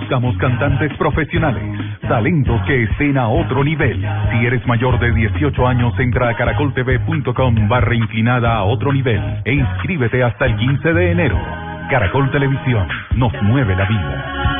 Buscamos cantantes profesionales, talentos que estén a otro nivel. Si eres mayor de 18 años, entra a caracoltv.com barra inclinada a otro nivel e inscríbete hasta el 15 de enero. Caracol Televisión nos mueve la vida.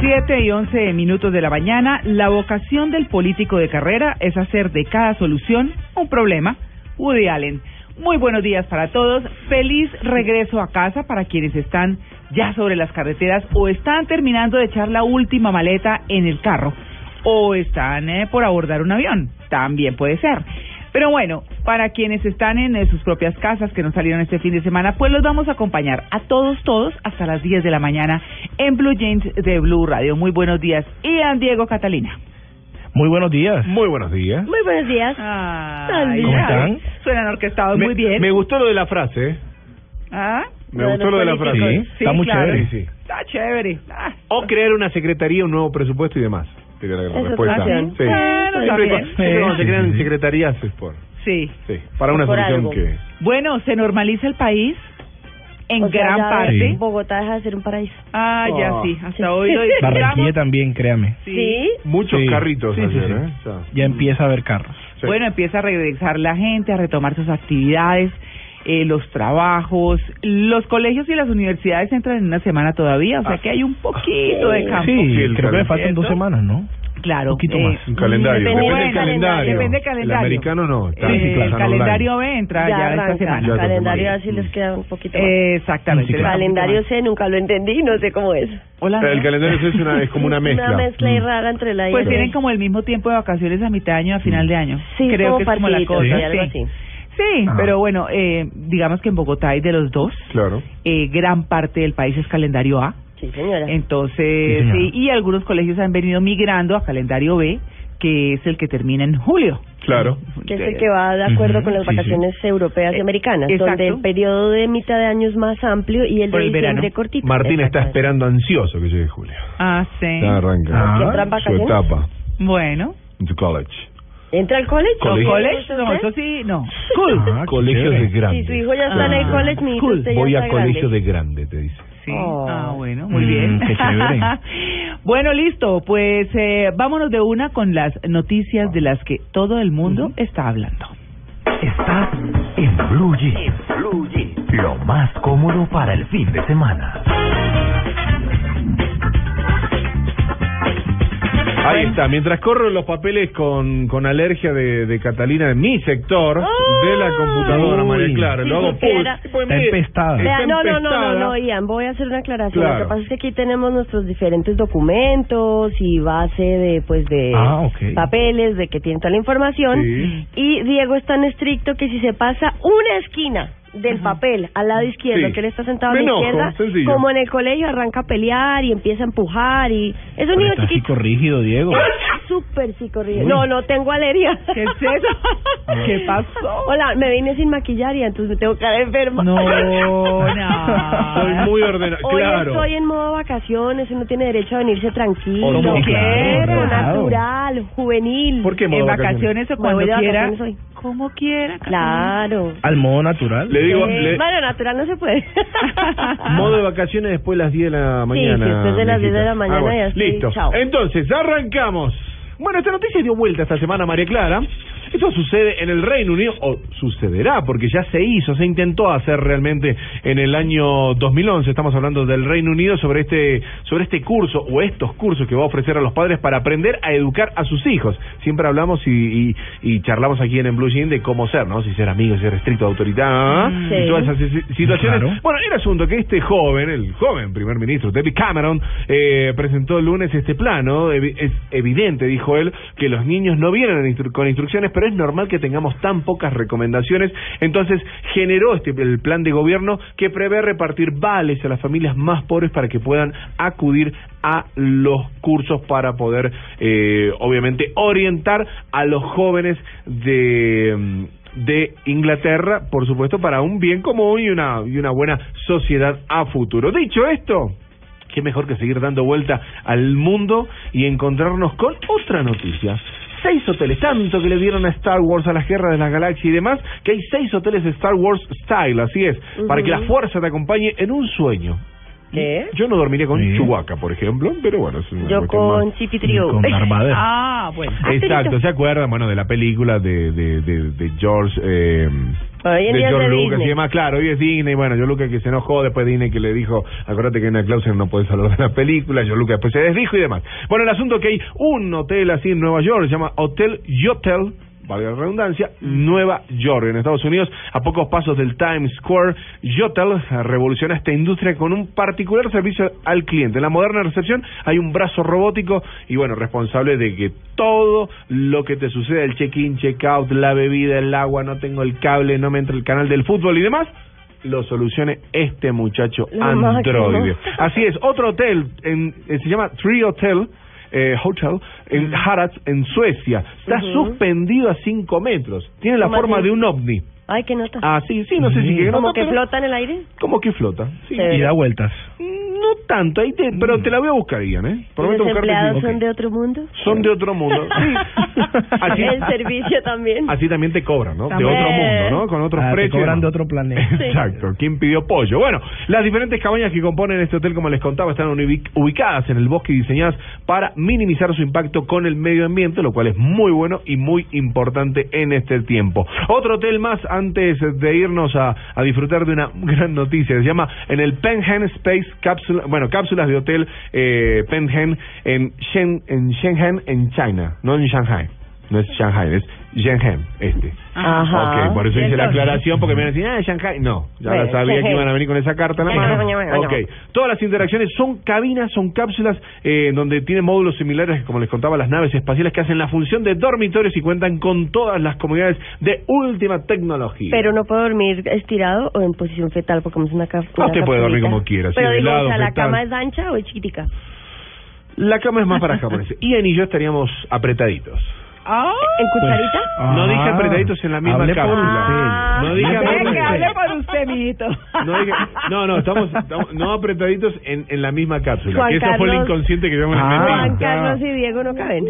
Siete y once minutos de la mañana, la vocación del político de carrera es hacer de cada solución un problema. Woody Allen. Muy buenos días para todos. Feliz regreso a casa para quienes están ya sobre las carreteras o están terminando de echar la última maleta en el carro o están eh, por abordar un avión. También puede ser. Pero bueno, para quienes están en eh, sus propias casas que no salieron este fin de semana, pues los vamos a acompañar a todos, todos hasta las 10 de la mañana en Blue Jeans de Blue Radio. Muy buenos días. Ian Diego Catalina. Muy buenos días. Muy buenos días. Muy buenos días. Ay, ¿Cómo están? Suenan orquestados me, muy bien. Me gustó lo de la frase. ¿eh? ¿Ah? Me gustó lo de la frase. Sí, está muy claro. chévere. Sí. Está chévere. Ah, O crear una secretaría, un nuevo presupuesto y demás. Sería la Eso respuesta. también. Sí. Bueno, Siempre, también. cu- siempre cuando se crean secretarías es por. sí. Sí, para una Por solución algo. que. Bueno, se normaliza el país en O sea, gran ya parte. Sí. Bogotá deja de ser un paraíso. Ah, ya Oh. sí. Hasta Sí. hoy lo Barranquilla disfrutamos. también, créame. Sí. Muchos Sí. carritos Sí, sí, ayer, sí. ¿eh? Ya. Ya empieza a haber carros. Sí. Bueno, empieza a regresar la gente, a retomar sus actividades, eh, los trabajos. Los colegios y las universidades entran en una semana todavía, o sea Ah. que hay un poquito de campo. Sí, Sí, el creo que calendario. faltan dos semanas, ¿no? Claro. Un poquito eh, más. Un calendario. Depende Depende, del calendario. Depende del calendario. El americano no. Está, Eh, claro. el calendario online. B entra ya, ya esta semana. Ya. calendario está así les Mm. queda un poquito más. Exactamente. Sí, claro. calendario C nunca lo entendí, no sé cómo es. Hola. El calendario es, una, es como una mezcla. Una mezcla y Mm. rara entre la y Pues tienen D. como el mismo tiempo de vacaciones a mitad de año a final de año. Sí, Creo como que es como la cosa. sí, algo sí. así. Sí, Ah. pero bueno, eh, digamos que en Bogotá hay de los dos. Claro. Eh, gran parte del país es calendario A. Sí, señora. Entonces, Sí, señora. sí, y algunos colegios han venido migrando a calendario B, que es el que termina en julio. Claro. que es el que va de acuerdo Ujú, con las sí, sí. vacaciones europeas y Eh, americanas, exacto. donde el periodo de mitad de año es más amplio y el Por de el diciembre verano. cortito. Martín está esperando ansioso que llegue julio. Ah, sí. Ya arranca Ah. ¿Que entran su etapa Bueno. en su college. ¿Entra al college? ¿No, Colegio. college? No, eso sí, no. School. Ah, Colegio de Si grande. su hijo ya está en el Ah. college, mi hijo Cool. usted ya Voy está a colegio grande. de grande, te dice. Sí. Oh. Ah, bueno, muy Mm, bien. qué chévere. bueno, listo. Pues eh, vámonos de una con las noticias de las que todo el mundo está hablando. Estás en Blue Jeans. Lo más cómodo para el fin de semana. Ahí está, mientras corro los papeles con, con alergia de, de Catalina en mi sector de la computadora, Uy. María Clara, Si lo hago supiera- pulse. Está mire, empestada. está Vea, no, no, no, no, empestada. Ian, voy a hacer una aclaración. Claro. Lo que pasa es que aquí tenemos nuestros diferentes documentos y base de, pues, de Ah, ok. papeles, de que tiene toda la información. Sí. Y Diego es tan estricto que si se pasa una esquina del papel al lado izquierdo, Sí. que él está sentado Me a la enojo, izquierda, sencillo. como en el colegio arranca a pelear y empieza a empujar y es un niño chiquito. psicorrígido, Diego. Súper psicorrido. Uy. No, no tengo alergia. ¿Qué es eso? ¿Qué pasó? Hola, me vine sin maquillar y entonces me tengo cara enferma. No, no. Soy muy ordenado, Hoy claro. estoy en modo vacaciones, uno tiene derecho a venirse tranquilo, Como quiera. natural, juvenil. ¿Por qué En modo vacaciones o cuando quiera. vacaciones hoy. Como quiera. Claro. Al modo natural. Le digo, le- Bueno, natural no se puede. modo de vacaciones después de las 10 de la mañana. sí, después de las 10 de la mañana Ah, bueno, ya estoy- Listo. chao. Entonces, arrancamos. Bueno, esta noticia dio vuelta esta semana, María Clara. Esto sucede en el Reino Unido, o sucederá, porque ya se hizo, se intentó hacer realmente en el año 2011. Estamos hablando del Reino Unido sobre este, sobre este curso, o estos cursos que va a ofrecer a los padres para aprender a educar a sus hijos. Siempre hablamos y, y, y charlamos aquí en, en Blue Jean de cómo ser, ¿no? Si ser amigo, si ser estricto, autoridad, Sí. y todas esas si- situaciones. Claro. Bueno, el asunto que este joven, el joven primer ministro David Cameron, eh, presentó el lunes este plano. Es evidente, dijo él, que los niños no vienen instru- con instrucciones pero es normal que tengamos tan pocas recomendaciones. Entonces generó este el plan de gobierno que prevé repartir vales a las familias más pobres para que puedan acudir a los cursos para poder, eh, obviamente, orientar a los jóvenes de de Inglaterra, por supuesto, para un bien común y una, y una buena sociedad a futuro. Dicho esto, qué mejor que seguir dando vuelta al mundo y encontrarnos con otra noticia. Seis hoteles, tanto que le dieron a Star Wars, a las guerras de las galaxias y demás, que hay seis hoteles de Star Wars Style, así es, para que la fuerza te acompañe en un sueño. ¿Qué? Yo no dormiría con Sí. Chewbacca, por ejemplo, pero bueno, es una Yo con Chipitrio. Con Darth Vader. Ah, bueno. Exacto, ¿se acuerdan? Bueno, de la película de, de, de, de George... Eh, Hoy en de día es George de Lucas Disney. y demás, claro, hoy es Disney, bueno, George Lucas que se enojó, después Disney que le dijo, acuérdate que en una cláusula no puedes hablar de la película, George Lucas después se desdijo y demás. Bueno, el asunto es que hay un hotel así en Nueva York, se llama Hotel Yotel, valga la redundancia, Nueva York, en Estados Unidos, a pocos pasos del Times Square, Yotel eh, revoluciona esta industria con un particular servicio al cliente. En la moderna recepción hay un brazo robótico y bueno, responsable de que todo lo que te suceda, el check-in, check-out, la bebida, el agua, no tengo el cable, no me entra el canal del fútbol y demás, lo solucione este muchacho androide. Así es, otro hotel en, eh, se llama Tree Hotel. Eh, Hotel en Harrods, en Suecia. Está suspendido a 5 metros. Tiene la ¿Cómo forma de un ovni. Ay, qué nota. Ah, sí, sí, no sé si que ¿Como que pero- flota en el aire? Como que flota. Sí. Y da vueltas. No tanto, ahí te, pero te la voy a buscar, Ian, ¿eh? ¿Y Prometo ¿Los buscarte empleados sí. son de otro mundo? Son de otro mundo. Sí. Así, El servicio también. así también te cobran, ¿no? De otro mundo, ¿no? Con otros Ah, te precios. cobran de otro planeta. Exacto. ¿Quién pidió pollo? Bueno, las diferentes cabañas que componen este hotel, como les contaba, están ubi- ubicadas en el bosque y diseñadas para minimizar su impacto con el medio ambiente, lo cual es muy bueno y muy importante en este tiempo. Otro hotel más antes de irnos a, disfrutar de una gran noticia. Se llama en el Penhen Space Capsule, bueno, cápsulas de hotel eh, Penhen en, Shen, en Shenzhen, en China, no en Shanghai. No es Shanghai, es Shenzhen, este. Ajá. Ok, por eso ¿Y hice la aclaración, porque me decían, ah, Shanghai. No, ya la sabía que iban a venir con esa carta en la mano. Ok, todas las interacciones son cabinas, son cápsulas eh, donde tienen módulos similares, como les contaba, las naves espaciales que hacen la función de dormitorios y cuentan con todas las comodidades de última tecnología. Pero no puedo dormir estirado o en posición fetal porque es una cama. Usted puede dormir como quiera, Pero digo, lado, o sea, ¿la cama es ancha o es chiquitica? La cama es más para japoneses. Ian y yo estaríamos apretaditos. Ah, ¿En cucharita? No dije Ah, apretaditos en la misma hable por cápsula. usted. No dije Ah, apretaditos. hable por usted, mijito. No, dije- no, no, estamos, estamos- no apretaditos en, en la misma cápsula. Juan que eso fue el Carlos- inconsciente que me Ah. metí. Juan Carlos y Diego no caben.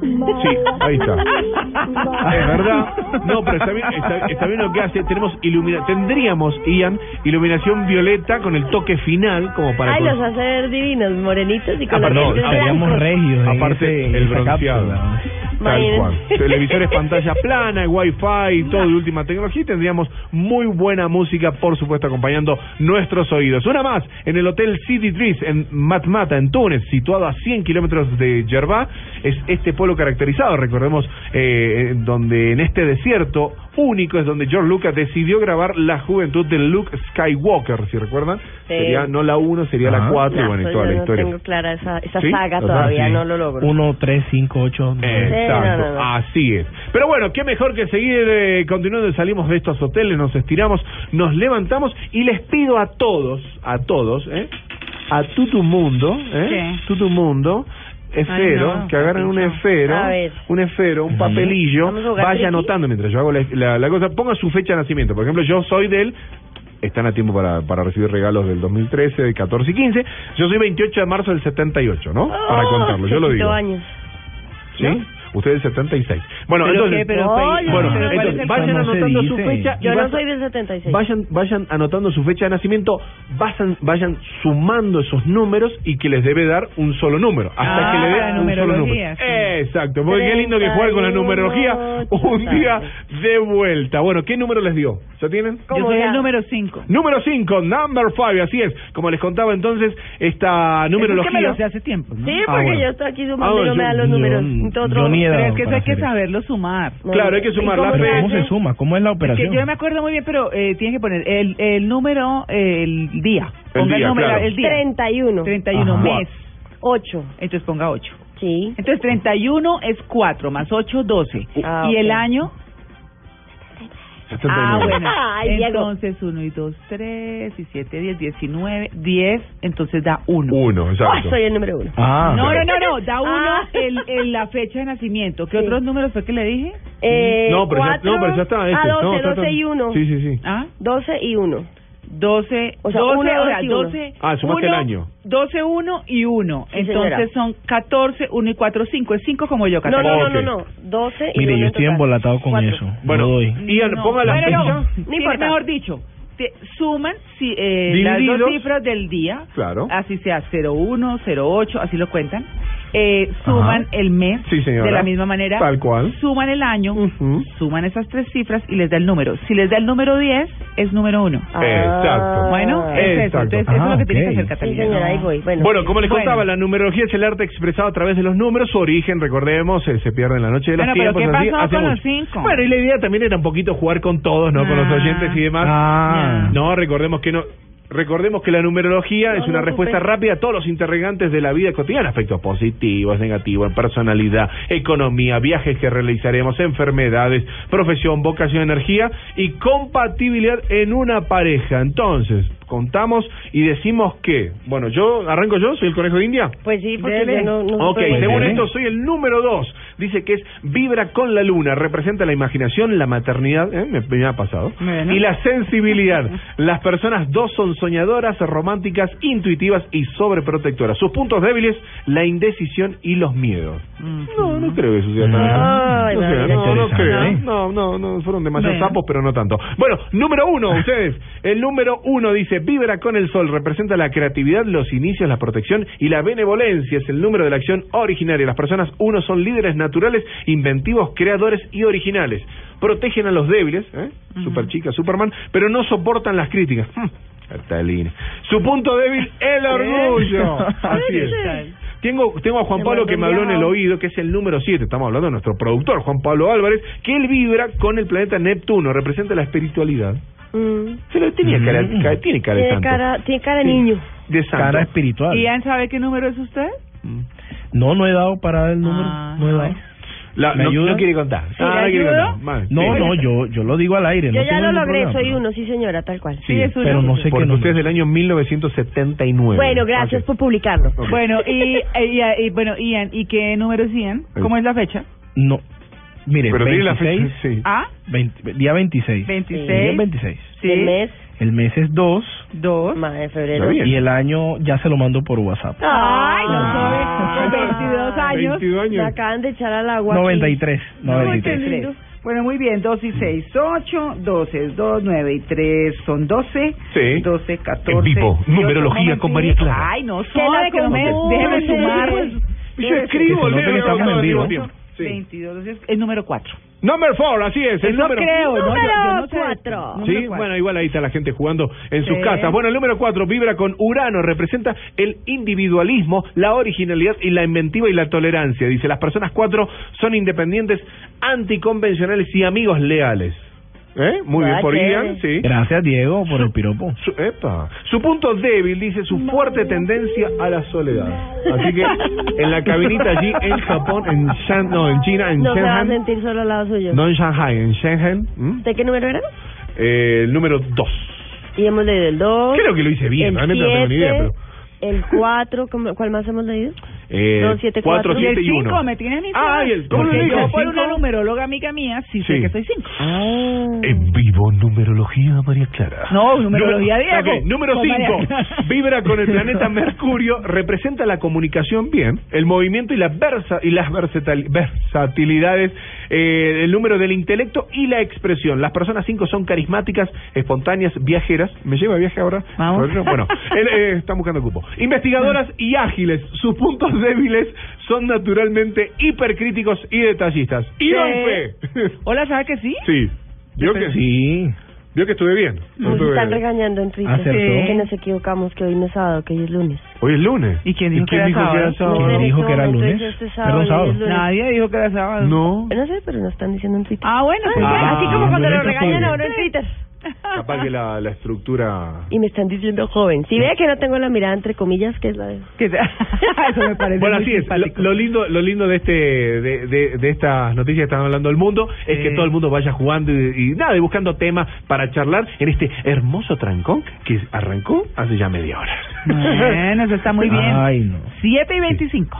Sí, ahí está. Es verdad. No, pero está bien, está, está bien lo que hace. Tenemos ilumina tendríamos, Ian, iluminación violeta con el toque final, como para. Ay, los hace ver divinos, morenitos y con Aparte- los no, regios en Aparte, ese- en el bronceado. cápsula. Tal cual. Televisores pantalla plana, wifi, todo de última tecnología y tendríamos muy buena música, por supuesto, acompañando nuestros oídos. Una más, en el Hotel City Trees en Matmata, en Túnez, situado a 100 kilómetros de Yerba, es este pueblo caracterizado, recordemos, eh, donde en este desierto único es donde George Lucas decidió grabar la juventud de Luke Skywalker, si recuerdan. Sí. Sería no la 1, sería la Ah. 4 y No, bueno, y toda yo la no historia. tengo clara esa, esa ¿Sí? saga O sea, todavía, sí. no lo logro. Uno, tres, cinco, ocho. nueve. Exacto, Sí, no, no, no. así es. Pero bueno, qué mejor que seguir eh, continuando, salimos de estos hoteles, nos estiramos, nos levantamos y les pido a todos, a todos, ¿eh? a tu mundo, ¿eh? ¿Qué? tu mundo, esfero, Ay, no, que agarren un esfero, un esfero, un papelillo, ¿Vamos a jugar vaya anotando mientras yo hago la, la- la cosa, ponga su fecha de nacimiento. Por ejemplo, yo soy del están a tiempo para, para recibir regalos del 2013, del 14 y 15. Yo soy 28 de marzo del 78, ¿no? para Oh, contarlo, yo lo digo. años. ¿Sí? Usted es 76. Bueno, ¿Pero entonces, qué? Pero, Oye, pues, bueno, pero ¿cuál es entonces el vayan ¿Cómo se anotando su dice? fecha y Yo no vas- soy del 76. vayan vayan anotando su fecha de nacimiento, vayan vayan sumando esos números y que les debe dar un solo número, hasta Ah, que le dé un solo número. numerología, sí. Exacto, porque qué lindo que jugar con la 31, numerología un día de vuelta. Bueno, ¿qué número les dio? ¿Ya tienen? Yo ¿Cómo soy el número 5. Número 5, number 5, así es. Como les contaba entonces, esta que me numerología hace tiempo, ¿no? Sí, Ah, porque bueno. yo estoy aquí sumando Ah, y no me dan los números. yo Otro- he Pero es que eso hay que saberlo sumar. Claro, hay que ¿Y sumar cómo la se fecha. ¿Cómo se suma? ¿Cómo es la Es operación? que yo me acuerdo muy bien, pero eh, tiene que poner el, el número, eh, el día. El Ponga día, número, claro. el día. 31. 31 Ajá. mes. 8. Entonces ponga 8. Sí. Entonces 31 es 4 más 8, 12. Ah, y el ok. año, 79. Ah, bueno. Entonces 1 y 2, 3 y 7, 10, 19, 10, entonces da 1. Uno, Ah, exacto. soy el número uno. Ah, No, no, no, no, da 1 Ah. el, el- la fecha de nacimiento. ¿Qué Sí. otros números fue que le dije? Eh, no, pero ya, cuatro- no, pero ya está. Este. Ah, 12, no, está- 12 y 1. Sí, sí, sí. ¿Ah? 12 y 1. 12, O sea, 12, uno, o sea, y uno. 12. Ah, sumaste el año. 12, 1 y 1. Sí, Entonces señora. son 14, 1 y 4, 5. Es 5 como yo, No, Catalina. no, no, Ok. no, no. 12 y Mire, uno yo estoy embolatado con Cuatro. eso. Bueno, No doy. Ian, No. ponga la fecha. no. No importa. Mejor dicho, te suman si, eh, las dos cifras del día, Claro. así sea 01, 08, así lo cuentan, eh, suman Ajá. el mes Sí, señora. de la misma manera, Tal cual. suman el año, Ujú. suman esas tres cifras y les da el número. Si les da el número 10, es número 1. Ah. Exacto. Bueno, es eso. Exacto. Entonces, eso es lo Ah, que tiene que hacer Sí, Catalina. señora, No. ahí voy. Bueno, Bueno, como les Bueno. contaba, la numerología es el arte expresado a través de los números. Su origen, recordemos, eh, se pierde en la noche de los Bueno, pero tiempos. ¿qué así, pasó hace con los cinco? Bueno, y la idea también era un poquito jugar con todos, ¿no? Con los Ah. oyentes y demás. Ah. No, recordemos que no. Recordemos que la numerología No, es una no, respuesta rápida a todos los interrogantes de la vida cotidiana, aspectos positivos, negativos, personalidad, economía, viajes que realizaremos, enfermedades, profesión, vocación, energía y compatibilidad en una pareja. Entonces, contamos y decimos que, bueno, yo arranco yo, soy el conejo de India. Pues sí, porque Dele. no... no Ok, según esto soy el número dos. Dice que es vibra con la luna, representa la imaginación, la maternidad, ¿eh? me, me ha pasado, Bueno. y la sensibilidad. Las personas dos son soñadoras, románticas, intuitivas y sobreprotectoras. Sus puntos débiles, la indecisión y los miedos. No, no creo que eso sea tan... Ay, no, no, no interesante, creo. ¿eh? No, no, no, fueron demasiados Bueno. sapos, pero no tanto. Bueno, número uno, ustedes. El número uno dice, vibra con el sol, representa la creatividad, los inicios, la protección y la benevolencia. Es el número de la acción originaria. Las personas uno son líderes naturales, inventivos, creadores y originales. Protegen a los débiles, ¿eh? Super chica, Superman, pero no soportan las críticas. Catalina. Su punto débil, el orgullo. Así es. Tengo, tengo a Juan Pablo que me habló en el oído, que es el número 7, estamos hablando de nuestro productor, Juan Pablo Álvarez, que él vibra con el planeta Neptuno, representa la espiritualidad. Mm. Se lo tenía cara, Mm. cara- tiene cara de santo. cara, tiene cara de niño. De santo. Cara espiritual. ¿Ian sabe qué número es usted? Mm. No, no he dado para el número. Ah, no he no. dado. La- ¿Me no, ayuda? no quiere contar. ¿Sí, Ah, no quiere contar. No, Sí. no, yo, yo lo digo al aire. Yo no ya lo logré, problema, soy uno, sí señora, tal cual. Sí, es uno. Pero no sé qué usted es del año 1979. Bueno, gracias Ok. por publicarlo. Ok. Bueno, y, y, y- bueno, Ian, ¿y qué número es Ian? ¿Cómo es la fecha? No. Mire, Pero tiene la 26, fecha. Sí. ¿Ah? 20 día 26. 26. Día 26. Sí. El mes, El mes es 2 Dos. más de Está febrero. bien. y el año ya se lo mando por WhatsApp. Ay, no Ah. sabe. Con 22 años. 22 Me años. acaban de echar al agua. aquí. 93. Ay, qué 93. lindo. Bueno, muy bien, 2 y 6, 8, 12 es 2, 9 y 3 son 12, Sí. 12, 14. En vivo, 18, numerología con María Clara. Ay, no, la suave, que no me, déjeme sumar. Yo escribo, Que tiempo. Sí. 22, es el número 4. Number 4, así es. El Eso número... creo, ¿no? Yo, yo no sé. cuatro. Número Sí, cuatro. bueno, igual ahí está la gente jugando en sus casas. Bueno, el número 4 vibra con Urano, representa el individualismo, la originalidad y la inventiva y la tolerancia. Dice, las personas 4 son independientes, anticonvencionales y amigos leales. ¿Eh? Muy bien Ah, por. Ian, sí. Gracias, Diego, por el piropo. Su, epa. Su punto débil, dice, su fuerte tendencia a la soledad. Así que en la cabinita allí en Japón, en Shan, no, en China, en No se va a Shenzhen, sentir solo al lado suyo. no en Shanghai, en Shenzhen, ¿m? ¿De qué número era? Eh, el número 2. Y hemos leído el 2. Creo que lo hice bien, el realmente no tengo ni idea, pero... El 4, ¿cuál más hemos leído? Eh, Dos, siete, cuatro, cuatro. Y el siete y 5, uno. me tienes ni Ah, y el- ¿cómo Porque le digo? yo una numeróloga amiga mía, sí, sé Sí. que soy 5. Ah. En vivo, numerología María Clara. No, numerología Número- Diego. ok, número Con María 5. Clara. Vibra con el planeta Mercurio, representa la comunicación bien, el movimiento y, la versa, y las versatil- versatilidades, eh, el número del intelecto y la expresión. Las personas 5 son carismáticas, espontáneas, viajeras. ¿Me lleva viaje ahora? Vamos. Bueno, él, eh, está buscando cupo. Investigadoras y ágiles. Sus puntos débiles son naturalmente hipercríticos y detallistas. Y. Hola, ¿sabe que sí? Sí. ¿Vio que Sí. Vio que estuve bien. No Nos estuve- están regañando en Twitter. Acertó. Que nos equivocamos, que hoy no es sábado, que hoy es lunes. Hoy es lunes. ¿Y quién dijo que era sábado? sábado? ¿Quién dijo que era lunes? este Perdón, y sábado. Nadie dijo que era sábado. No. No sé, pero nos están diciendo en Twitter. Ah, bueno, pues Ah. Así como cuando lo regañan jueves. ahora en Twitter. Capaz que la, la estructura... Y me están diciendo joven. Si ve que no tengo la mirada entre comillas, que es la de... Que Eso me parece Bueno, muy así es. Lo, lindo, lo lindo de este, de, de, de estas noticias que están hablando del mundo es que todo el mundo vaya jugando y, y nada, y buscando temas para charlar en este hermoso trancón que arrancó hace ya media hora. Bueno, eso está muy bien. Ay, no. 7 y 25.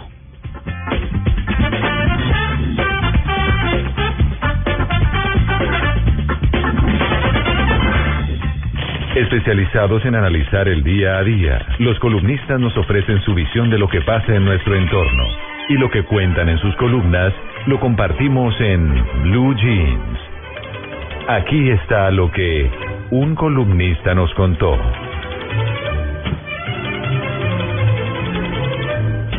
Especializados en analizar el día a día, los columnistas nos ofrecen su visión de lo que pasa en nuestro entorno. Y lo que cuentan en sus columnas lo compartimos en Blue Jeans. Aquí está lo que un columnista nos contó.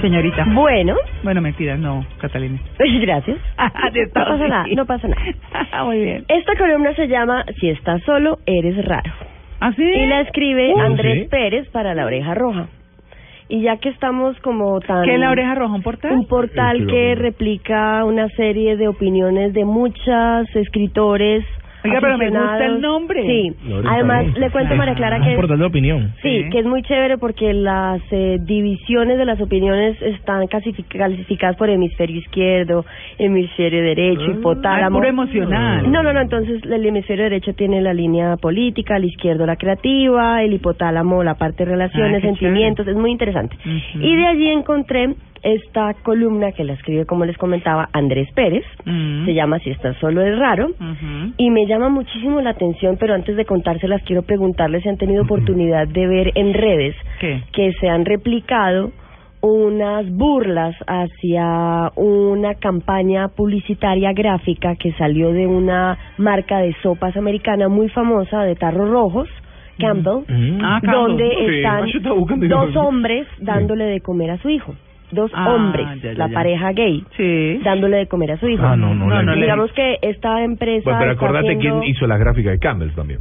Señorita. Bueno, Bueno, mentira, no, Catalina. gracias. No pasa nada, no pasa nada. muy bien. Esta columna se llama Si estás solo, eres raro. ¿Ah, sí? Y la escribe Andrés sí. Pérez para La Oreja Roja. Y ya que estamos como tan... ¿Qué es la oreja roja? ¿Un portal? Un portal que replica una serie de opiniones de muchos escritores. Oiga, pero me gusta el nombre. Sí. Además, le cuento a María Clara Un que... de opinión. Sí, Sí. que es muy chévere porque las eh, divisiones de las opiniones están clasific- clasificadas por hemisferio izquierdo, hemisferio derecho, Ah, hipotálamo. puro emocional. No, no, no, entonces el hemisferio derecho tiene la línea política, el izquierdo la creativa, el hipotálamo la parte de relaciones, Ah, sentimientos, es muy interesante. Ujú. Y de allí encontré esta columna que la escribe, como les comentaba, Andrés Pérez, Mm. se llama Si estás solo es raro, Ujú. y me llama muchísimo la atención, pero antes de contárselas quiero preguntarles si han tenido oportunidad de ver en redes ¿Qué? que se han replicado unas burlas hacia una campaña publicitaria gráfica que salió de una marca de sopas americana muy famosa de tarros rojos, Campbell, Mm. Ah, donde están dos hombres dándole de comer a su hijo. Dos Ah, hombres, ya, ya, la ya. pareja gay, Sí. dándole de comer a su hijo. Ah, no, no, la no Digamos que esta empresa Bueno, pero acordate haciendo- quién hizo las gráficas de Campbell también.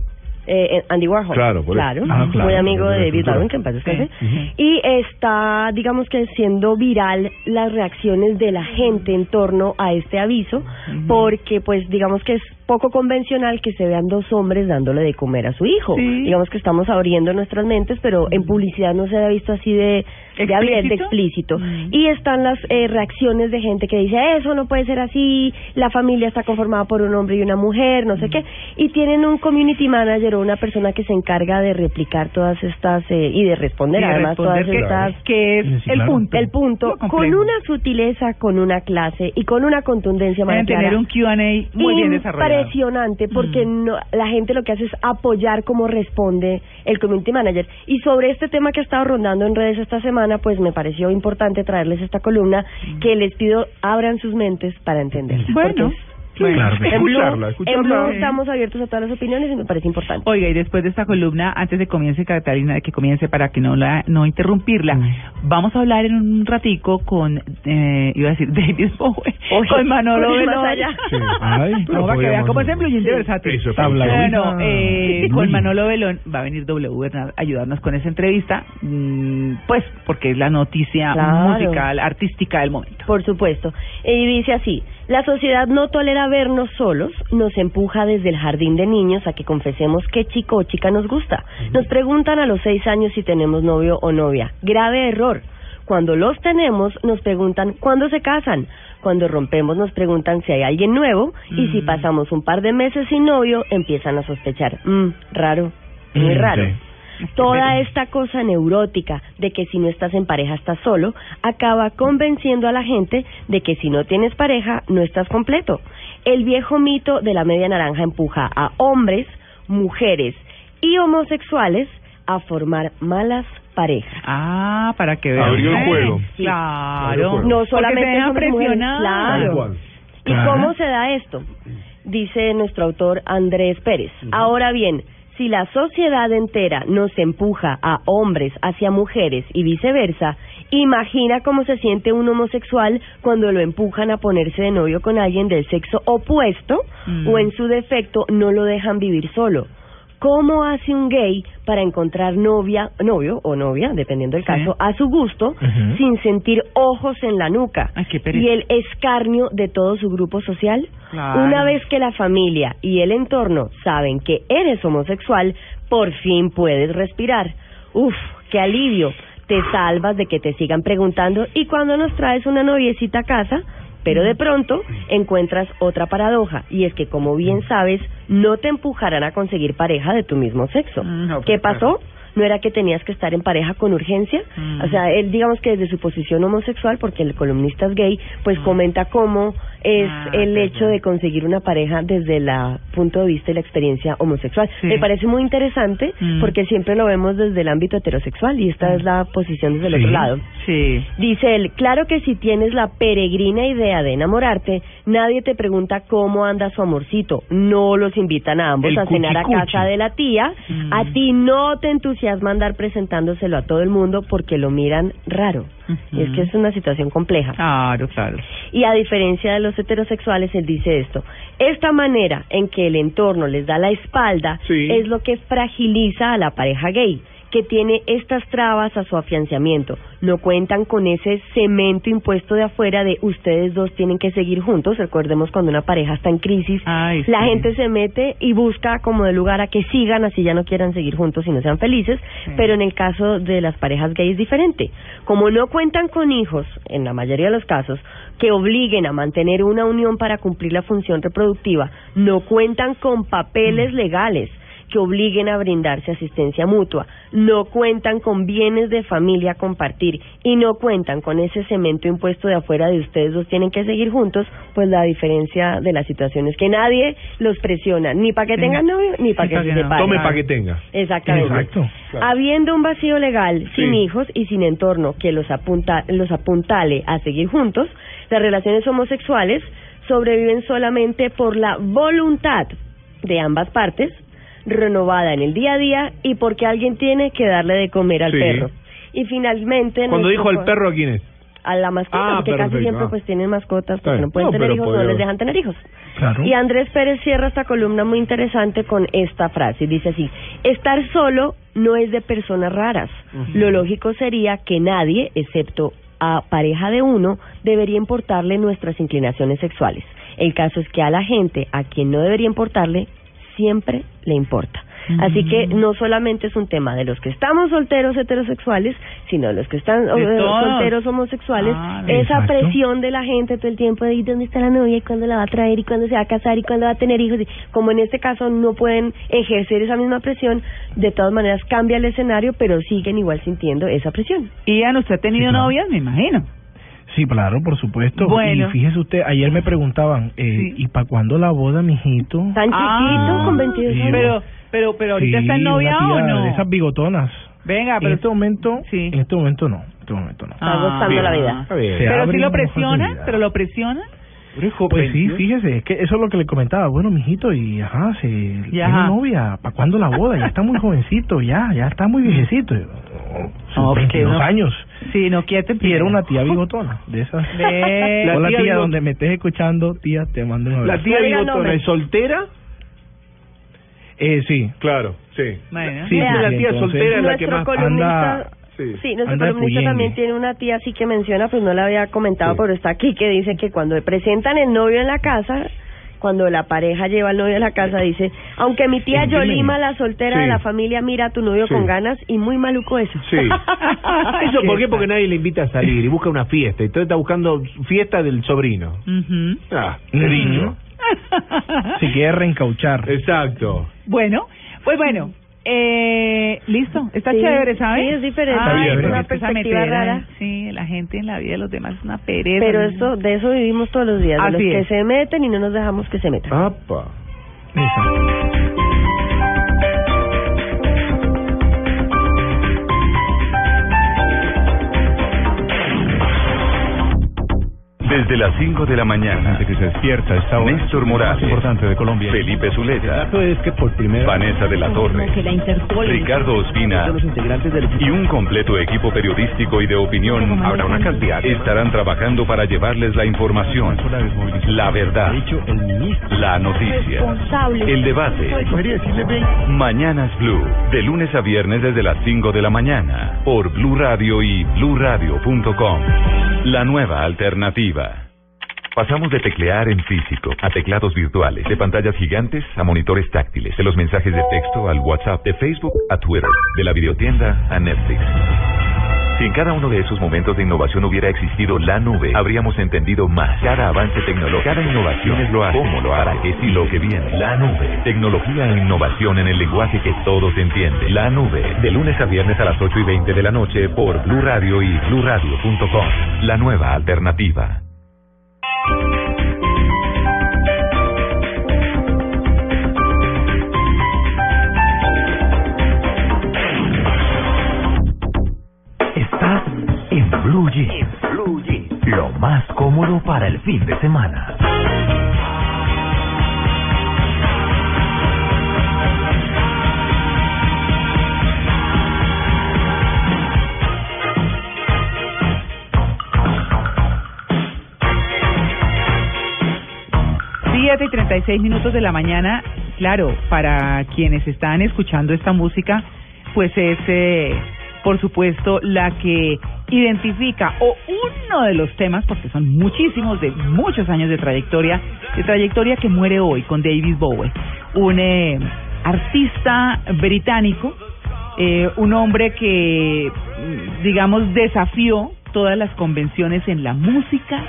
eh, Andy Warhol. Claro, por eso. claro, Ah, claro, muy amigo la de David. Bowie, que en paz descanse. Sí. Y está, digamos que siendo viral las reacciones de la gente en torno a este aviso, porque pues digamos que es poco convencional que se vean dos hombres dándole de comer a su hijo. Sí. Digamos que estamos abriendo nuestras mentes, pero en publicidad no se ha visto así de, de ¿Explícito? Mm. Y están las eh, reacciones de gente que dice, eso no puede ser así, la familia está conformada por un hombre y una mujer, no sé qué. Y tienen un community manager o una persona que se encarga de replicar todas estas eh, y de responder Y de además responder todas que, estas... que es Sí, el claro. punto. El punto, con una sutileza, con una clase y con una contundencia María tener Clara, un Q&A muy bien desarrollado. Impresionante, porque Mm. no, la gente lo que hace es apoyar cómo responde el community manager. Y sobre este tema que ha estado rondando en redes esta semana, pues me pareció importante traerles esta columna que les pido abran sus mentes para entenderla. Bueno, Bueno. Claro en Blue, Escucharla, en escucharla. Blue Sí. estamos abiertos a todas las opiniones y me parece importante. Oiga, y después de esta columna, antes de comience Catalina, de que comience para que no la no interrumpirla, vamos a hablar en un ratico con, eh, iba a decir David Bowie, Oye, con Manolo allá. Sí. Ay, no, para que vean cómo es Jeans de versátil. Eso, Tabla Bueno, eh, con Manolo Belón va a venir W Bernard a ayudarnos con esa entrevista, mm, pues porque es la noticia Claro. musical, artística del momento. Por supuesto. Y dice así, la sociedad no tolera vernos solos, nos empuja desde el jardín de niños a que confesemos qué chico o chica nos gusta. Nos preguntan a los seis años si tenemos novio o novia. Grave error. Cuando los tenemos, nos preguntan cuándo se casan. Cuando rompemos, nos preguntan si hay alguien nuevo. Y si Mm. pasamos un par de meses sin novio, empiezan a sospechar. Mm, raro, muy Mm, raro. Toda esta cosa neurótica de que si no estás en pareja estás solo, acaba convenciendo a la gente de que si no tienes pareja no estás completo. El viejo mito de la media naranja empuja a hombres, mujeres y homosexuales a formar malas parejas. Ah, para que vean. Abrió el juego. Sí. Claro. No solamente hombres y mujeres, presionar. claro. ¿Y cómo se da esto? Dice nuestro autor Andrés Pérez. Ahora bien, si la sociedad entera nos empuja a hombres hacia mujeres y viceversa, imagina cómo se siente un homosexual cuando lo empujan a ponerse de novio con alguien del sexo opuesto Mm. o en su defecto no lo dejan vivir solo. ¿Cómo hace un gay para encontrar novia, novio o novia, dependiendo del Sí. caso, a su gusto, sin sentir ojos en la nuca Ay, y el escarnio de todo su grupo social? Claro. Una vez que la familia y el entorno saben que eres homosexual, por fin puedes respirar. Uf, qué alivio. Te salvas de que te sigan preguntando y cuando nos traes una noviecita a casa, pero de pronto encuentras otra paradoja y es que como bien sabes, no te empujarán a conseguir pareja de tu mismo sexo. Mm, no, ¿Qué pues, pasó? ¿No era que tenías que estar en pareja con urgencia? Mm. O sea, él digamos que desde su posición homosexual, porque el columnista es gay, pues comenta cómo es Mm. Ah, el hecho bueno. de conseguir una pareja desde el punto de vista y la experiencia homosexual. Sí. Me parece muy interesante Mm. porque siempre lo vemos desde el ámbito heterosexual y esta es la posición desde el Sí. otro lado. Sí. Dice él, claro que si tienes la peregrina idea de enamorarte, nadie te pregunta cómo anda su amorcito. No los invitan a ambos El a cenar a casa de la tía. Mm. A ti no te entusiasma andar presentándoselo a todo el mundo porque lo miran raro. Y es que es una situación compleja. Claro, claro. Y a diferencia de los heterosexuales, él dice esto. Esta manera en que el entorno les da la espalda Sí. es lo que fragiliza a la pareja gay, que tiene estas trabas a su afianzamiento. No cuentan con ese cemento impuesto de afuera de ustedes dos tienen que seguir juntos. Recordemos cuando una pareja está en crisis, Ay, la sí. gente se mete y busca como de lugar a que sigan, así ya no quieran seguir juntos y no sean felices. Sí. Pero en el caso de las parejas gays es diferente. Como no cuentan con hijos, en la mayoría de los casos, que obliguen a mantener una unión para cumplir la función reproductiva, no cuentan con papeles Mm. legales que obliguen a brindarse asistencia mutua, no cuentan con bienes de familia a compartir y no cuentan con ese cemento impuesto de afuera de ustedes dos tienen que seguir juntos, pues la diferencia de la situación es que nadie los presiona, ni para que tengan novio, ni para que se separen. Tome para que tenga. Exactamente. Exacto. Claro. Habiendo un vacío legal, sin Sí. hijos y sin entorno que los, apunta, los apuntale a seguir juntos, las relaciones homosexuales sobreviven solamente por la voluntad de ambas partes, renovada en el día a día y porque alguien tiene que darle de comer al Sí. perro. Y finalmente... Cuando dijo al perro, ¿a quién es? A la mascota, Ah, porque casi siempre ah. pues tienen mascotas, porque no pueden No, tener hijos, no les dejan tener hijos. Claro. Y Andrés Pérez cierra esta columna muy interesante con esta frase. Dice así, estar solo no es de personas raras. Lo lógico sería que nadie, excepto a pareja de uno, debería importarle nuestras inclinaciones sexuales. El caso es que a la gente a quien no debería importarle, siempre le importa. Así que no solamente es un tema de los que estamos solteros heterosexuales, sino de los que están solteros homosexuales. Ah, Esa exacto. presión de la gente todo el tiempo de ¿y dónde está la novia y cuándo la va a traer y cuándo se va a casar y cuándo va a tener hijos. Y como en este caso no pueden ejercer esa misma presión, de todas maneras cambia el escenario, pero siguen igual sintiendo esa presión. Ian, ¿usted ha tenido Sí, claro. novias? Me imagino. Sí, claro, por supuesto. Bueno. Y fíjese usted, ayer me preguntaban, eh, Sí. ¿y para cuándo la boda, mijito? Tan Ah, chiquito, con 22 sí, años. Pero, pero, pero ahorita Sí, está en novia una o no. De esas bigotonas. Venga, En pero este momento, Sí. en este momento no. En este momento no. Está gozando la vida. Se Pero si lo presiona, pero lo presiona. Pues sí, fíjese, es que eso es lo que le comentaba. Bueno, mijito, y ajá, se Y tiene ajá. novia. ¿Para cuándo la boda? Ya está muy jovencito, ya, ya está muy viejecito. No, porque 22 uno- años. Sí, no quiete Y era una tía bigotona, de esas. Ve. La Hola tía tía, donde me estés escuchando, tía, te mando un ¿La abrazo. tía No diga bigotona es soltera? Eh, sí. Claro, sí. Bueno. Sí, la tía entonces- soltera es la que Nuestro más... columnista, anda- Sí. sí, nuestro de columnista también tiene una tía así que menciona, pues no la había comentado, Sí. pero está aquí, que dice que cuando presentan el novio en la casa, cuando la pareja lleva al novio a la casa, dice, aunque mi tía Sí, Yolima, la soltera Sí. de la familia, mira a tu novio Sí. con ganas, y muy maluco eso. Sí. ¿Eso por qué? Porque nadie le invita a salir y busca una fiesta. Y todo está buscando fiesta del sobrino. Ujú. Ah, he Ujú. dicho. Si quiere reencauchar. Exacto. Bueno, pues bueno, eh, listo, está Sí, chévere, ¿sabes? sí, es diferente, Ay, es porque una es esa perspectiva rara. Sí, la gente en la vida de los demás es una pereza. Pero ¿no? esto, de eso vivimos todos los días, de los Así que es. se meten y no nos dejamos que se metan. Apa. Exacto. Desde las 5 de la mañana. que se despierta a esta hora. Néstor Morales. más importante de Colombia. Felipe Zuleta. dato es que por primera Vanessa de la Torre. que la Interpol Ricardo Ospina. los integrantes del Y un completo equipo periodístico y de opinión. Habrá una cantidad. Estarán trabajando para llevarles la información. La verdad. La noticia. El debate. Mañanas Blue. De lunes a viernes desde las 5 de la mañana. Por Blue Radio y bluradio.com. La nueva alternativa. Pasamos de teclear en físico a teclados virtuales, de pantallas gigantes a monitores táctiles, de los mensajes de texto al WhatsApp, de Facebook a Twitter, de la videotienda a Netflix. Si en cada uno de esos momentos de innovación hubiera existido la nube, habríamos entendido más. Cada avance tecnológico, cada innovación es lo hace, cómo lo hará, qué sí lo que viene. La nube. Tecnología e innovación en el lenguaje que todos entienden. La nube. De lunes a viernes a las 8 y 20 de la noche por Blue Radio y bluradio.com. La nueva alternativa. Estás en Blue Jeans. Lo más cómodo para el fin de semana. Siete y 36 minutos de la mañana, claro, para quienes están escuchando esta música, pues es, eh, por supuesto, la que identifica o uno de los temas, porque son muchísimos, de muchos años de trayectoria, de trayectoria que muere hoy con David Bowie, un eh, artista británico, eh, un hombre que, mm, digamos, desafió todas las convenciones en la música,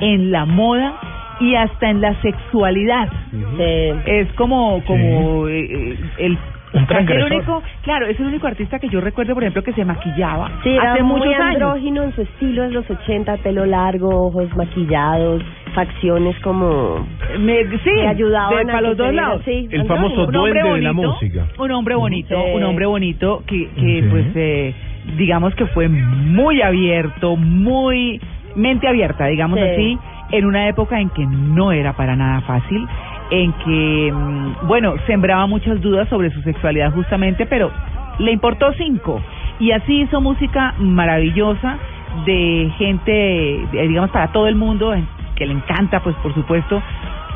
en la moda y hasta en la sexualidad. Sí. Es como, como eh, eh, el Un es el único, claro, es el único artista que yo recuerdo, por ejemplo, que se maquillaba Sí, era hace muy muchos años. andrógino en su estilo de los 80, pelo largo, ojos maquillados, facciones como Me- sí, que ayudaban de, a para los dos lados. así, El andrógino. famoso un hombre duende de la bonito, música. Un hombre bonito, Sí. un hombre bonito que, que Sí. pues, eh, digamos que fue muy abierto, muy mente abierta, digamos Sí. así, en una época en que no era para nada fácil, en que, mm, bueno, sembraba muchas dudas sobre su sexualidad justamente, pero le importó cinco. Y así hizo música maravillosa de gente, digamos, para todo el mundo, que le encanta, pues, por supuesto.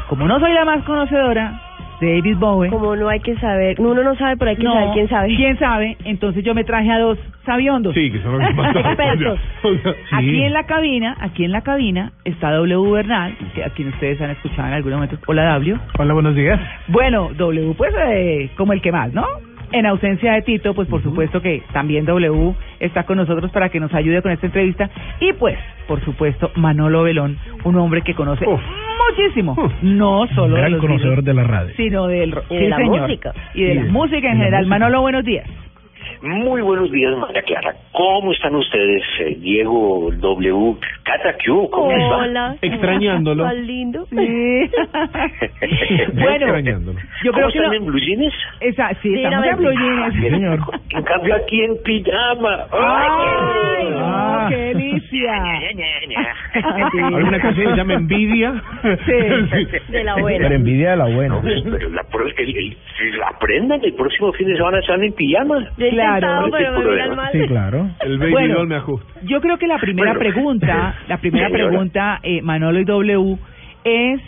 Como no soy la más conocedora de David Bowie, Como no hay que saber, uno no sabe, pero hay que no, saber quién sabe. ¿Quién sabe? Entonces yo me traje a dos sabiondos. Sí, que son los más Expertos. Aquí en la cabina, aquí en la cabina está W Bernal, que a quien ustedes han escuchado en algún momento. Hola W. Hola, buenos días. Bueno, W pues eh, como el que más, ¿no? En ausencia de Tito, pues por supuesto que también W está con nosotros para que nos ayude con esta entrevista. Y pues, por supuesto, Manolo Belón, un hombre que conoce Uf. Muchísimo, no solo de Gran los conocedor Beatles, de la radio. sino del de sí, la señor. música. y de la de- música en de la general. música. Manolo, buenos días. Muy buenos días, María Clara. ¿Cómo están ustedes? Eh, Diego W. Cata Q, ¿cómo va? Hola. Extrañándolo. Tan lindo. Sí. bueno, Extrañándolo. yo creo ¿Cómo que están lo- en Blue Jeans? esa, sí, Sí, estamos en Blue. Jeans. Sí, señor. En cambio aquí en pijama. ¡Ay, no, Ah. qué delicia! ¿Alguna canción que se llama Envidia? Sí. De la Pero buena. envidia de la buena. No, pero la, pro- el, el- si la aprendan el próximo fin de semana están en pijama. He Claro. pero me miran mal. Sí, claro. El baby Bueno. doll me ajusta. Yo creo que la primera Bueno. pregunta, la primera Señora. pregunta, eh, Manolo y W, es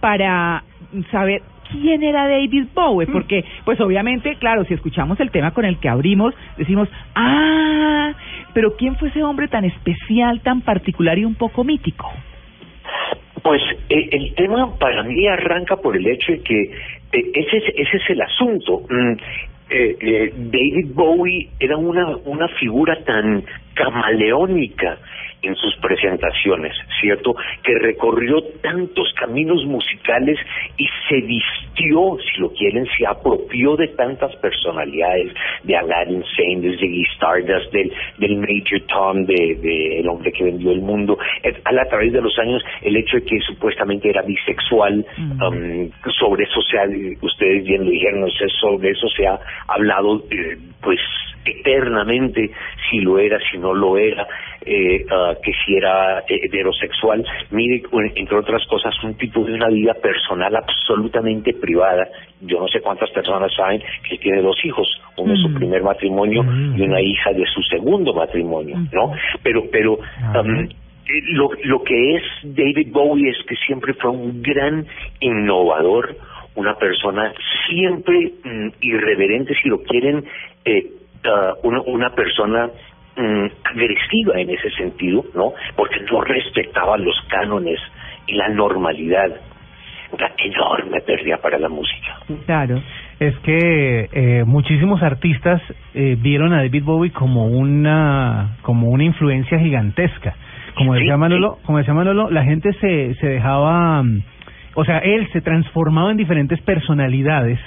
para saber quién era David Bowie, porque, pues obviamente, claro, si escuchamos el tema con el que abrimos, decimos, ah, pero ¿quién fue ese hombre tan especial, tan particular y un poco mítico? Pues eh, el tema para mí arranca por el hecho de que ese, es, ese es el asunto. Mm, eh, eh, David Bowie era una, una figura tan camaleónica en sus presentaciones, ¿cierto? Que recorrió tantos caminos musicales y se vistió, si lo quieren, se apropió de tantas personalidades, de Aladdin Sane, de Ziggy Stardust, del, del Major Tom, de, de El hombre que vendió el mundo. Eh, A, través de los años, el hecho de que supuestamente era bisexual, Mm. um, sobre ustedes bien lo dijeron, o sea, sobre eso se ha hablado, eh, pues, eternamente, si lo era, si no lo era. eh, ah, que si era eh, heterosexual. Mire, entre otras cosas, un tipo de una vida personal absolutamente privada. Yo no sé cuántas personas saben que tiene dos hijos, uno de su Mm. primer matrimonio y una hija de su segundo matrimonio, ¿no? Pero, pero um, eh, lo, lo que es David Bowie es que siempre fue un gran innovador, una persona siempre mm, irreverente, si lo quieren, eh, ah, una, una persona mm, agresiva en ese sentido, ¿no? Porque no respetaba los cánones y la normalidad. Una enorme pérdida para la música. Claro. Es que eh, muchísimos artistas eh, vieron a David Bowie como una como una influencia gigantesca. Como decía Manolo, como decía Manolo, la gente se se dejaba mm, o sea, él se transformaba en diferentes personalidades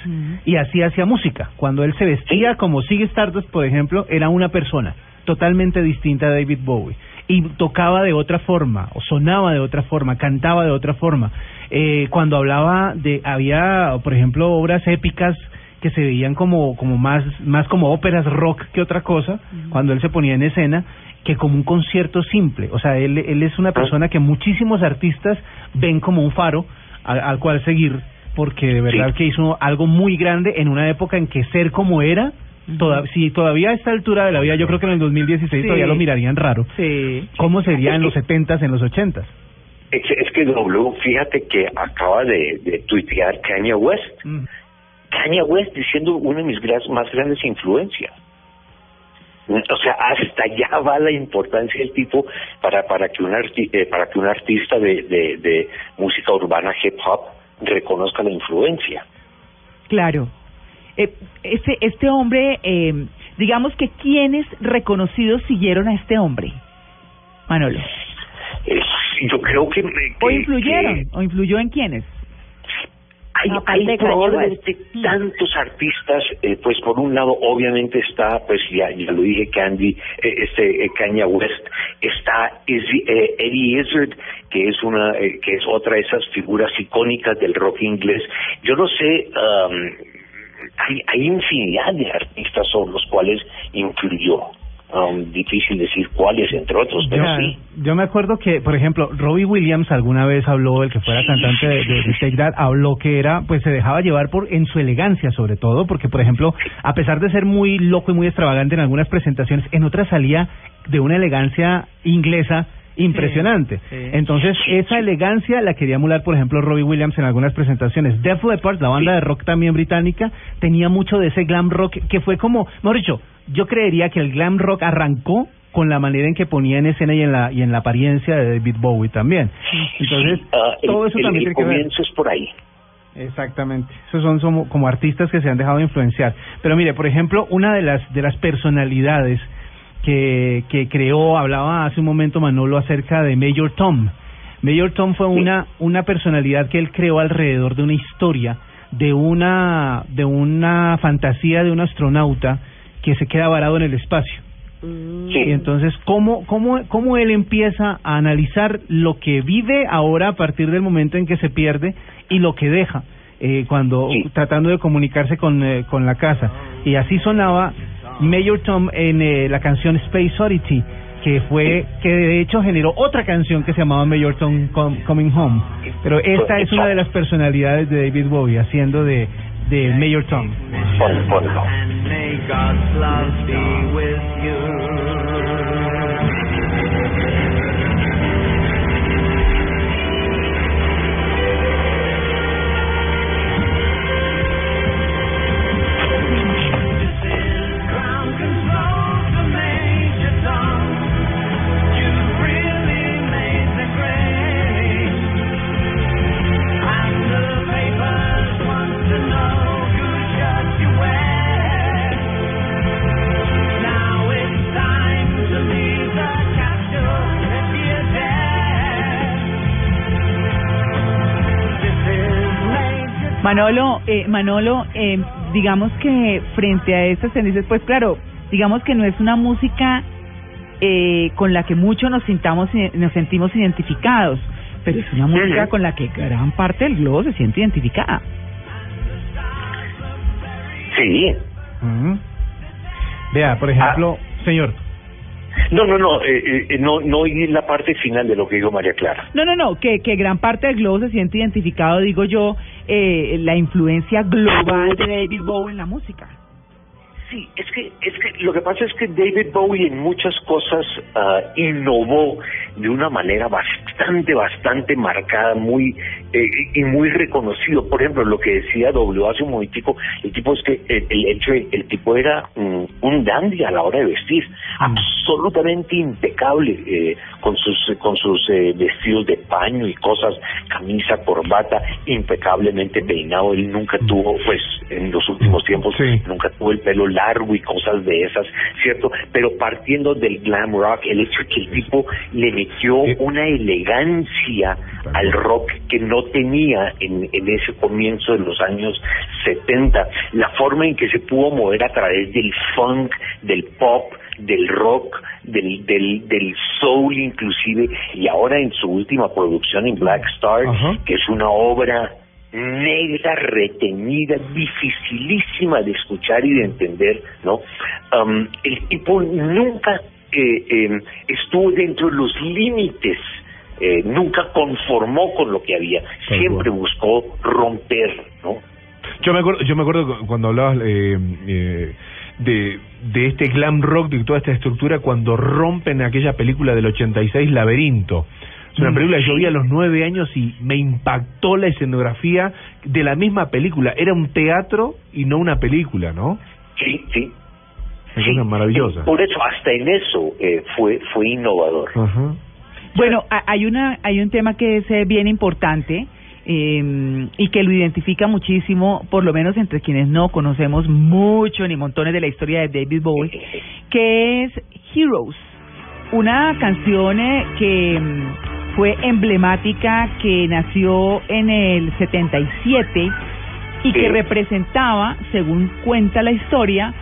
y así hacía música. Cuando él se vestía como Sigue Stardust, por ejemplo, era una persona totalmente distinta a David Bowie y tocaba de otra forma, o sonaba de otra forma, cantaba de otra forma. Eh, cuando hablaba de, había, por ejemplo, obras épicas que se veían como, como más, más como óperas rock que otra cosa, cuando él se ponía en escena, que como un concierto simple. O sea, él, él es una persona que muchísimos artistas ven como un faro al, al cual seguir, porque de verdad Sí. que hizo algo muy grande en una época en que ser como era, toda, si todavía a esta altura de la vida, yo creo que en el 2016 Sí. todavía lo mirarían raro. Sí. ¿Cómo sería en los 70s, en los 80s? Es, es que W, fíjate que acaba de, de tuitear Kanye West. Mm. Kanye West diciendo una de mis más grandes influencias. O sea, hasta allá va la importancia del tipo para para que un arti- eh, para que un artista de, de, de música urbana hip hop reconozca la influencia. Claro. Eh, este, este hombre, eh, digamos que quienes reconocidos siguieron a este hombre, Manolo. Es- yo creo que, que- ¿O influyeron? que ¿O influyó en quiénes? Hay, hay probablemente tantos artistas, eh, pues por un lado obviamente está, pues ya, ya lo dije, Candy, eh, este eh, Kanye West, está Izzy- eh, Eddie Izzard, que es una, eh, que es otra de esas figuras icónicas del rock inglés. Yo no sé, um, hay, hay infinidad de artistas sobre los cuales influyó. Um, difícil decir cuáles, entre otros, pero Ya, sí. Yo me acuerdo que, por ejemplo, Robbie Williams alguna vez habló, el que fuera Sí, cantante de, de, de Take That, habló que era, pues se dejaba llevar por en su elegancia sobre todo, porque por ejemplo, a pesar de ser muy loco y muy extravagante en algunas presentaciones, en otras salía de una elegancia inglesa impresionante. sí. Entonces, esa elegancia la quería emular, por ejemplo, Robbie Williams en algunas presentaciones. Def Leppard, la banda de rock también británica, tenía mucho de ese glam rock que fue como, mejor dicho, yo creería que el glam rock arrancó con la manera en que ponía en escena y en la y en la apariencia de David Bowie también. Entonces, Ah, el- todo eso también el tiene que ver. comienzo es por ahí. Exactamente. Esos son como artistas que se han dejado influenciar. Pero mire, por ejemplo, una de las de las personalidades que, que creó, hablaba hace un momento Manolo acerca de Mayor Tom. Mayor Tom fue una una personalidad que él creó alrededor de una historia de una de una fantasía de un astronauta que se queda varado en el espacio. Mm. Y entonces, ¿cómo, cómo, ¿cómo él empieza a analizar lo que vive ahora a partir del momento en que se pierde y lo que deja eh, cuando Sí. tratando de comunicarse con, eh, con la casa? Y así sonaba Mayor Tom en eh, la canción Space Oddity, que fue que de hecho generó otra canción que se llamaba Mayor Tom Com- Coming Home. Pero esta es una de las personalidades de David Bowie haciendo de, de Mayor Tom. Manolo, eh, Manolo, eh, digamos que frente a estas tendencias, pues claro, digamos que no es una música eh, con la que muchos nos sintamos, nos sentimos identificados, pero es una música con la que gran parte del globo se siente identificada. Sí, Ujú. Vea, por ejemplo, señor. No, no, no, eh, eh, no, no oí la parte final de lo que dijo María Clara. No, no, no, que, que gran parte del globo se siente identificado, digo yo, eh, la influencia global de David Bowie en la música. Sí, es que, es que lo que pasa es que David Bowie en muchas cosas ah, innovó de una manera bastante, bastante marcada, muy eh, y muy reconocido. Por ejemplo, lo que decía W hace un momentico, el tipo es que el, el hecho, el tipo era un, un dandy a la hora de vestir, absolutamente impecable eh, con sus con sus eh, vestidos de paño y cosas, camisa, corbata, impecablemente peinado. Él nunca tuvo, pues, en los últimos tiempos, nunca tuvo el pelo largo y cosas de esas, ¿cierto? Pero partiendo del glam rock, el hecho de que el tipo le metió una elegancia al rock que no tenía en, en ese comienzo de los años 70, la forma en que se pudo mover a través del funk, del pop, del rock, del, del, del soul inclusive, y ahora en su última producción en Black Star, que es una obra negra, retenida, dificilísima de escuchar y de entender, ¿no? Um, el tipo nunca eh, eh, estuvo dentro de los límites, eh, nunca conformó con lo que había, siempre buscó romper, ¿no? Yo me acuerdo, yo me acuerdo cuando hablabas eh, eh, de, de este glam rock, de toda esta estructura, cuando rompen aquella película del 86, Laberinto. Es una Mm, película que yo vi a los nueve años y me impactó la escenografía de la misma película. Era un teatro y no una película, ¿no? Sí, sí. Es una maravillosa. Por eso, hasta en eso eh, fue fue innovador. Ajá. Bueno, ha- hay una hay un tema que es eh, bien importante eh, y que lo identifica muchísimo, por lo menos entre quienes no conocemos mucho ni montones de la historia de David Bowie, que es Heroes, una canción eh, que mm, fue emblemática, que nació en el 77 y que representaba, según cuenta la historia,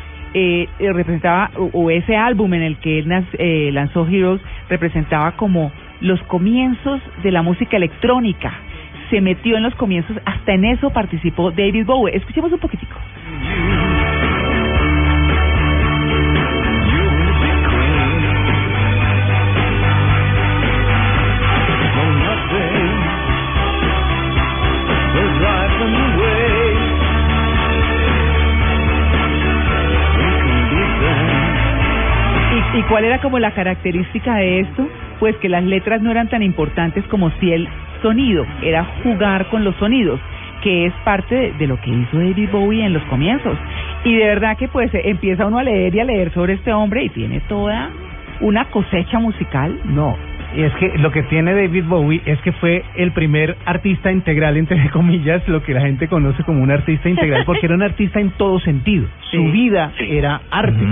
eh, eh, representaba, o, ese álbum en el que él eh, lanzó Heroes, representaba como los comienzos de la música electrónica. Se metió en los comienzos, hasta en eso participó David Bowie. Escuchemos un poquitico. Cuál era como la característica de esto? Pues que las letras no eran tan importantes como si el sonido, era jugar con los sonidos, que es parte de, lo que hizo David Bowie en los comienzos. Y de verdad que pues empieza uno a leer y a leer sobre este hombre y tiene toda una cosecha musical. No, y es que lo que tiene David Bowie es que fue el primer artista integral, entre comillas, lo que la gente conoce como un artista integral, porque era un artista en todo sentido. Su vida era arte,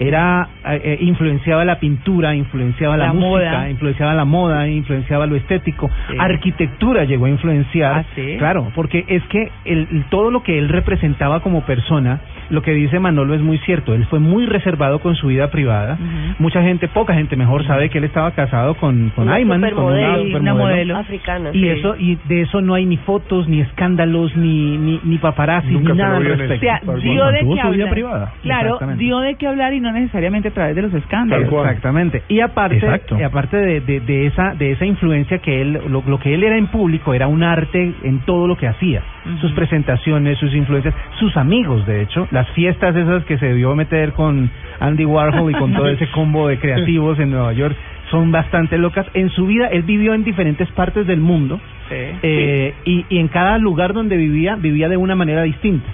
era eh, eh, influenciaba la pintura, influenciaba la, La música, moda. influenciaba la moda, influenciaba lo estético, Sí. arquitectura llegó a influenciar, Ah, claro, porque es que el, el- todo lo que él representaba como persona, lo que dice Manolo es muy cierto, él fue muy reservado con su vida privada, mucha gente, poca gente mejor sabe que él estaba casado con, con Una Ayman, con supermodelo, una una modelo. africana. Y Sí. eso y de eso no hay ni fotos, ni escándalos, ni ni, ni paparazzi, Nunca ni se nada al O sea, dio de qué hablar. privada. Claro, dio de qué hablar y no necesariamente a través de los escándalos. Exactamente. Y aparte, Exacto. y aparte de, de, de esa de esa influencia que él lo, lo que él era en público era un arte en todo lo que hacía. Sus presentaciones, sus influencias, sus amigos, de hecho, las fiestas esas que se debió meter con Andy Warhol y con todo ese combo de creativos en Nueva York son bastante locas. En su vida él vivió en diferentes partes del mundo eh, y, y en cada lugar donde vivía vivía de una manera distinta.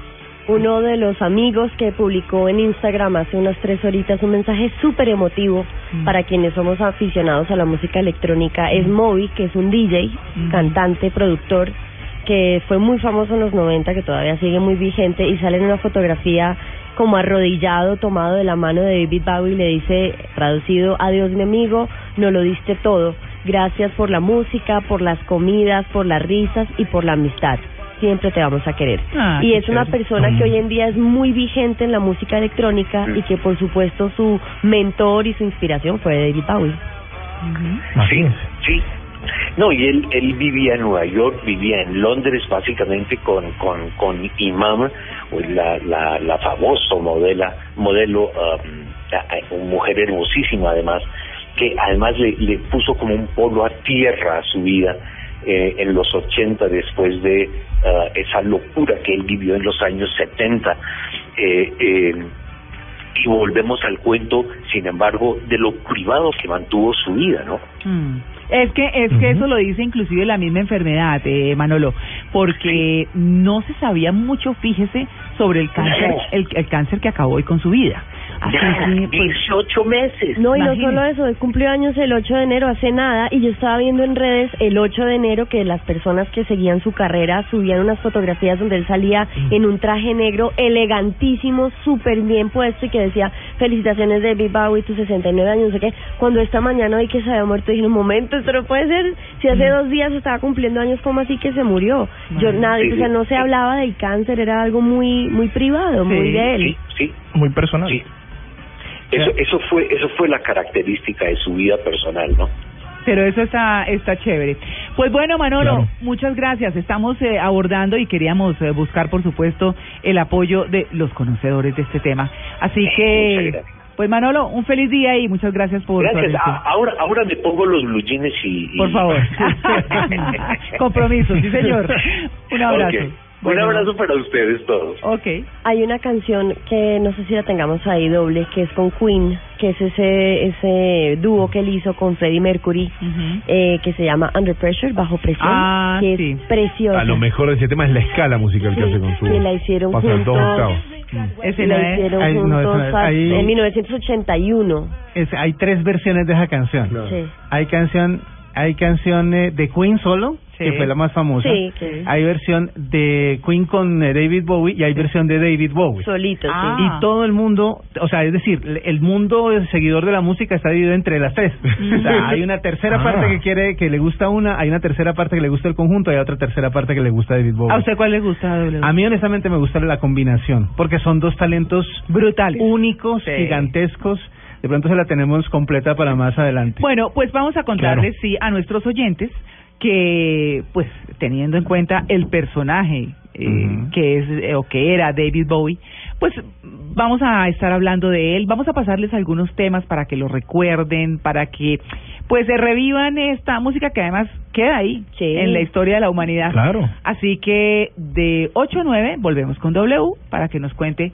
Uno de los amigos que publicó en Instagram hace unas tres horitas un mensaje súper emotivo para quienes somos aficionados a la música electrónica es Moby, que es un DJ, cantante, productor, que fue muy famoso en los 90, que todavía sigue muy vigente y sale en una fotografía como arrodillado, tomado de la mano de David Bowie y le dice, traducido, adiós mi amigo, no lo diste todo, gracias por la música, por las comidas, por las risas y por la amistad. Siempre te vamos a querer. Ah, y es una persona que hoy en día es muy vigente en la música electrónica y que por supuesto su mentor y su inspiración fue David Bowie. Sí, sí. No, y él, él vivía en Nueva York, vivía en Londres básicamente con, con, con Imam, pues la, la, la famoso modela, modelo, um, mujer hermosísima además, que además le, le puso como un polo a tierra a su vida eh, en los 80 después de ah, esa locura que él vivió en los años 70. Eh, eh, y volvemos al cuento, sin embargo, de lo privado que mantuvo su vida, ¿no? Mm. Es que es que eso lo dice inclusive la misma enfermedad, eh, Manolo, porque no se sabía mucho, fíjese, sobre el cáncer, el, el cáncer que acabó hoy con su vida. Así Ya, que, pues, 18 meses. No, y no solo eso, él cumplió años el 8 de enero, hace nada, y yo estaba viendo en redes el 8 de enero que las personas que seguían su carrera subían unas fotografías donde él salía en un traje negro elegantísimo, súper bien puesto, y que decía, felicitaciones David Bowie, tus 69 años, no sé qué. Cuando esta mañana vi que se había muerto, dije, un momento, esto no puede ser, si hace dos días estaba cumpliendo años, ¿cómo así que se murió? Yo, nada, Sí, o sea, no se hablaba del cáncer, era algo muy, muy privado, muy de él. Sí, sí, Muy personal. sí. Eso, eso fue eso fue la característica de su vida personal, ¿no? pero eso está está chévere. Pues bueno, Manolo, Claro. muchas gracias. Estamos eh, abordando y queríamos eh, buscar, por supuesto, el apoyo de los conocedores de este tema. Así que, pues Manolo, un feliz día y muchas gracias por Gracias. A- ahora ahora me pongo los blue jeans y, y- Por favor. Compromiso, sí, señor. Un abrazo. Bueno. Un abrazo para ustedes todos. Ok. Hay una canción que no sé si la tengamos ahí doble, que es con Queen, que es ese ese dúo que él hizo con Freddie Mercury, Ujú. eh, que se llama Under Pressure, bajo presión, Ah, que sí. es preciosa. A lo mejor de ese tema es la escala musical que Sí, hace con su que la hicieron pasa dos juntos. octavos. Ese no la hicieron no, juntos esa- a- ahí- en 1981. Es- hay tres versiones de esa canción. Sí. Hay canción, hay canción eh, de Queen solo, Sí. que fue la más famosa. Sí, que- Hay versión de Queen con eh, David Bowie y hay versión de David Bowie. Solito, Ah. sí. Y todo el mundo, o sea, es decir, el mundo seguidor de la música está dividido entre las tres. O sea, hay una tercera Ah. parte que quiere, que le gusta una, hay una tercera parte que le gusta el conjunto, hay otra tercera parte que le gusta David Bowie. ¿A usted cuál le gusta, W? A mí honestamente me gusta la combinación, porque son dos talentos Brutales. únicos, Sí. gigantescos. De pronto se la tenemos completa para más adelante. Bueno, pues vamos a contarles, sí, a nuestros oyentes que, pues, teniendo en cuenta el personaje eh, que es eh, o que era David Bowie, pues vamos a estar hablando de él, vamos a pasarles algunos temas para que lo recuerden, para que pues se revivan esta música que además queda ahí Sí. en la historia de la humanidad. Claro. Así que de 8 a 9 volvemos con W para que nos cuente,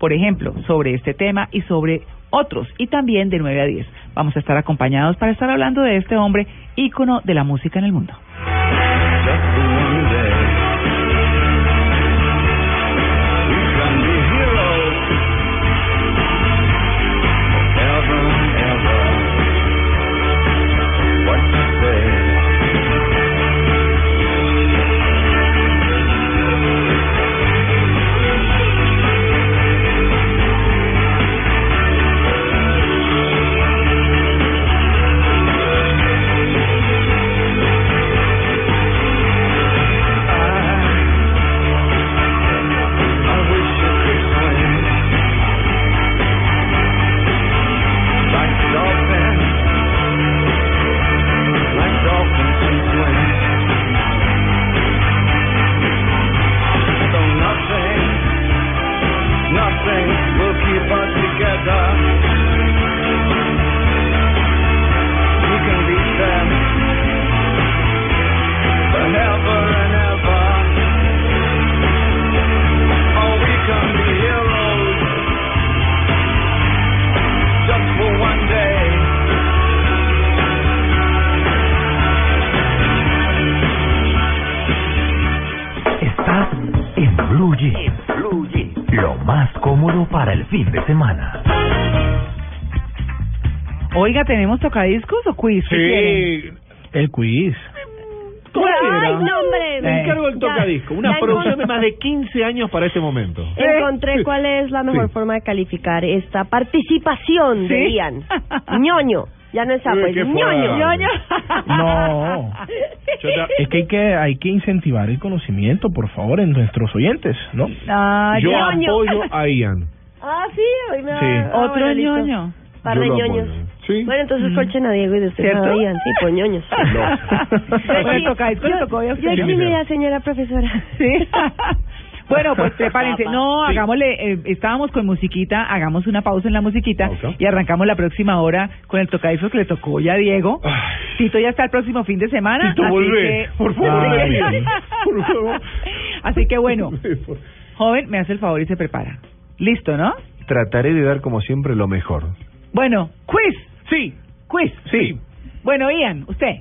por ejemplo, sobre este tema y sobre otros. Y también de 9 a 10 vamos a estar acompañados para estar hablando de este hombre ícono de la música en el mundo. Cómodo para el fin de semana. Oiga, ¿tenemos tocadiscos o quiz? Sí. El quiz. ¡Ay, no, hombre! Me encargo del Ya- tocadisco. Una ya producción de más de 15 años para este momento. Encontré cuál es la mejor Sí. forma de calificar esta participación de ¿Sí? Ian. ñoño. Ya no es sapo, Uy, es qué ñoño. fuerte. No. Es que hay que hay que incentivar el conocimiento, por favor, en nuestros oyentes, ¿no? Ah, Yo ya. ñoño. apoyo a Ian. Ah, sí, hoy me va Sí. ah, Otro bueno, listo. ñoño. Par Yo de lo ñoños. Sí. Bueno, entonces Mm. colchen a Diego y después ¿Cierto? a Ian. Sí, pues ñoños. Bueno, hoy a Yo usted. eximida, señora profesora. Sí. Bueno, pues prepárense. No, Sí. hagámosle, eh, estábamos con musiquita, hagamos una pausa en la musiquita y arrancamos la próxima hora con el tocadiscos que le tocó ya a Diego. Ay. Tito ya está el próximo fin de semana. Tito, así que- Por favor, Ay. Por favor. Así que bueno, joven, me hace el favor y se prepara. Listo, ¿no? Trataré de dar como siempre lo mejor. Bueno, quiz, Sí, quiz. sí. Bueno, Ian, usted.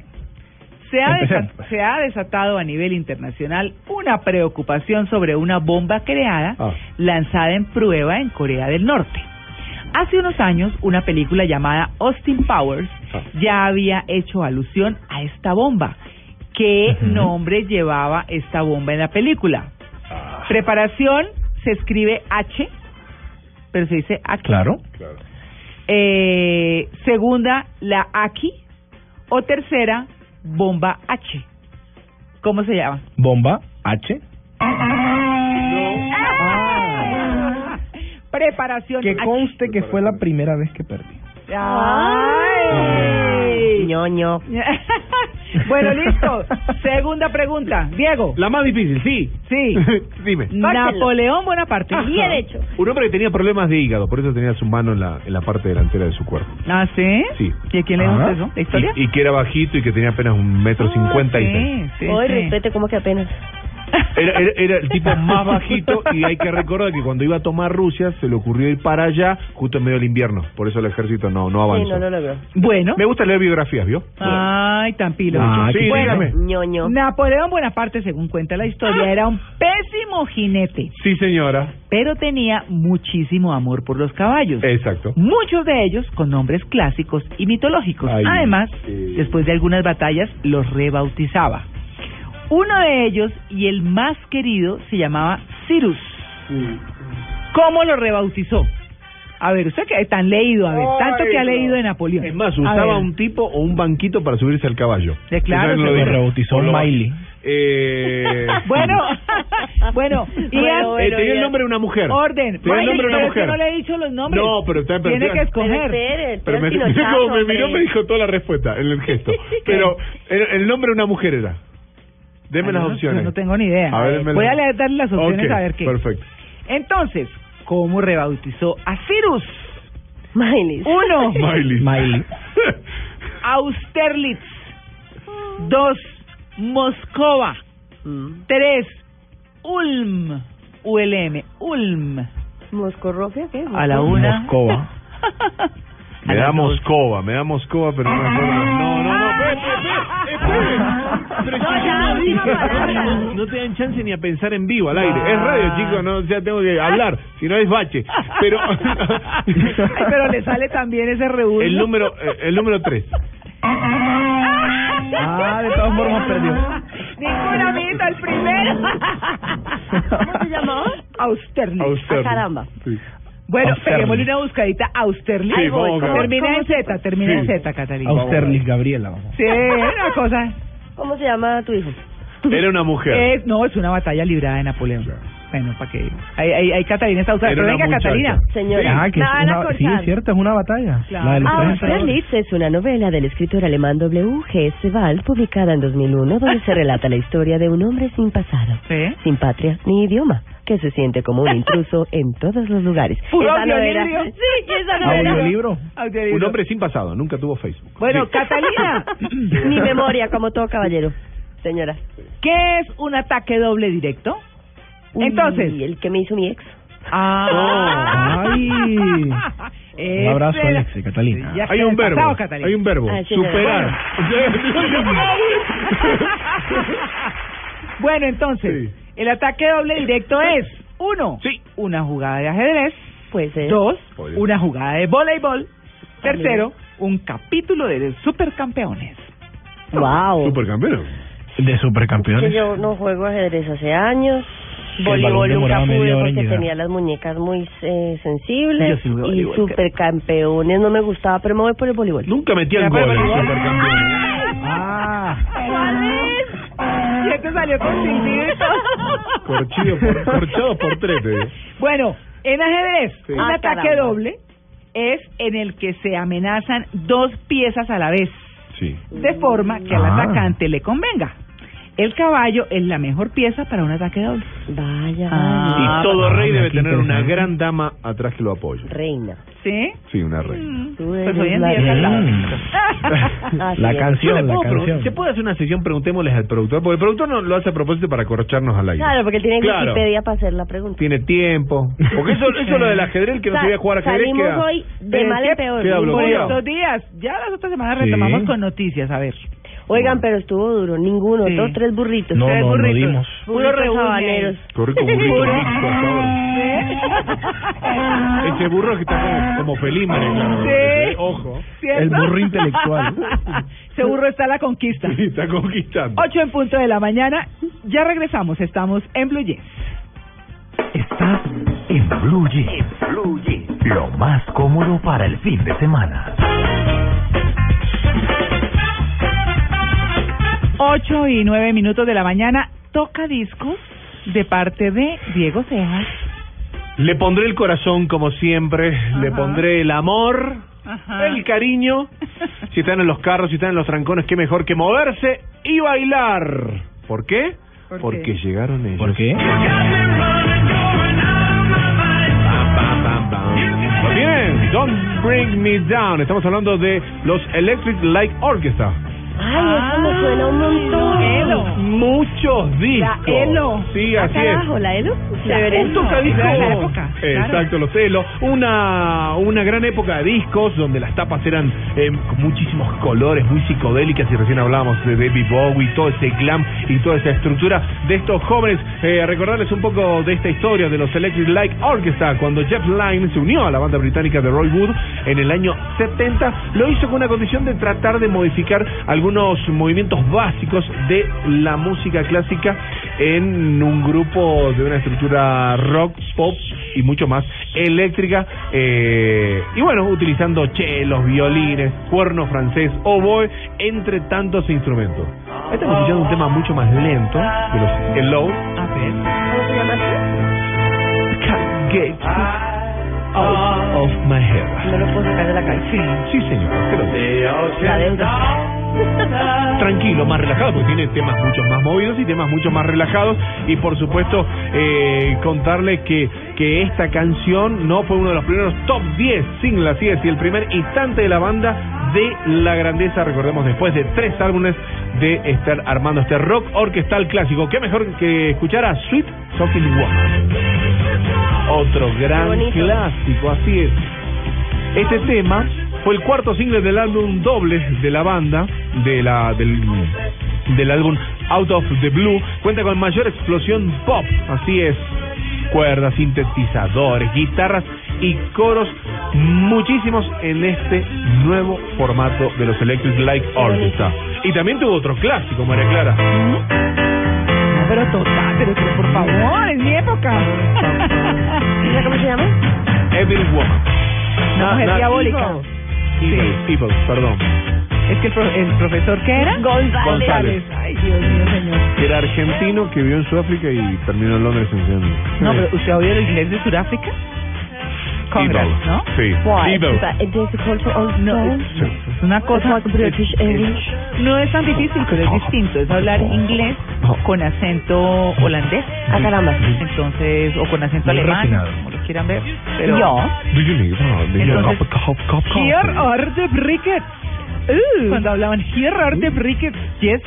Se ha, Empecemos, desa- pues. se ha desatado a nivel internacional una preocupación sobre una bomba creada, Ah. lanzada en prueba en Corea del Norte. Hace unos años, una película llamada Austin Powers Ah. ya había hecho alusión a esta bomba. ¿Qué nombre llevaba esta bomba en la película? Ah. Preparación se escribe H, pero se dice. Claro. Claro. Eh, segunda, la Aki. O tercera, bomba H. ¿Cómo se llama? Bomba H. Ah. Preparación Que H. conste que fue la primera vez que perdí. Ay. ñoño. bueno, listo. Segunda pregunta. Diego. La más difícil, sí. Sí. Dime. Napoleón Bonaparte. Bien hecho. Un hombre que tenía problemas de hígado, por eso tenía su mano en la, en la parte delantera de su cuerpo. ¿Ah, sí? Sí. ¿Y a quién le Ah. gusta eso? ¿La historia? Y, y que era bajito y que tenía apenas un metro cincuenta y. Ah, sí, sí, Hoy sí. respete como que apenas. Era, era, era el tipo más bajito y hay que recordar que cuando iba a tomar Rusia se le ocurrió ir para allá justo en medio del invierno. Por eso el ejército no, no Sí, avanzó. no lo logró. Bueno. Me gusta leer biografías, ¿vio? Ay, tan pilo. Ah, sí, bueno, ñoño. Napoleón Bonaparte, según cuenta la historia, era un pésimo jinete, Sí, señora. pero tenía muchísimo amor por los caballos. Exacto. Muchos de ellos con nombres clásicos y mitológicos. Ay, Además, eh. después de algunas batallas, los rebautizaba. Uno de ellos, y el más querido, se llamaba Cyrus. ¿Cómo lo rebautizó? A ver, usted que tan leído, a ver, tanto que ha leído de Napoleón. Es más, usaba un tipo o un banquito para subirse al caballo. Sí, claro, Eso. Lo rebautizó O lo- Miley. Eh... Bueno, bueno, Eh, tenía el nombre de una mujer. orden. Tenía el nombre de una pero es que mujer. no le he dicho los nombres. No, pero está pero Tiene que escoger. espere, Pero me, cómo me miró, me dijo toda la respuesta en el gesto. Pero el, el nombre de una mujer era. Deme Ay, las no, opciones. No tengo ni idea. A ver. Voy a leer, darle las opciones Ok, a ver qué. Perfecto. Entonces, ¿cómo rebautizó a Cyrus? Miley. Uno, Miley. Miley. Austerlitz. Dos, Moscova. Mm. Tres, Ulm. ULM, Ulm. ¿Moscorrofia qué? A la una. Moscova. Me da Moscova, me da Moscova, pero no me acuerdo. No, no, no, espere, espere, espere. Pero No, te dan chance ni a pensar en vivo al aire. Es radio, chicos, no, ya tengo que hablar, si no es bache. Pero pero le sale también ese rebuzno. el número eh, el número 3. Ah, de todas formas perdió. Ninguna amiguita, el primero. ¿Cómo se llamaba? Austerlitz. Ah, caramba. Sí. Bueno, peguémosle una buscadita a Austerlitz. Sí, vamos, ¿cómo- termina cómo en Z, termina en Sí. Z, Catalina. Austerlitz Gabriela. vamos. Sí, una cosa. ¿Cómo se llama tu hijo? Era una mujer. Es, no, es una batalla librada de Napoleón. Bueno, para que. Ahí, ahí, ahí Catalina está usando. Pero venga. Catalina. Señora. Ah, que es una, sí, es cierto, es una batalla. Claro. La. Austerlitz es una novela del escritor alemán W. G. Sebald publicada en 2001 donde se relata la historia de un hombre sin pasado, Sí. sin patria ni idioma, que se siente como un intruso en todos los lugares. Puro Esa novela. audiolibro. Sí, esa novela. Audiolibro. Audiolibro. Un hombre sin pasado, nunca tuvo Facebook. Bueno, Sí. Catalina. Mi memoria, como todo caballero. Señora. ¿Qué es un ataque doble directo? Uy, Entonces. el que me hizo mi ex. Ah. Ay. Un abrazo, Ese era- Alex y Catalina. Ya Hay un verbo, pasado, Catalina. hay un verbo, Ah, sí, superar. Bueno, entonces, Sí. El ataque doble directo es, uno, Sí. una jugada de ajedrez, Puede ser. dos, Podría una jugada de voleibol, También. tercero, un capítulo de Supercampeones. Wow. Supercampeón. De Que supercampeones. yo no juego ajedrez hace años. Voleibol balón nunca demoraba media pude hora en porque llegar. tenía las muñecas muy eh, Yo sensibles. sí jugué y voleibol, supercampeones no me gustaba, pero me voy por el voleibol. Nunca metía el ¿Ya gol para en voleibol? Supercampeón. Ah. Este salió con silbido y todo. Corchido por, corchado por tres. te digo. Bueno, en ajedrez, Sí. un Ah, ataque caramba. doble es en el que se amenazan dos piezas a la vez, Sí. de forma que al Ah. atacante le convenga. El caballo es la mejor pieza para un ataque doble. Vaya, Ah, y todo ah, rey debe tener una gran dama atrás que lo apoye. reina. ¿Sí? Sí, una reina. Tú Pues hoy en la día es. Mm. La es. Canción, la canción. ¿Se puede hacer una sesión? Preguntémosles al productor, porque el productor no lo hace a propósito para corrocharnos al aire. Claro, porque tiene Claro. Wikipedia para hacer la pregunta. Tiene tiempo. Porque eso, eso lo del ajedrez, que no Sa- sabía jugar ajedrez Salimos queda... hoy de mal es en peor. Por estos días, ya las otras semanas Sí. retomamos con noticias, a ver. Oigan, pero estuvo duro. Ninguno, Sí. todos tres burritos. No, Tres no, no burritos. dimos. Puro Burritos habaneros. Qué rico burrito por favor. Ese burro que está como, como feliz, María Clara. Sí. Ojo. ¿Cierto? El burro intelectual. Ese burro está a la conquista. Sí, está conquistando. 8 en punto de la mañana. Ya regresamos. Estamos en Blue Jeans. Estás en Blue Jeans. Lo más cómodo para el fin de semana. 8 y 9 minutos de la mañana. Toca discos de parte de Diego Cejas. Le pondré el corazón como siempre, le pondré el amor, Ajá. el cariño. Si están en los carros, si están en los trancones, qué mejor que moverse y bailar. ¿Por qué? ¿Por Porque qué? llegaron ellos. ¿Por qué? Pam, pam, pam, pam. ¿Lo tienen? Don't Bring Me Down. Estamos hablando de los Electric Light Orchestra. Ay, eso me suena un montón. Elo. Muchos discos. La Elo. Sí, así carajo, es. la Elo. La Chévere. Elo. Un tocadiscos. La época, claro. Exacto, los Elo. Una, una gran época de discos donde las tapas eran eh, con muchísimos colores, muy psicodélicas. Y recién hablábamos de David Bowie, todo ese glam y toda esa estructura de estos jóvenes. Eh, recordarles un poco de esta historia de los Electric Light Orchestra. Cuando Jeff Lynne se unió a la banda británica de Roy Wood en el año 70, lo hizo con una condición de tratar de modificar algunos movimientos básicos de la música clásica en un grupo de una estructura rock, pop y mucho más eléctrica. eh, y bueno, utilizando chelos, violines, cuerno francés, oboe, entre tantos instrumentos. Estamos escuchando un tema mucho más lento de los Hello. A ver. ¿Cómo se llama así? Can't get you out of my head. No lo puedo sacar de la calle. Sí. Sí, señor. La deuda. tranquilo, más relajado, porque tiene temas mucho más movidos y temas mucho más relajados. Y por supuesto, eh, contarle que, que esta canción no fue uno de los primeros top 10 singles, así es, y el primer instante de la banda de la grandeza, recordemos, después de tres álbumes de estar armando este rock orquestal clásico. ¿Qué mejor que escuchar a Sweet Sophie Woman? Otro gran clásico, así es. Este tema fue el cuarto single del álbum doble de la banda, de la del, del álbum Out of the Blue. Cuenta con mayor explosión pop, así es. Cuerdas, sintetizadores, guitarras y coros, muchísimos en este nuevo formato de los Electric Light Orchestra. Y también tuvo otro clásico, María Clara. No, pero total, pero, pero por favor, es mi época. ¿Mira cómo se llama? Evil Woman. Una mujer diabólica. Evil, Evil, perdón. Es que el, pro- el profesor, ¿qué era? González. González. Ay, Dios mío, señor. que era argentino que vivió en Sudáfrica y terminó en Londres enseñando. No, pero ¿usted ha oído el inglés de Sudáfrica? Congress, Evil. ¿no? Sí, Why? Evil. Is that a difficult to understand? No, es, una cosa... British English? No es tan difícil, pero es distinto. Es hablar inglés con acento holandés. Ah, caramba. Entonces, o con acento Muy alemán, refinado. como lo quieran ver. Pero, Ya. Do you need, uh, do you Entonces, cup, cup, cup, cup, Here are the. Cuando hablaban here are the briquets, yes.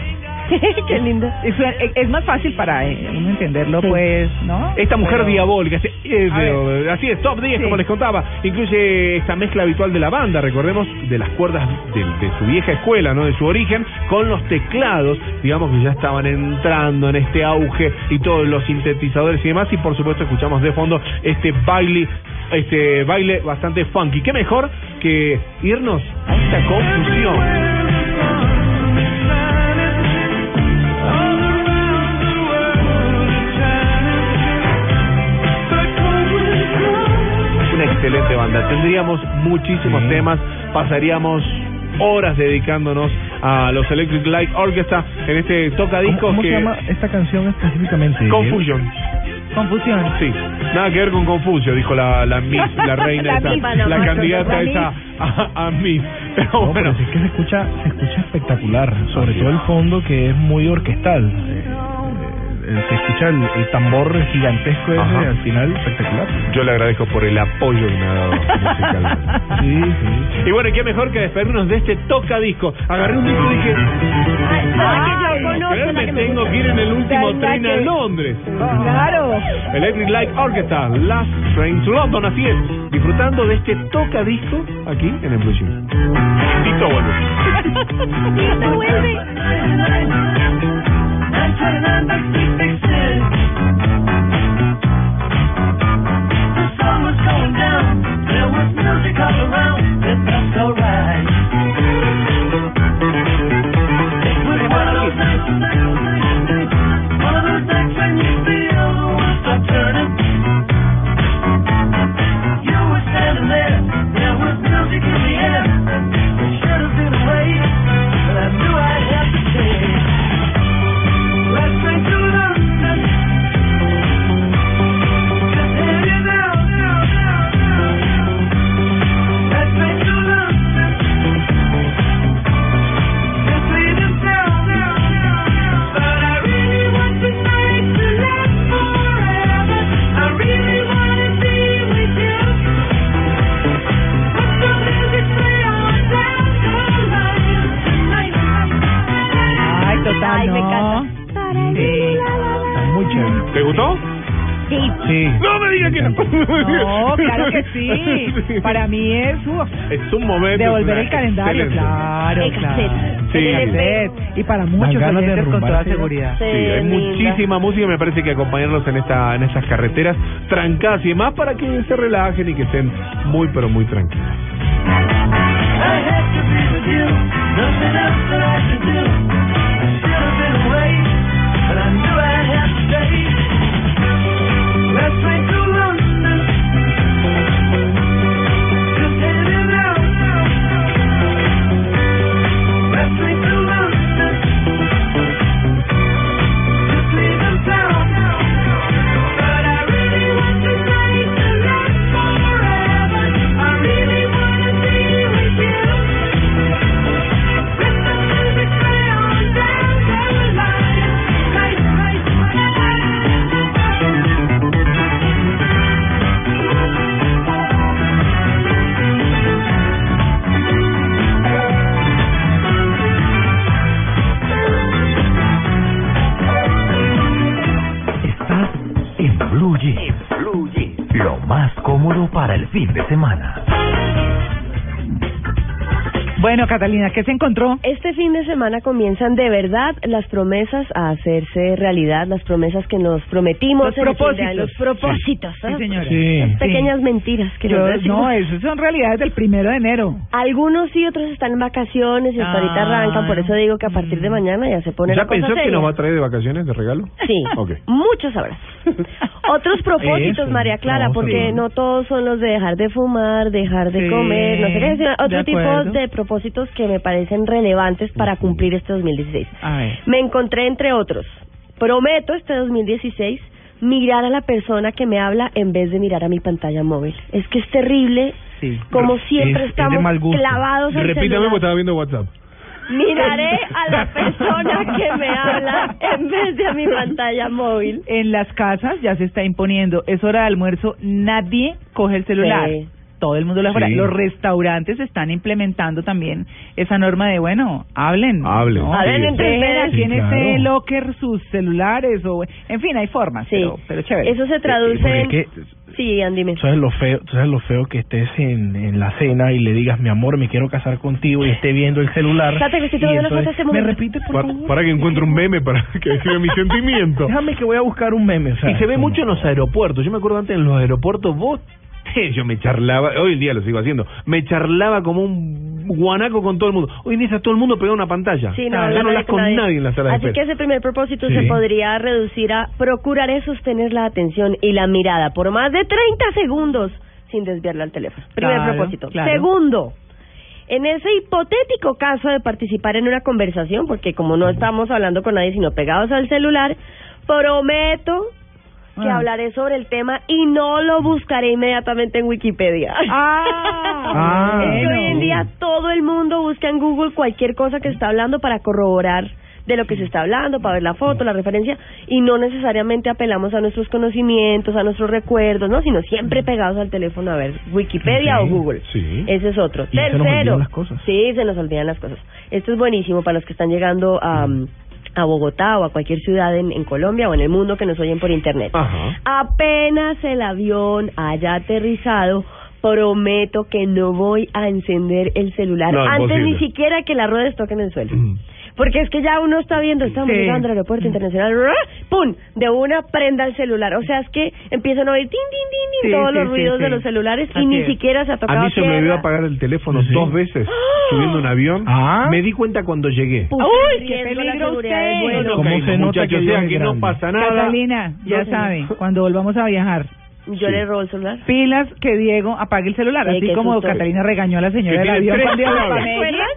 Qué lindo. Es, es más fácil para eh, uno entenderlo, Sí. pues, ¿no? Esta mujer Pero- diabólica, es, así es, top 10, Sí. como les contaba, incluye esta mezcla habitual de la banda, recordemos, de las cuerdas de, de su vieja escuela, ¿no? De su origen, con los teclados, digamos que ya estaban entrando en este auge y todos los sintetizadores y demás, y por supuesto escuchamos de fondo este baile, este baile bastante funky. ¿Qué mejor que irnos a esta confusión? Excelente banda. Tendríamos muchísimos Sí. temas, pasaríamos horas dedicándonos a los Electric Light Orchestra en este ¿Cómo, tocadiscos cómo que se llama esta canción específicamente? Confusion. Confusión. Sí, nada que ver con Confucio, dijo la, la Miss, la reina, La esa, la candidata La esa a, a Miss. Pero No, bueno, pero sí es que se escucha, se escucha espectacular, sobre todo el fondo que es muy orquestal. Eh, eh, se escucha el, el tambor gigantesco ese Ajá. al final, espectacular. yo le agradezco por el apoyo que me ha dado musicalmente. Sí, sí. Y bueno, ¿y qué mejor que despedirnos de este tocadisco? Agarré un disco y dije, Ay, "Ay, yo ¿qué conozco mujer la me que me tengo gusta". que ir en el último tren a que- Londres. Claro. Electric Light Orchestra, Last Train to London, así es. Disfrutando de este tocadisco aquí en el Blue Jean. Tito vuelve. Tito vuelve. There was music all around. Total, Ay, me no. encanta. Sí. Está muy chévere. ¿Te gustó? Sí. Sí. No me digas que no. No, claro que sí. Para mí es uf, Es un momento. devolver el calendario, excelente. claro, El claro. cassette. Sí. El LP. Cassette. Y para muchos ganas de oyentes con toda seguridad. Sí, hay linda. muchísima música, me parece que acompañarlos en esta en esas carreteras trancadas y demás para que se relajen y que estén muy pero muy tranquilos. Estás fin de semana. Bueno, Catalina, ¿qué se encontró? Este fin de semana comienzan de verdad las promesas a hacerse realidad, las promesas que nos prometimos. Los en el fin de propósitos. Los propósitos. Sí, ¿ah? señora. Sí. Las pequeñas mentiras que Yo- nos no, eso son realidades del primero de enero. Algunos sí, otros están en vacaciones y hasta ahorita Ah. arrancan, por eso digo que a partir de mañana ya se pone ¿Ya la cosa pensó que nos va a traer de vacaciones de regalo? Sí, Ok. muchos abrazos. Otros propósitos, Eso, María Clara, no, porque sí. no todos son los de dejar de fumar, dejar de Sí, comer, no sé qué, sino de otro tipo de propósitos que me parecen relevantes para cumplir este 2016. A ver. Me encontré entre otros. Prometo este 2016 mirar a la persona que me habla en vez de mirar a mi pantalla móvil. Es que es terrible Sí. como siempre es de estamos mal gusto. clavados al Repítame celular. porque estaba viendo WhatsApp. Miraré a la persona que me habla en vez de a mi pantalla móvil. En las casas ya se está imponiendo, es hora de almuerzo, nadie coge el celular. Sí. Todo el mundo lo hace. Sí. Los restaurantes están implementando también esa norma de, bueno, hablen. Hablen, ¿no? Hablen sí. entre ustedes. Sí, este locker sus celulares o... En fin, hay formas, Sí, pero, pero chévere. eso se traduce en... Sí, Andy, dime. ¿tú sabes lo feo, sabes lo feo que estés en, en la cena y le digas, mi amor, me quiero casar contigo y esté viendo el celular. Espérate, que y entonces, este ¿Me repites, por Para, favor? para que encuentre un meme para que describa mi sentimiento. Déjame que voy a buscar un meme. o sea, Y se ve mucho en los aeropuertos. Yo me acuerdo antes en los aeropuertos, vos, yo me charlaba, hoy en día lo sigo haciendo, me charlaba como un guanaco con todo el mundo. Hoy en día está todo el mundo pegado a una pantalla. Sí, no, ya habla no hablas con nadie. en la sala de Así que ese primer propósito Sí. se podría reducir a procuraré sostener la atención y la mirada por más de 30 segundos sin desviarla al teléfono. Primer Claro, propósito. claro. Segundo, en ese hipotético caso de participar en una conversación, porque como no estamos hablando con nadie sino pegados al celular, prometo que Ah. hablaré sobre el tema y no lo buscaré inmediatamente en Wikipedia. Ah, Es que bueno. hoy en día todo el mundo busca en Google cualquier cosa que está hablando para corroborar de lo que se está hablando, para ver la foto, la referencia, y no necesariamente apelamos a nuestros conocimientos, a nuestros recuerdos, ¿no? Sino siempre pegados al teléfono a ver Wikipedia o Google. sí. Ese es otro. Y se nos Tercero. olvidan las cosas. Sí, se nos olvidan las cosas. Esto es buenísimo para los que están llegando a, a Bogotá o a cualquier ciudad en, en Colombia o en el mundo que nos oyen por internet. Ajá. Apenas el avión haya aterrizado, prometo que no voy a encender el celular No, antes imposible. ni siquiera que las ruedas toquen el suelo. Porque es que ya uno está viendo, estamos Sí. llegando al aeropuerto internacional, ¡pum! De una prenda el celular. O sea, es que empiezan a oír tin, tin, tin, tin, Sí, todos sí, los ruidos sí. de los celulares Así y ni es. siquiera se ha tocado A mí se me olvidó apagar el teléfono Sí. dos veces subiendo un avión. Ah. Me di cuenta cuando llegué. Puso Uy, qué peligro usted. vuelo. ¿Cómo se nota muchachos, que no pasa nada. Catalina, ya No, sí. sabe, cuando volvamos a viajar, Yo Sí. le robo el celular. pilas que Diego apague el celular, Sí, así como susto. Catalina regañó a la señora del avión cuando.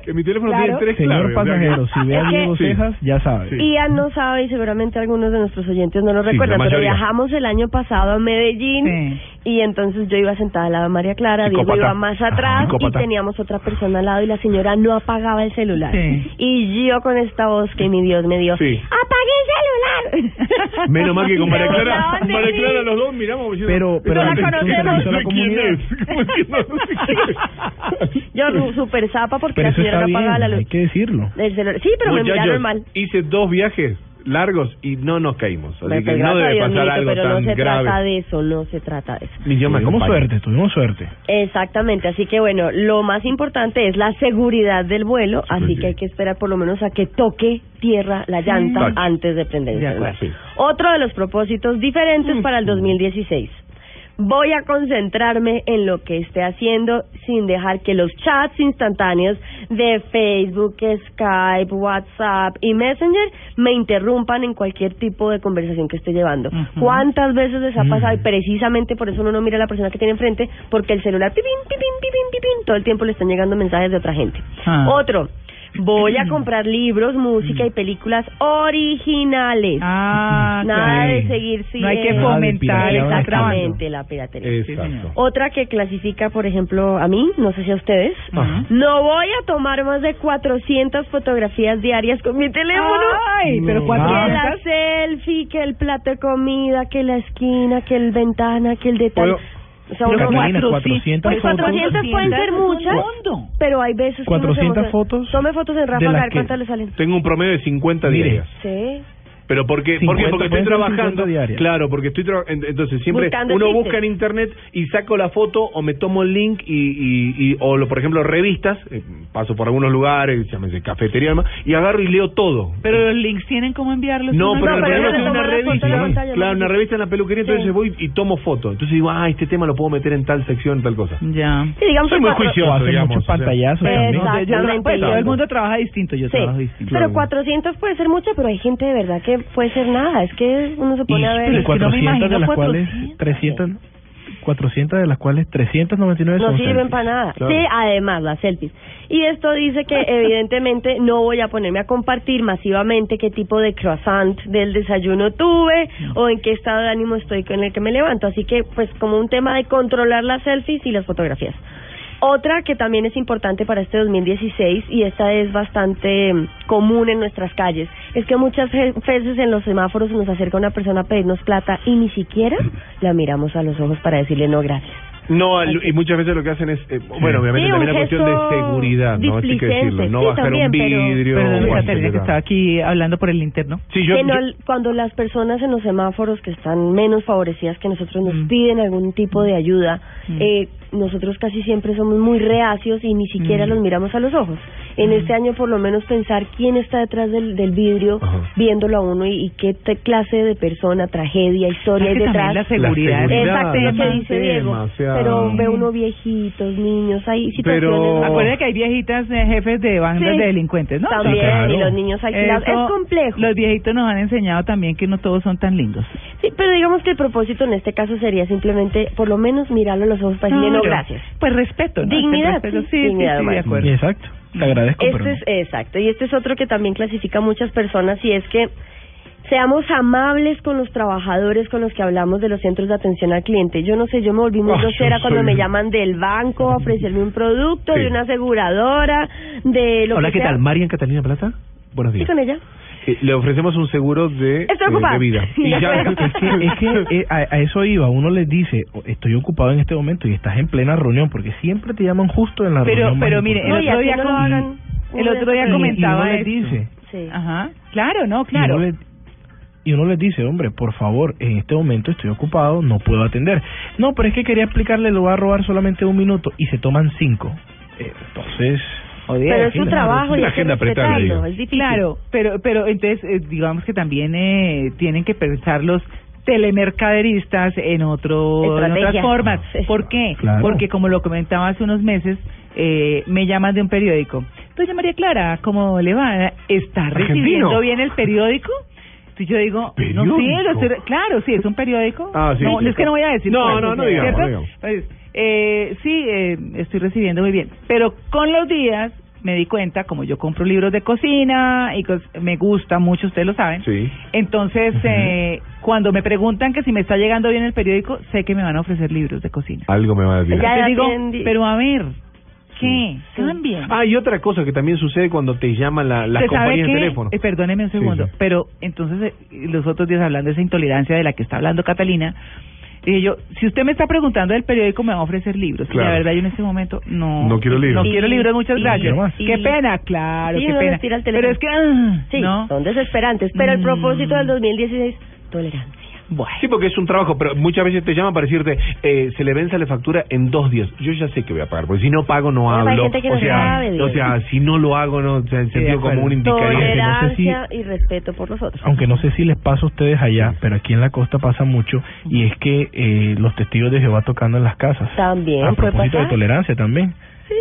Que mi teléfono Claro. tiene tres Señor pasajero, si ve a Diego. Cejas, ya sabe. Sí. Ian no sabe y seguramente algunos de nuestros oyentes no lo recuerdan, pero viajamos el año pasado a Medellín Sí. Y entonces yo iba sentada al lado de María Clara, Diego iba más atrás y teníamos otra persona al lado y la señora no apagaba el celular. Sí. Y yo con esta voz que mi Dios me dio, Sí. ¡apague el celular! Menos mal que con María ¿De Clara, María sí? Clara los dos miramos diciendo, Pero- pero "Esta la gente conocemos". no sé la quién es. No. Yo super zapa porque Pero la señora no apagaba la bien, hay luz que decirlo. del celular. Sí, pero me Muchachos, miraron mal. hice dos viajes largos y no nos caímos. Así Pero que no debe Dios, pasar algo pero no se grave. trata de eso, no se trata de eso. Ni yo Tuvimos suerte, tuvimos suerte. Exactamente, así que bueno, lo más importante es la seguridad del vuelo, así sí. que hay que esperar por lo menos a que toque tierra la llanta antes de prender el De celular. acuerdo, sí. Otro de los propósitos diferentes para el 2016. Voy a concentrarme en lo que esté haciendo sin dejar que los chats instantáneos de Facebook, Skype, WhatsApp y Messenger me interrumpan en cualquier tipo de conversación que esté llevando. ¿Cuántas veces les ha pasado? Y precisamente por eso uno no mira a la persona que tiene enfrente, porque el celular, pipín, pipín, pipín, pipín, todo el tiempo le están llegando mensajes de otra gente. Ah. Otro, voy a comprar libros, música y películas originales. Ah, Nada de seguir No hay que fomentar exactamente la piratería. Exacto. Otra que clasifica, por ejemplo, a mí, no sé si a ustedes, Ajá. no voy a tomar más de 400 fotografías diarias con mi teléfono. Ay, pero No. Que la 400. selfie, que el plato de comida, que la esquina, que el ventana, que el detalle. Bueno, o sea, Pero uno- Catalina, cuatro- 400 pues fotos. 400 pueden ser muchas, pero hay veces que uno se 400 emociona. fotos Tome fotos en de Rafa, a las ver que- cuántas le salen. Tengo un promedio de 50 Mire. diarias. Sí. Pero porque, 50, porque, porque estoy trabajando, 50 diarias. claro, porque estoy tra- en- entonces siempre Buscando uno busca en internet y saco la foto o me tomo el link y, y, y- o lo, por ejemplo revistas, eh, paso por algunos lugares, llámese cafetería y demás, y agarro y leo todo. Pero los links tienen cómo enviarlos. No, pero, no, pero si tomo una revista, en la pantalla, claro, ¿no? una revista en la peluquería, Sí. entonces voy y tomo foto. Entonces digo, ah, este tema lo puedo meter en tal sección, tal cosa. Ya. Sí, digamos Soy que muy cuatro- juicioso, hace digamos, muchos o sea. pantallazos Exactamente. todo el mundo trabaja distinto, yo Sí, trabajo distinto. pero 400 puede ser mucho, pero hay gente de verdad que puede ser nada. Es que uno se Y pone a ver. pero es que no me 400 de las cuales 400. 300 400 de las cuales 399 no son sirven selfies. para nada. Claro. Sí, además, las selfies. Y esto dice que evidentemente no voy a ponerme a compartir masivamente qué tipo de croissant del desayuno tuve o en qué estado de ánimo estoy con el que me levanto. Así que, pues, como un tema de controlar las selfies y las fotografías. Otra que también es importante para este 2016 y esta es bastante mm, común en nuestras calles es que muchas ve- veces en los semáforos se nos acerca una persona a pedirnos plata y ni siquiera la miramos a los ojos para decirle no gracias. No, al- y muchas veces lo que hacen es, eh, bueno, obviamente Sí, también la cuestión de seguridad, ¿no? Hay que decirlo, no Sí, bajar también, un pero- vidrio. Perdón, o Catalina, que estaba aquí hablando por el interno. Sí, yo, que no- yo- cuando las personas en los semáforos que están menos favorecidas que nosotros nos Mm. piden algún tipo de ayuda, Mm. eh, nosotros casi siempre somos muy reacios y ni siquiera Mm. los miramos a los ojos. En este año por lo menos pensar quién está detrás del, del vidrio Ajá. viéndolo a uno y, y qué te- clase de persona, tragedia, historia hay detrás. la seguridad. La seguridad, Exacto, lo que dice Diego. demasiado. Pero ve uno viejitos, niños, hay situaciones. Pero- Acuérdate que hay viejitas eh, jefes de bandas Sí. de delincuentes, ¿no? También, claro. y los niños alquilados. Eso, Es complejo. Los viejitos nos han enseñado también que no todos son tan lindos. Sí, pero digamos que el propósito en este caso sería simplemente, por lo menos, mirarlo a los ojos para decirle no, Claro. gracias. Pues respeto, ¿no? Dignidad, Respeto, sí, sí, sí, dignidad sí, de humana. acuerdo. Exacto. Te agradezco, pero Este no. es exacto, y este es otro que también clasifica a muchas personas y es que Seamos amables con los trabajadores con los que hablamos de los centros de atención al cliente. Yo no sé, yo me volví muy grosera cuando soy- me llaman del banco a ofrecerme un producto, Sí. de una aseguradora, de lo Hola, que ¿qué sea. tal? Marian Catalina Plaza. Buenos días. con ella. Eh, Le ofrecemos un seguro de, Estoy eh, de vida. Sí, Y ya. Es que, es que eh, a, a eso iba, uno les dice, "Oh, estoy ocupado en este momento y estás en plena reunión, porque siempre te llaman justo en la Pero, reunión. más pero mire, el No, y otro día, el otro día ya- Y- y comentaba uno les dice, Sí. Ajá, claro, no, Y claro. uno, le, y uno les dice, hombre, por favor, en este momento estoy ocupado, no puedo atender. No, pero es que quería explicarle, lo va a robar solamente un minuto y se toman cinco. Eh, entonces... Pero es su agenda, trabajo y la agenda apretada. Es difícil. Claro, pero, pero entonces eh, digamos que también eh, tienen que pensar los telemercaderistas en otro en otras formas. ¿Por qué? Claro. Porque como lo comentaba hace unos meses, eh, me llaman de un periódico. Doña María Clara, ¿cómo le va? ¿Está Argentino. recibiendo bien el periódico? Entonces yo digo, no, sí, ¿Periódico? lo estoy- claro, sí, es un periódico. Ah, sí, no, sí. es que no voy a decir. No, cuál, no, no digamos, no digamos. Pues, eh, sí, eh, estoy recibiendo muy bien. Pero con los días me di cuenta, como yo compro libros de cocina y me gusta mucho, ustedes lo saben. Sí. Entonces, eh, cuando me preguntan que si me está llegando bien el periódico, sé que me van a ofrecer libros de cocina. Algo me va a decir. Ya, Te digo, pero a ver, ¿qué? Sí. Cambien. Ah, y otra cosa que también sucede cuando te llaman la, las ¿Usted sabe compañías de teléfono. Eh, perdóneme un Sí, segundo, sí. pero entonces eh, los otros días hablando de esa intolerancia de la que está hablando Catalina, dije yo, si usted me está preguntando del periódico me va a ofrecer libros. Y Claro. la verdad yo en este momento no No quiero libros. No Sí, quiero libros, muchas sí, gracias. sí. Qué pena, claro, Sí, qué pena. Pero es que ah, Sí, no. son desesperantes. Pero el Mm. propósito del 2016, tolerancia. Bueno. Sí, porque es un trabajo, pero muchas veces te llaman para decirte, eh, se le vence la factura en dos días. Yo ya sé que voy a pagar, porque si no pago no hay hablo. gente que o no sea, sabe, Diego. o sea, si no lo hago, no, o sea, en sentido común indicaría. no sé si- Tolerancia y respeto por los otros. Aunque no sé si les pasa a ustedes allá, pero aquí en la costa pasa mucho, y es que eh, los testigos de Jehová tocando en las casas. También A puede propósito de tolerancia también.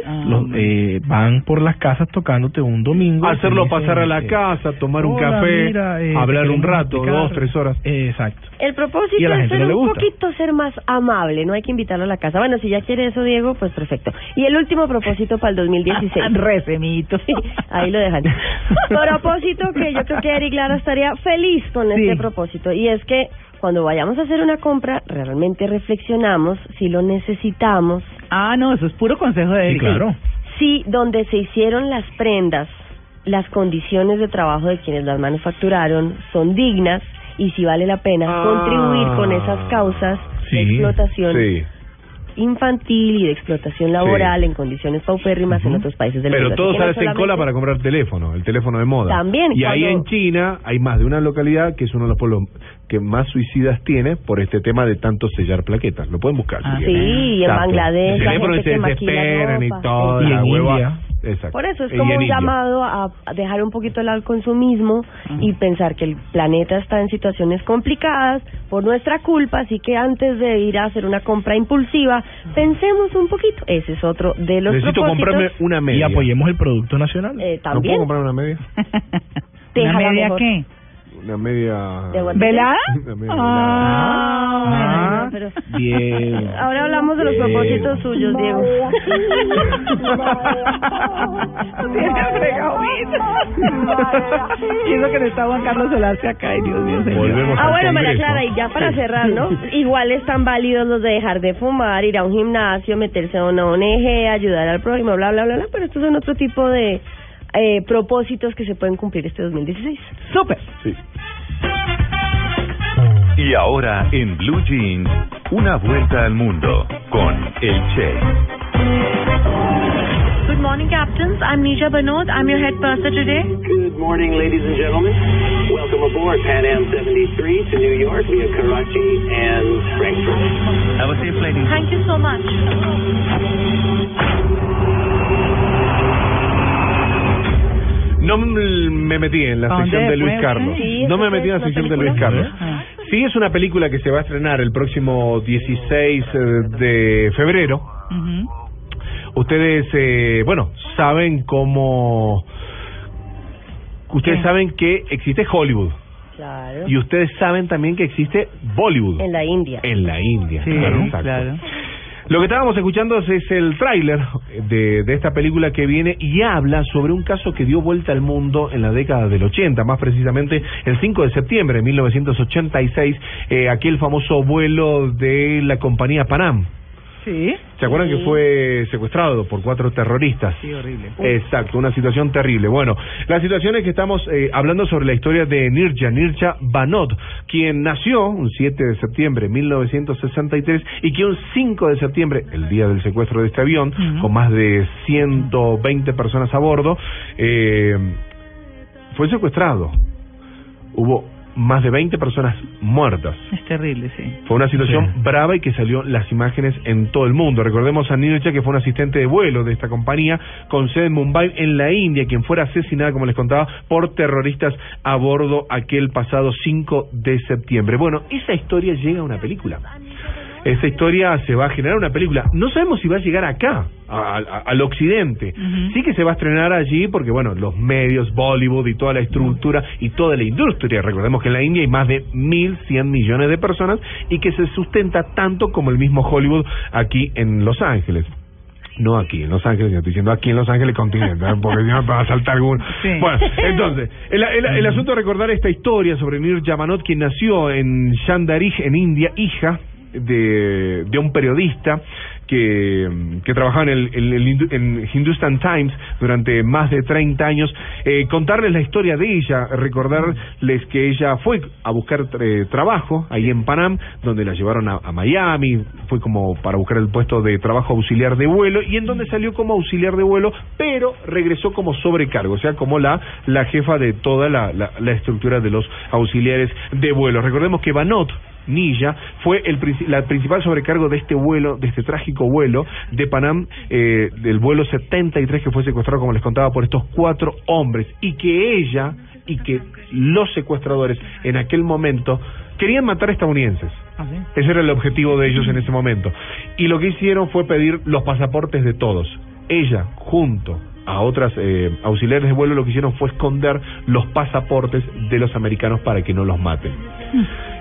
Ah, Los, eh, van por las casas tocándote un domingo. Hacerlo dicen, pasar a la eh, casa, tomar un "Hola, café, mira, eh, hablar un queremos rato, explicar". dos, tres horas. Eh, exacto. El propósito es ser no un poquito ser más amable, no hay que invitarlo a la casa. Bueno, si ya quiere eso, Diego, pues perfecto. Y el último propósito para el 2016. Recemito. Sí, ahí lo dejan. propósito que yo creo que Eric Lara estaría feliz con Sí. este propósito. Y es que cuando vayamos a hacer una compra, realmente reflexionamos si lo necesitamos, Ah, no, eso es puro consejo de Sí, Eric. claro. si donde se hicieron las prendas, las condiciones de trabajo de quienes las manufacturaron son dignas y si vale la pena Ah. contribuir con esas causas Sí, de explotación Sí. Infantil y de explotación laboral en condiciones paupérrimas en otros países del Pero mundo. Así todos hacen cola para comprar teléfono, el teléfono de moda. También, Y ahí en China hay más de una localidad que es uno de los pueblos que más suicidas tiene por este tema de tanto sellar plaquetas. Lo pueden buscar. Ah, si Sí, y en. Bangladesh, Se porque gente se que desesperan y la hueva. India. Exacto. Por eso es Y como un llamado a dejar un poquito el al consumismo y pensar que el planeta está en situaciones complicadas por nuestra culpa, así que antes de ir a hacer una compra impulsiva, pensemos un poquito. Ese es otro de los Necesito propósitos. comprarme una Y media. apoyemos el producto nacional. Eh, ¿No también. puedo comprar una media? ¿Una media mejor. qué? Una media... ¿Velada? Una media Ah, Ah, pero- Bien. Ahora hablamos de los Diego. propósitos suyos, Diego. Tiene fregado Y eso que no está Juan Carlos Solarse acá, ay Dios mío, señor. Volvemos Ah, bueno, María. Clara, y ya para Sí. cerrar, ¿no? Igual están válidos los de dejar de fumar, ir a un gimnasio, meterse a una ONG, ayudar al prójimo, bla, bla, bla, bla, pero estos son otro tipo de eh, propósitos que se pueden cumplir este 2016. Súper. Sí. Y ahora en Blue Jeans, una vuelta al mundo con el Che. Good morning, captains. I'm Nisha Banod. I'm your head purser today. Good morning, ladies and gentlemen. Welcome aboard Pan Am 73 to New York via Karachi and Frankfurt. Have a safe flight. Thank you so much. No me metí en la ¿A sección de Luis? Carlos. Sí, no me ¿esa metí en la es una sección de Luis película? Carlos. Ah. Sí, es una película que se va a estrenar el próximo 16 eh, de febrero. Ustedes, eh, bueno, saben cómo... Ustedes ¿Qué? saben que existe Hollywood. Claro. Y ustedes saben también que existe Bollywood. En la India. En la India. Sí, claro, exacto. claro. Lo que estábamos escuchando es, el tráiler de, de esta película que viene y habla sobre un caso que dio vuelta al mundo en la década del 80, más precisamente el 5 de septiembre de 1986, eh, aquel famoso vuelo de la compañía Panam. Sí. ¿Se acuerdan que fue secuestrado por cuatro terroristas? Sí, horrible. Exacto, una situación terrible. Bueno, la situación es que estamos eh, hablando sobre la historia de Nirja, Nirja Banot, quien nació un 7 de septiembre de 1963 y que un 5 de septiembre, el día del secuestro de este avión, con más de 120 personas a bordo, eh, fue secuestrado. Hubo más de 20 personas muertas. Es terrible, sí. Fue una situación brava y que salió las imágenes en todo el mundo. Recordemos a Nirja, que fue un asistente de vuelo de esta compañía, con sede en Mumbai, en la India, quien fuera asesinada, como les contaba, por terroristas a bordo aquel pasado 5 de septiembre. Bueno, esa historia llega a una película. Esa historia se va a generar una película. No sabemos si va a llegar acá, a- a- al occidente. Sí que se va a estrenar allí porque, bueno, los medios, Bollywood y toda la estructura y toda la industria. Recordemos que en la India hay más de 1.100 millones de personas y que se sustenta tanto como el mismo Hollywood aquí en Los Ángeles. No aquí, en Los Ángeles, yo estoy diciendo aquí en Los Ángeles continente, ¿eh? porque si no me va a saltar alguno. Sí. Bueno, entonces, el, el- el asunto de recordar esta historia sobre Nir Jamanot, quien nació en Chandarij, en India, hija de, un periodista que, que trabajaba en el, en en Hindustan Times durante más de 30 años, eh, contarles la historia de ella, recordarles que ella fue a buscar eh, trabajo ahí en Panam, donde la llevaron a, a Miami, fue como para buscar el puesto de trabajo auxiliar de vuelo, y en donde salió como auxiliar de vuelo, pero regresó como sobrecargo, o sea, como la, la jefa de toda la, la, la estructura de los auxiliares de vuelo. Recordemos que Banot, Nilla fue el, la principal sobrecargo de este vuelo, de este trágico vuelo de Panam, eh, del vuelo 73 que fue secuestrado, como les contaba, por estos cuatro hombres, y que ella y que los secuestradores en aquel momento querían matar a estadounidenses. Ah, sí. Ese era el objetivo de ellos en ese momento. Y lo que hicieron fue pedir los pasaportes de todos. Ella, junto a otras eh, auxiliares de vuelo, lo que hicieron fue esconder los pasaportes de los americanos para que no los maten.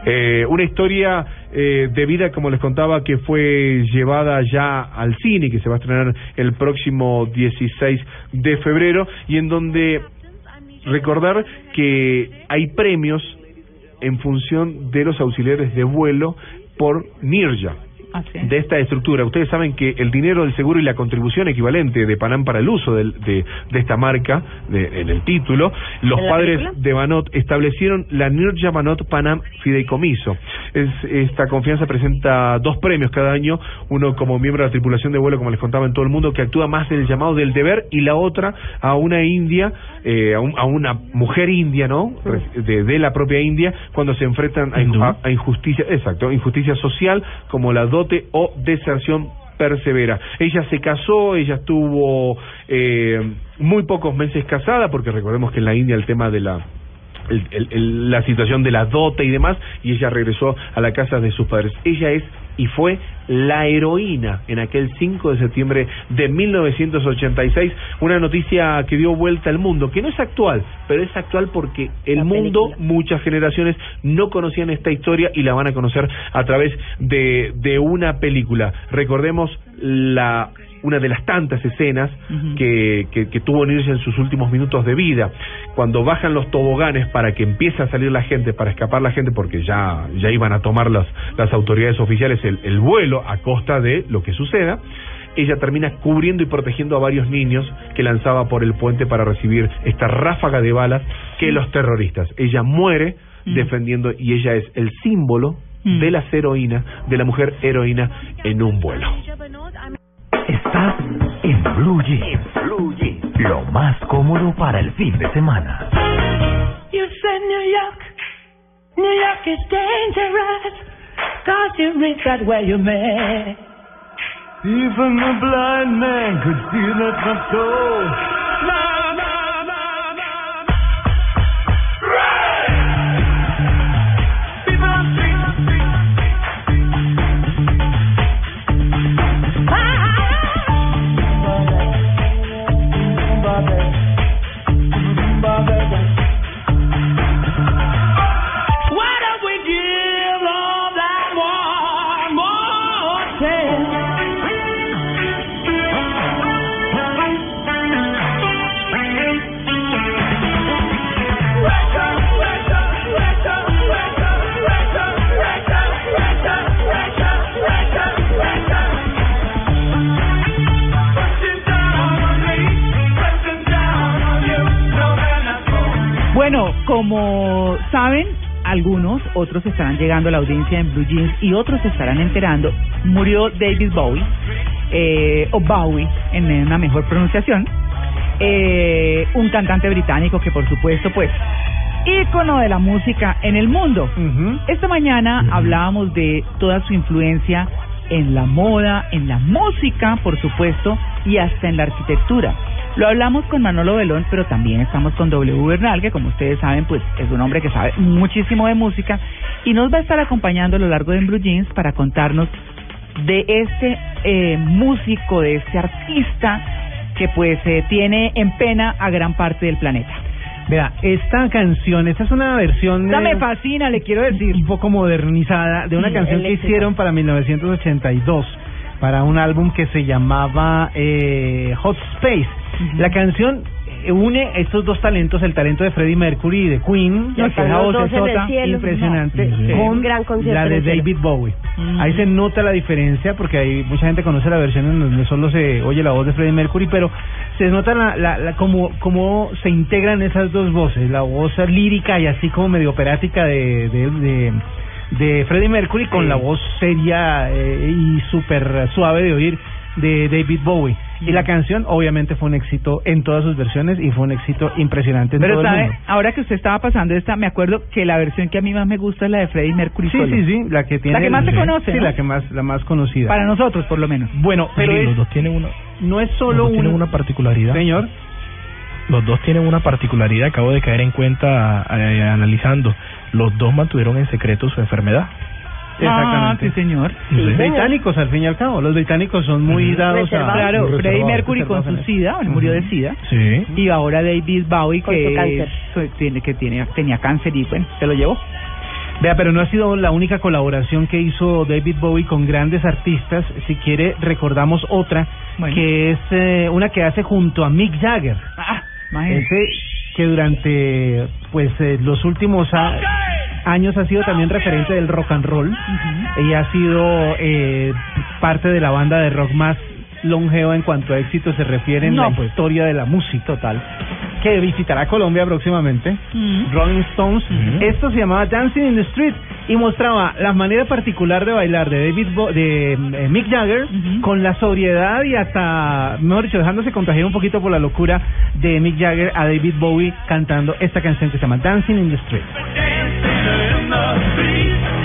Eh, una historia eh, de vida, como les contaba, que fue llevada ya al cine, que se va a estrenar el próximo 16 de febrero, y en donde recordar que hay premios en función de los auxiliares de vuelo por NIRJA Ah, sí. de esta estructura. Ustedes saben que el dinero del seguro y la contribución equivalente de Panam para el uso del- de, de esta marca, de- en el título, los ¿En la padres película? de Banot establecieron la Nirja Banot Panam Fideicomiso. Es, esta confianza presenta dos premios cada año, uno como miembro de la tripulación de vuelo, como les contaba en todo el mundo, que actúa más en el llamado del deber, y la otra a una india, eh, a, un- a una mujer india, ¿no? De, de la propia India, cuando se enfrentan a, inju- a injusticia, exacto, injusticia social, como la o deserción persevera. Ella se casó, ella estuvo eh, muy pocos meses casada, porque recordemos que en la India el tema de la el- el- el- la situación de la dote y demás, y ella regresó a la casa de sus padres. Ella es y fue la heroína en aquel 5 de septiembre de 1986, una noticia que dio vuelta al mundo, que no es actual, pero es actual porque el La mundo, película. muchas generaciones no conocían esta historia y la van a conocer a través de, de una película. Recordemos la una de las tantas escenas que, que, que tuvo Nirja en sus últimos minutos de vida, cuando bajan los toboganes para que empiece a salir la gente, para escapar la gente, porque ya, ya iban a tomar las, las autoridades oficiales el, el vuelo a costa de lo que suceda, ella termina cubriendo y protegiendo a varios niños que lanzaba por el puente para recibir esta ráfaga de balas que los terroristas. Ella muere defendiendo y ella es el símbolo de las heroínas, de la mujer heroína en un vuelo. Estás en Blue Jeans. Lo más cómodo para el fin de semana. You said New York, New York is dangerous, cause you reach that where you met. Even a blind man could see that my soul. Bueno, como saben, algunos, otros estarán llegando a la audiencia en Blue Jeans y otros se estarán enterando, murió David Bowie, eh, o Bowie en una mejor pronunciación, eh, un cantante británico que por supuesto pues ícono de la música en el mundo. Esta mañana hablábamos de toda su influencia en la moda, en la música, por supuesto, y hasta en la arquitectura. Lo hablamos con Manolo Belón, pero también estamos con W Bernal, que como ustedes saben, pues es un hombre que sabe muchísimo de música y nos va a estar acompañando a lo largo de En Blue Jeans para contarnos de este eh, músico, de este artista que pues eh, tiene en pena a gran parte del planeta. Vea, esta canción, esta es una versión Esta me fascina, le quiero decir. un poco modernizada de una Sí, canción que eléctrica. hicieron para 1982 para un álbum que se llamaba eh, Hot Space. La canción une estos dos talentos, el talento de Freddie Mercury y de Queen, que es cielo. impresionante, No. Sí. con Gran la de. David Bowie. Mm. Ahí se nota la diferencia porque hay mucha gente conoce la versión en donde solo se oye la voz de Freddie Mercury, pero se nota la, la, la- como, como se integran esas dos voces, la voz lírica y así como medio operática de, de, de, de Freddie Mercury con la voz seria eh, y súper suave de oír de David Bowie. Y la canción obviamente fue un éxito en todas sus versiones y fue un éxito impresionante en Pero todo el sabe, mundo. ahora que usted estaba pasando esta, me acuerdo que la versión que a mí más me gusta es la de Freddie Mercury Sí, solo. sí, sí, la que tiene La que más se sí, conoce, Sí, ¿no? la que más la más conocida. Para nosotros, por lo menos. Bueno, pero Sí, es- los dos tienen una, no es solo dos un tienen una particularidad. señor Los dos tienen una particularidad, acabo de caer en cuenta eh, analizando. Los dos mantuvieron en secreto su enfermedad. Exactamente. Ah, sí, señor. Sí. británicos al fin y al cabo. Los británicos son muy dados a Claro, Freddie Mercury con su. SIDA, bueno, murió de SIDA. Sí. Y ahora David Bowie Con su que cáncer. so- tiene que tiene tenía cáncer y bueno, se lo llevó. Vea, pero no ha sido la única colaboración que hizo David Bowie con grandes artistas. Si quiere, recordamos otra, Bueno. que es eh, una que hace junto a Mick Jagger. Ah, imagínese. Ese que durante pues eh, los últimos a- años ha sido también referente del rock and roll. Y ha sido eh, parte de la banda de rock más longeva en cuanto a éxito se refiere en No, la pues. historia de la música total que visitará Colombia próximamente. Rolling Stones. Esto se llamaba Dancing in the Street y mostraba la manera particular de bailar de David Bo- de eh, Mick Jagger con la sobriedad y hasta mejor dicho dejándose contagiar un poquito por la locura de Mick Jagger a David Bowie cantando esta canción que se llama Dancing in the Street Este en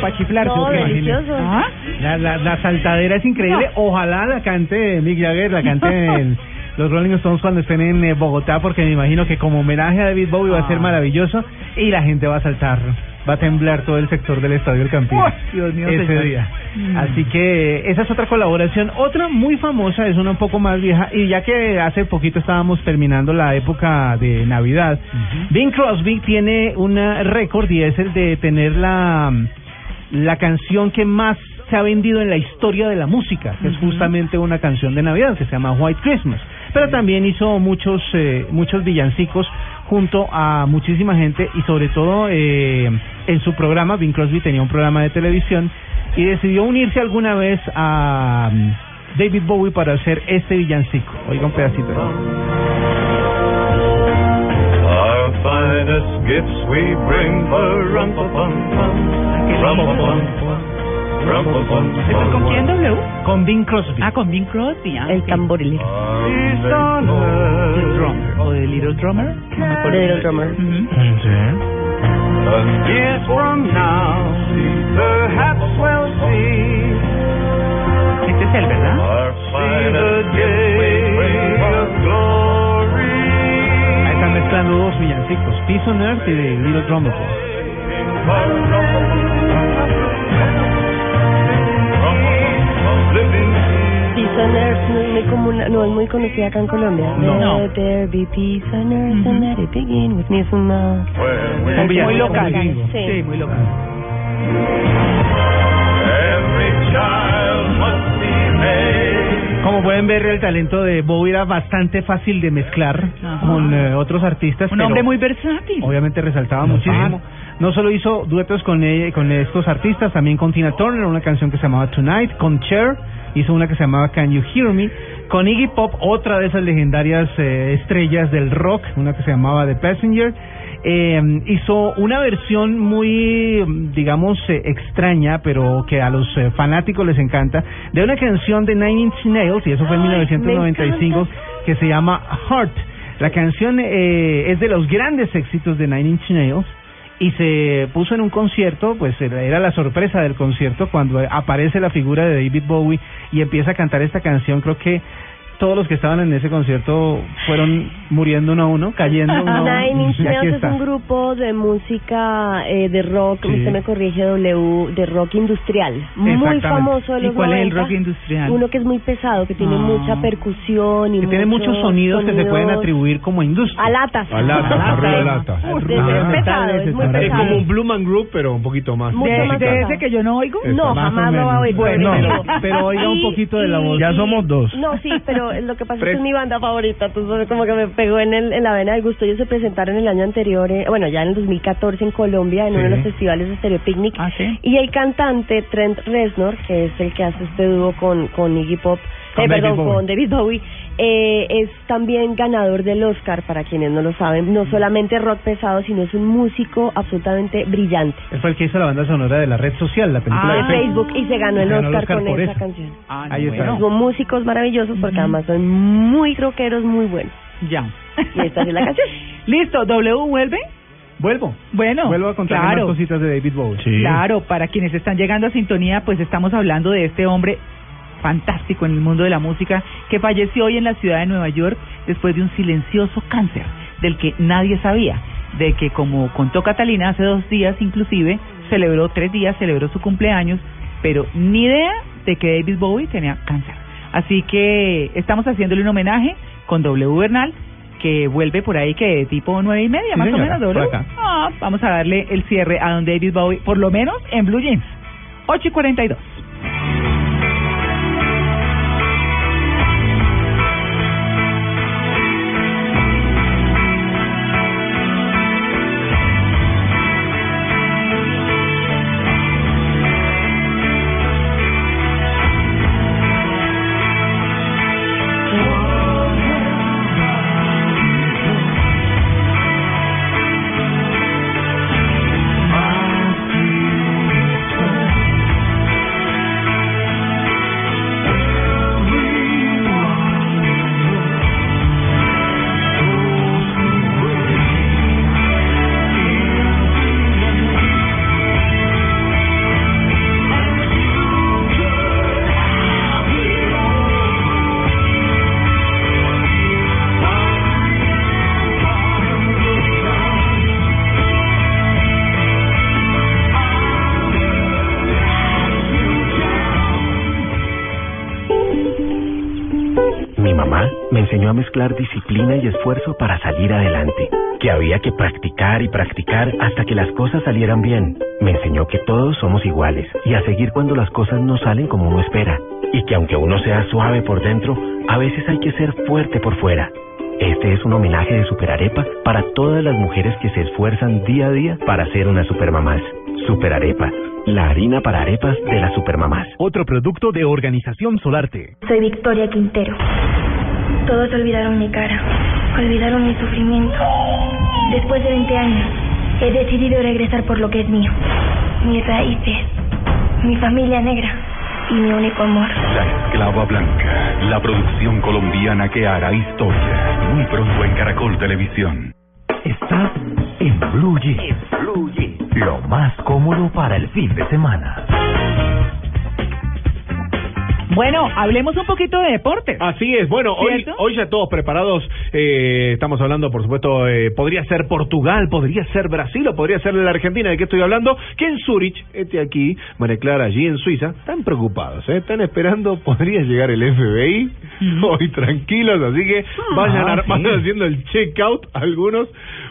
como para chiflarse. No. ¿Ah? La, la, la saltadera es increíble. Ojalá la cante Mick Jagger, la cante los Rolling Stones cuando estén en eh, Bogotá, porque me imagino que como homenaje a David Bowie va a ser Ah. maravilloso y la gente va a saltar. Va a temblar todo el sector del Estadio del Campín Uy, Dios mío, ese señor. día. Mm. Así que esa es otra colaboración. Otra muy famosa, es una un poco más vieja, y ya que hace poquito estábamos terminando la época de Navidad, Bing Crosby tiene un récord y es el de tener la, la canción que más se ha vendido en la historia de la música, que es justamente una canción de Navidad que se llama White Christmas. Pero también hizo muchos eh, muchos villancicos junto a muchísima gente y sobre todo eh, en su programa, Bing Crosby tenía un programa de televisión y decidió unirse alguna vez a mm, David Bowie para hacer este villancico. Oiga un pedacito. Finest gifts we bring for rum-pa-pum-pum, rum-pa-pum-pum. ¿Con quién W? Con Bing Crosby. Ah, con Bing Crosby. ah, El tamborilero. Earth, Drummer. ¿O de Little Drummer? No me acuerdo. De Little Drummer. Ujú. Sí. and years from now, perhaps we'll see, Este es él, ¿verdad? our villancicos Peace on Earth y de Little Drummer. Peace on Earth no es, muy no conocida acá en Colombia. No. There be peace on earth and let it begin with me. Es una. Well, muy, muy local. Muy sí. sí. muy local. Every child must be made. Como pueden ver, el talento de Bowie era bastante fácil de mezclar Ajá. con eh, otros artistas. Un pero hombre muy versátil. Obviamente resaltaba muchísimo. No solo hizo duetos con, eh, con estos artistas, también con Tina Turner, una canción que se llamaba Tonight, con Cher, hizo una que se llamaba Can You Hear Me, con Iggy Pop, otra de esas legendarias eh, estrellas del rock, una que se llamaba The Passenger. Eh, hizo una versión muy, digamos, eh, extraña, pero que a los eh, fanáticos les encanta, de una canción de Nine Inch Nails, y eso fue en Ay, me 1995, encanta. que se llama Heart. La canción eh, es de los grandes éxitos de Nine Inch Nails y se puso en un concierto, pues era la sorpresa del concierto cuando aparece la figura de David Bowie y empieza a cantar esta canción. Creo que todos los que estaban en ese concierto fueron muriendo uno a uno, cayendo uno a uno. Nine Inch y Nails es está. un grupo de música eh, de rock, Sí. usted me corrige, W, de rock industrial. Muy famoso de ¿Y los cuál es el 90. rock industrial? Uno que es muy pesado, que tiene Ah. mucha percusión y Que tiene muchos sonidos que se pueden sonidos atribuir como industria. A latas. A lata, arriba de lata. Uf, es, es pesado, es muy Es pesado. como un Blue Man Group, pero un poquito más. ¿De, más de ese que yo no oigo? No, jamás lo va a oír. Bueno, pero, pero- pero oiga un poquito de la voz. Ya somos dos. No, sí, pero lo que pasa es que es mi banda favorita, entonces como que me pegó en, el, en la vena del gusto. Ellos se presentaron el año anterior, eh, bueno, ya en el 2014 en Colombia, en uno de los festivales de Stereo Picnic. Ah, sí. Y el cantante Trent Reznor, que es el que hace este dúo con, con Iggy Pop, eh, perdón, Bowie. con David Bowie, eh, es también ganador del Oscar, para quienes no lo saben. No solamente rock pesado, sino es un músico absolutamente brillante. Él fue el que hizo la banda sonora de la red social, la película Ah, de Facebook. Facebook y se ganó el Se ganó el Oscar, Oscar con por esa eso. canción. Ah, Ahí está. bueno. Son músicos maravillosos porque además son muy rockeros, muy buenos. Ya. Y esta es la canción. Listo, W vuelve. Vuelvo. Bueno, Vuelvo a contar claro. unas cositas de David Bowie. Claro, para quienes están llegando a sintonía, pues estamos hablando de este hombre fantástico en el mundo de la música que falleció hoy en la ciudad de Nueva York después de un silencioso cáncer del que nadie sabía, de que como contó Catalina hace dos días inclusive, celebró tres días, celebró su cumpleaños, pero ni idea de que David Bowie tenía cáncer. Así que estamos haciéndole un homenaje con W Bernal que vuelve por ahí que tipo nueve y media Sí, más señora, o menos W. Ah, vamos a darle el cierre a don David Bowie, por lo menos en Blue Jeans. 8 y 42. Enseñó a mezclar disciplina y esfuerzo para salir adelante, que había que practicar y practicar hasta que las cosas salieran bien. Me enseñó que todos somos iguales y a seguir cuando las cosas no salen como uno espera, y que aunque uno sea suave por dentro, a veces hay que ser fuerte por fuera. Este es un homenaje de Superarepa para todas las mujeres que se esfuerzan día a día para ser unas supermamás. Superarepa, la harina para arepas de las supermamás. Otro producto de Organización Solarte. Soy Victoria Quintero. Todos olvidaron mi cara, olvidaron mi sufrimiento. Después de 20 años, he decidido regresar por lo que es mío. Mis raíces, mi familia negra y mi único amor. La Esclava Blanca, la producción colombiana que hará historia. Muy pronto en Caracol Televisión. Estás en Blue Jeans. Lo más cómodo para el fin de semana. Bueno, hablemos un poquito de deportes. Así es, bueno, hoy, ¿Cierto? hoy ya todos preparados, eh, estamos hablando, por supuesto, eh, podría ser Portugal, podría ser Brasil o podría ser la Argentina, ¿de qué estoy hablando? Que en Zurich, este aquí, María Clara, allí en Suiza, están preocupados, ¿eh? están esperando, podría llegar el FBI, hoy tranquilos, así que vayan Ah, armando sí. haciendo el check-out algunos,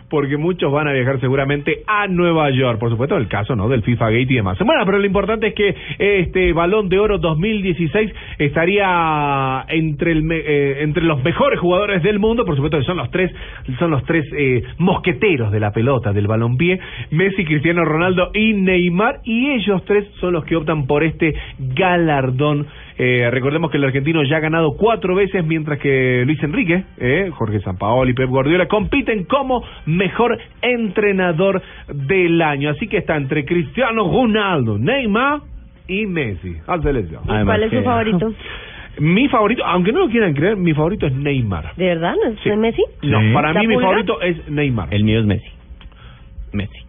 porque muchos van a viajar seguramente a Nueva York, por supuesto, el caso, ¿no?, del FIFA Gate y demás. Bueno, pero lo importante es que este Balón de Oro 2016 estaría entre el eh, entre los mejores jugadores del mundo, por supuesto que son los tres son los tres eh, mosqueteros de la pelota del balompié, Messi, Cristiano Ronaldo y Neymar y ellos tres son los que optan por este galardón. Eh, recordemos que el argentino ya ha ganado cuatro veces, mientras que Luis Enrique, eh, Jorge Sampaoli y Pep Guardiola compiten como mejor entrenador del año. Así que está entre Cristiano Ronaldo, Neymar y Messi. Al selección. ¿Cuál es su favorito? Mi favorito, aunque no lo quieran creer, mi favorito es Neymar. ¿De verdad? ¿No es Sí. Messi? No, para mí mi favorito es Neymar. El mío es Messi. Messi.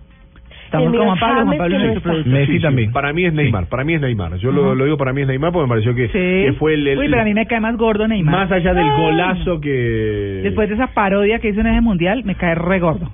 Estamos con Juan Pablo, Juan Pablo que es no. Messi también. Para mí es Neymar, para mí es Neymar. Yo lo, lo digo para mí es Neymar porque me pareció que, que Sí. fue el, el- Uy, pero a mí me cae más gordo Neymar. más allá del Ay. golazo que Después de esa parodia que hizo en ese mundial, me cae re gordo.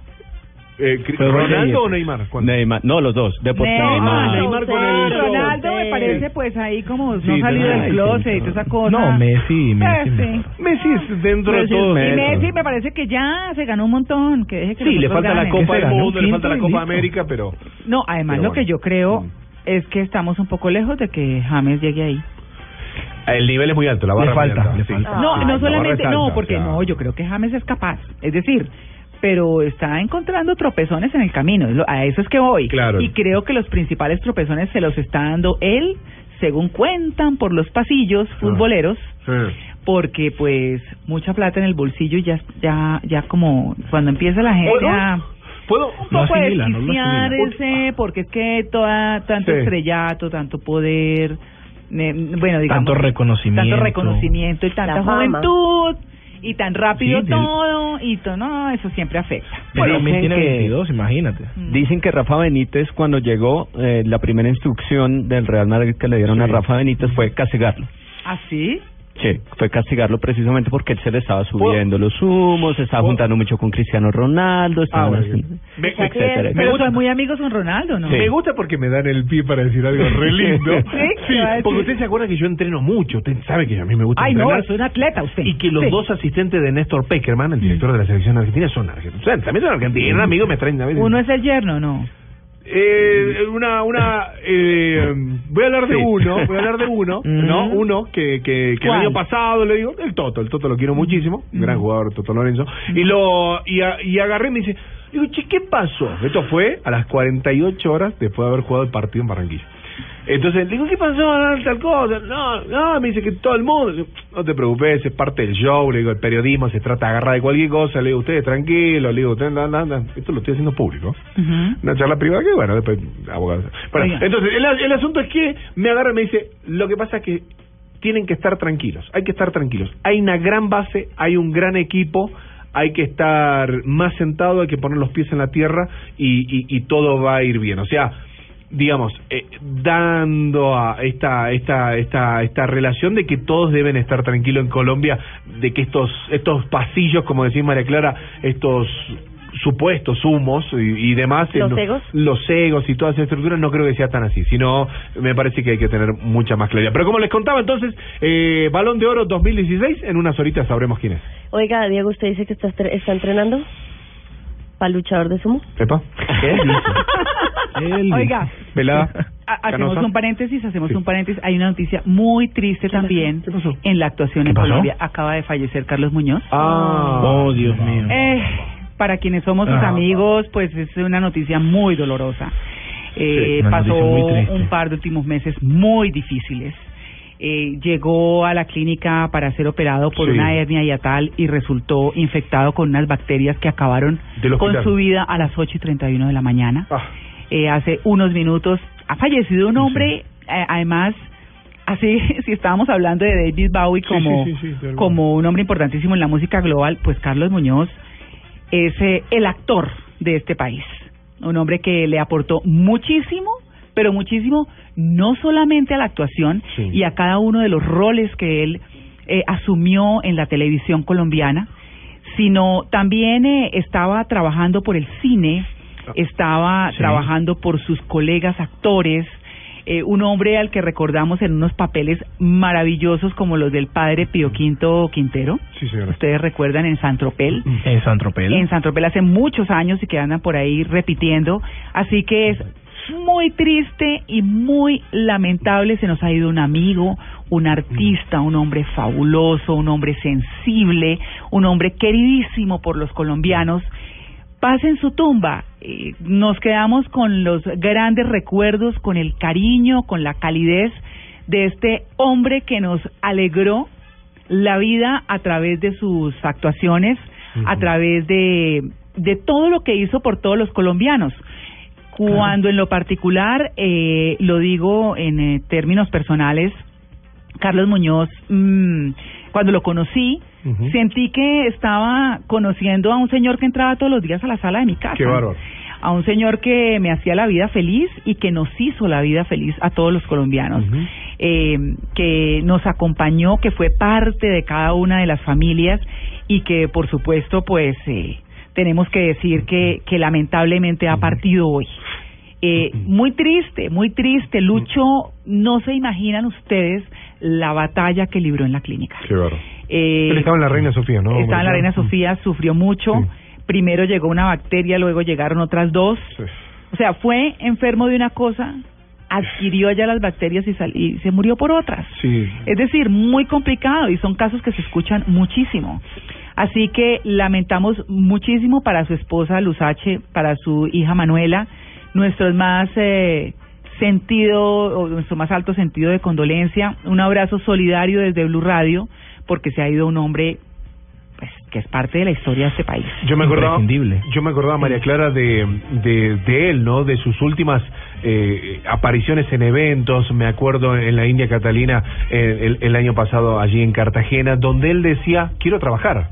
Eh, Ronaldo o Neymar. ¿Cuándo? Neymar. No, los dos. Deportivo. Neymar. Neymar con el. Ronaldo me Sí. parece pues ahí como no Sí, salido del sí, closet y toda esa cosa. No, Messi, Eh, Messi. sí. mejor. Messi es dentro Messi de todo. Y Messi. Me parece que ya se ganó un montón, que deje que Sí, le falta la ganen. Copa Se del Mundo, le falta la Copa. América, pero No, además Pero lo que bueno. yo creo Mm. es que estamos un poco lejos de que James llegue ahí. el nivel es muy alto, la Le barra muy falta, alta, le sí. falta. no, Ay, no la solamente, no, porque o sea, no, yo creo que James es capaz. Es decir, pero está encontrando tropezones en el camino. A eso es que voy. Claro. Y creo que los principales tropezones se los está dando él, según cuentan por los pasillos Ah. futboleros. Sí. porque pues mucha plata en el bolsillo y ya ya ya como cuando empieza la gente ¿Puedo? a ¿Puedo? un No poco asimila, no lo asimila. desquiciarse porque es que toda tanto Sí. estrellato tanto poder eh, bueno digamos Tanto reconocimiento. tanto reconocimiento y tanta juventud y tan rápido Sí, todo y todo no eso siempre afecta Bueno, también Dicen tiene que- 22, imagínate. Mm. Dicen que Rafa Benítez, cuando llegó, eh, la primera instrucción del Real Madrid que le dieron a. Rafa Benítez fue castigarlo. así Sí, fue castigarlo precisamente porque él se le estaba subiendo los humos, se estaba ¿Puedo? juntando mucho con Cristiano Ronaldo, Ah, estaban bueno. haciendo- Me- me- etcétera. me pero gusta- son muy amigos con Ronaldo no Me gusta porque me dan el pie para decir algo re lindo. Sí, porque usted se acuerda que yo entreno mucho. Usted sabe que a mí me gusta ay no entrenar. es un atleta usted Y que los Sí. dos asistentes de Néstor Peckerman, el director de la selección argentina, son argentinos. O sea, también son argentinos, amigos, me traen a veces. uno es el yerno no Eh, una, una, eh, voy a hablar de Sí. uno, voy a hablar de uno, ¿no? Uno que, que, que el año pasado le digo, el Toto, el Toto lo quiero muchísimo, gran jugador Toto Lorenzo, y lo, y, a- y agarré y me dice, digo, che, ¿qué pasó? Esto fue a las 48 horas después de haber jugado el partido en Barranquilla. Entonces, le digo, ¿qué pasó? No, Tal cosa. No, no, me dice que todo el mundo. No te preocupes, es parte del show. Le digo, el periodismo se trata de agarrar de cualquier cosa. Le digo, ustedes tranquilos. Le digo, ustedes, no, no, no. Esto lo estoy haciendo público. Una charla privada que, bueno, después, abogado. Bueno, Oiga. entonces, el, el asunto es que me agarra y me dice, lo que pasa es que tienen que estar tranquilos, hay que estar tranquilos. Hay una gran base, hay un gran equipo, hay que estar más sentado, hay que poner los pies en la tierra y, y, y todo va a ir bien. O sea, digamos, eh, dando a esta, esta, esta, esta relación de que todos deben estar tranquilos en Colombia, de que estos, estos pasillos, como decía María Clara, estos supuestos humos y, y demás ¿Los no- egos? los egos y todas esas estructuras no creo que sea tan así sino me parece que hay que tener mucha más claridad pero como les contaba entonces eh, Balón de Oro 2016 en unas horitas sabremos quién es Oiga, Diego, ¿usted dice que está, está entrenando? ¿Para luchador de sumo? Pepa Él Oiga, velada Ha- Hacemos Canosa. un paréntesis, hacemos Sí. un paréntesis. Hay una noticia muy triste también ¿Qué pasó? en la actuación ¿Qué en pasó? Colombia. Acaba de fallecer Carlos Muñoz. ah Oh, Dios mío. Eh, para quienes somos sus Ah. amigos, pues es una noticia muy dolorosa. Eh, Sí, una pasó noticia muy triste. un par de últimos meses muy difíciles. Eh, llegó a la clínica para ser operado por Sí. una hernia hiatal y resultó infectado con unas bacterias que acabaron con su vida a las 8 y 31 de la mañana. Ah. Eh, hace unos minutos ha fallecido un hombre, eh, además, así si estábamos hablando de David Bowie como, sí, como un hombre importantísimo en la música global, pues Carlos Muñoz es eh, el actor de este país. Un hombre que le aportó muchísimo pero muchísimo no solamente a la actuación Sí. y a cada uno de los roles que él eh, asumió en la televisión colombiana, sino también eh, estaba trabajando por el cine, estaba Sí. trabajando por sus colegas actores, eh, un hombre al que recordamos en unos papeles maravillosos como los del padre Pío Quinto Quintero. Sí, señora. Ustedes recuerdan en San Tropel. En San Tropel. En San Tropel hace muchos años y que andan por ahí repitiendo. Así que es muy triste y muy lamentable. Se nos ha ido un amigo, un artista, un hombre fabuloso, un hombre sensible, un hombre queridísimo por los colombianos. Paz en su tumba. Eh, nos quedamos con los grandes recuerdos, con el cariño, con la calidez de este hombre que nos alegró la vida a través de sus actuaciones, a través de, de todo lo que hizo por todos los colombianos. Cuando en lo particular, eh, lo digo en eh, términos personales, Carlos Muñoz, mm, cuando lo conocí, sentí que estaba conociendo a un señor que entraba todos los días a la sala de mi casa. Qué. A un señor que me hacía la vida feliz y que nos hizo la vida feliz a todos los colombianos. Eh, que nos acompañó, que fue parte de cada una de las familias y que, por supuesto, pues eh, tenemos que decir que, que lamentablemente ha partido hoy. Eh, muy triste, muy triste. Lucho, no se imaginan ustedes la batalla que libró en la clínica. Qué bárbaro. Eh, Él estaba en la Reina Sofía, ¿no? Estaba en la Reina Sofía, sufrió mucho. Primero llegó una bacteria, luego llegaron otras dos. O sea, fue enfermo de una cosa, adquirió ya las bacterias y, sal- y se murió por otras. Sí. Es decir, muy complicado y son casos que se escuchan muchísimo. Así que lamentamos muchísimo para su esposa Luzache, para su hija Manuela, nuestros más eh, sentido, o nuestro más alto sentido de condolencia, un abrazo solidario desde Blue Radio, porque se ha ido un hombre pues, que es parte de la historia de este país. Yo me acordaba, yo me acordaba María Clara de, de, de él, ¿no? De sus últimas eh, apariciones en eventos. Me acuerdo en la India Catalina eh, el, el año pasado allí en Cartagena, donde él decía quiero trabajar.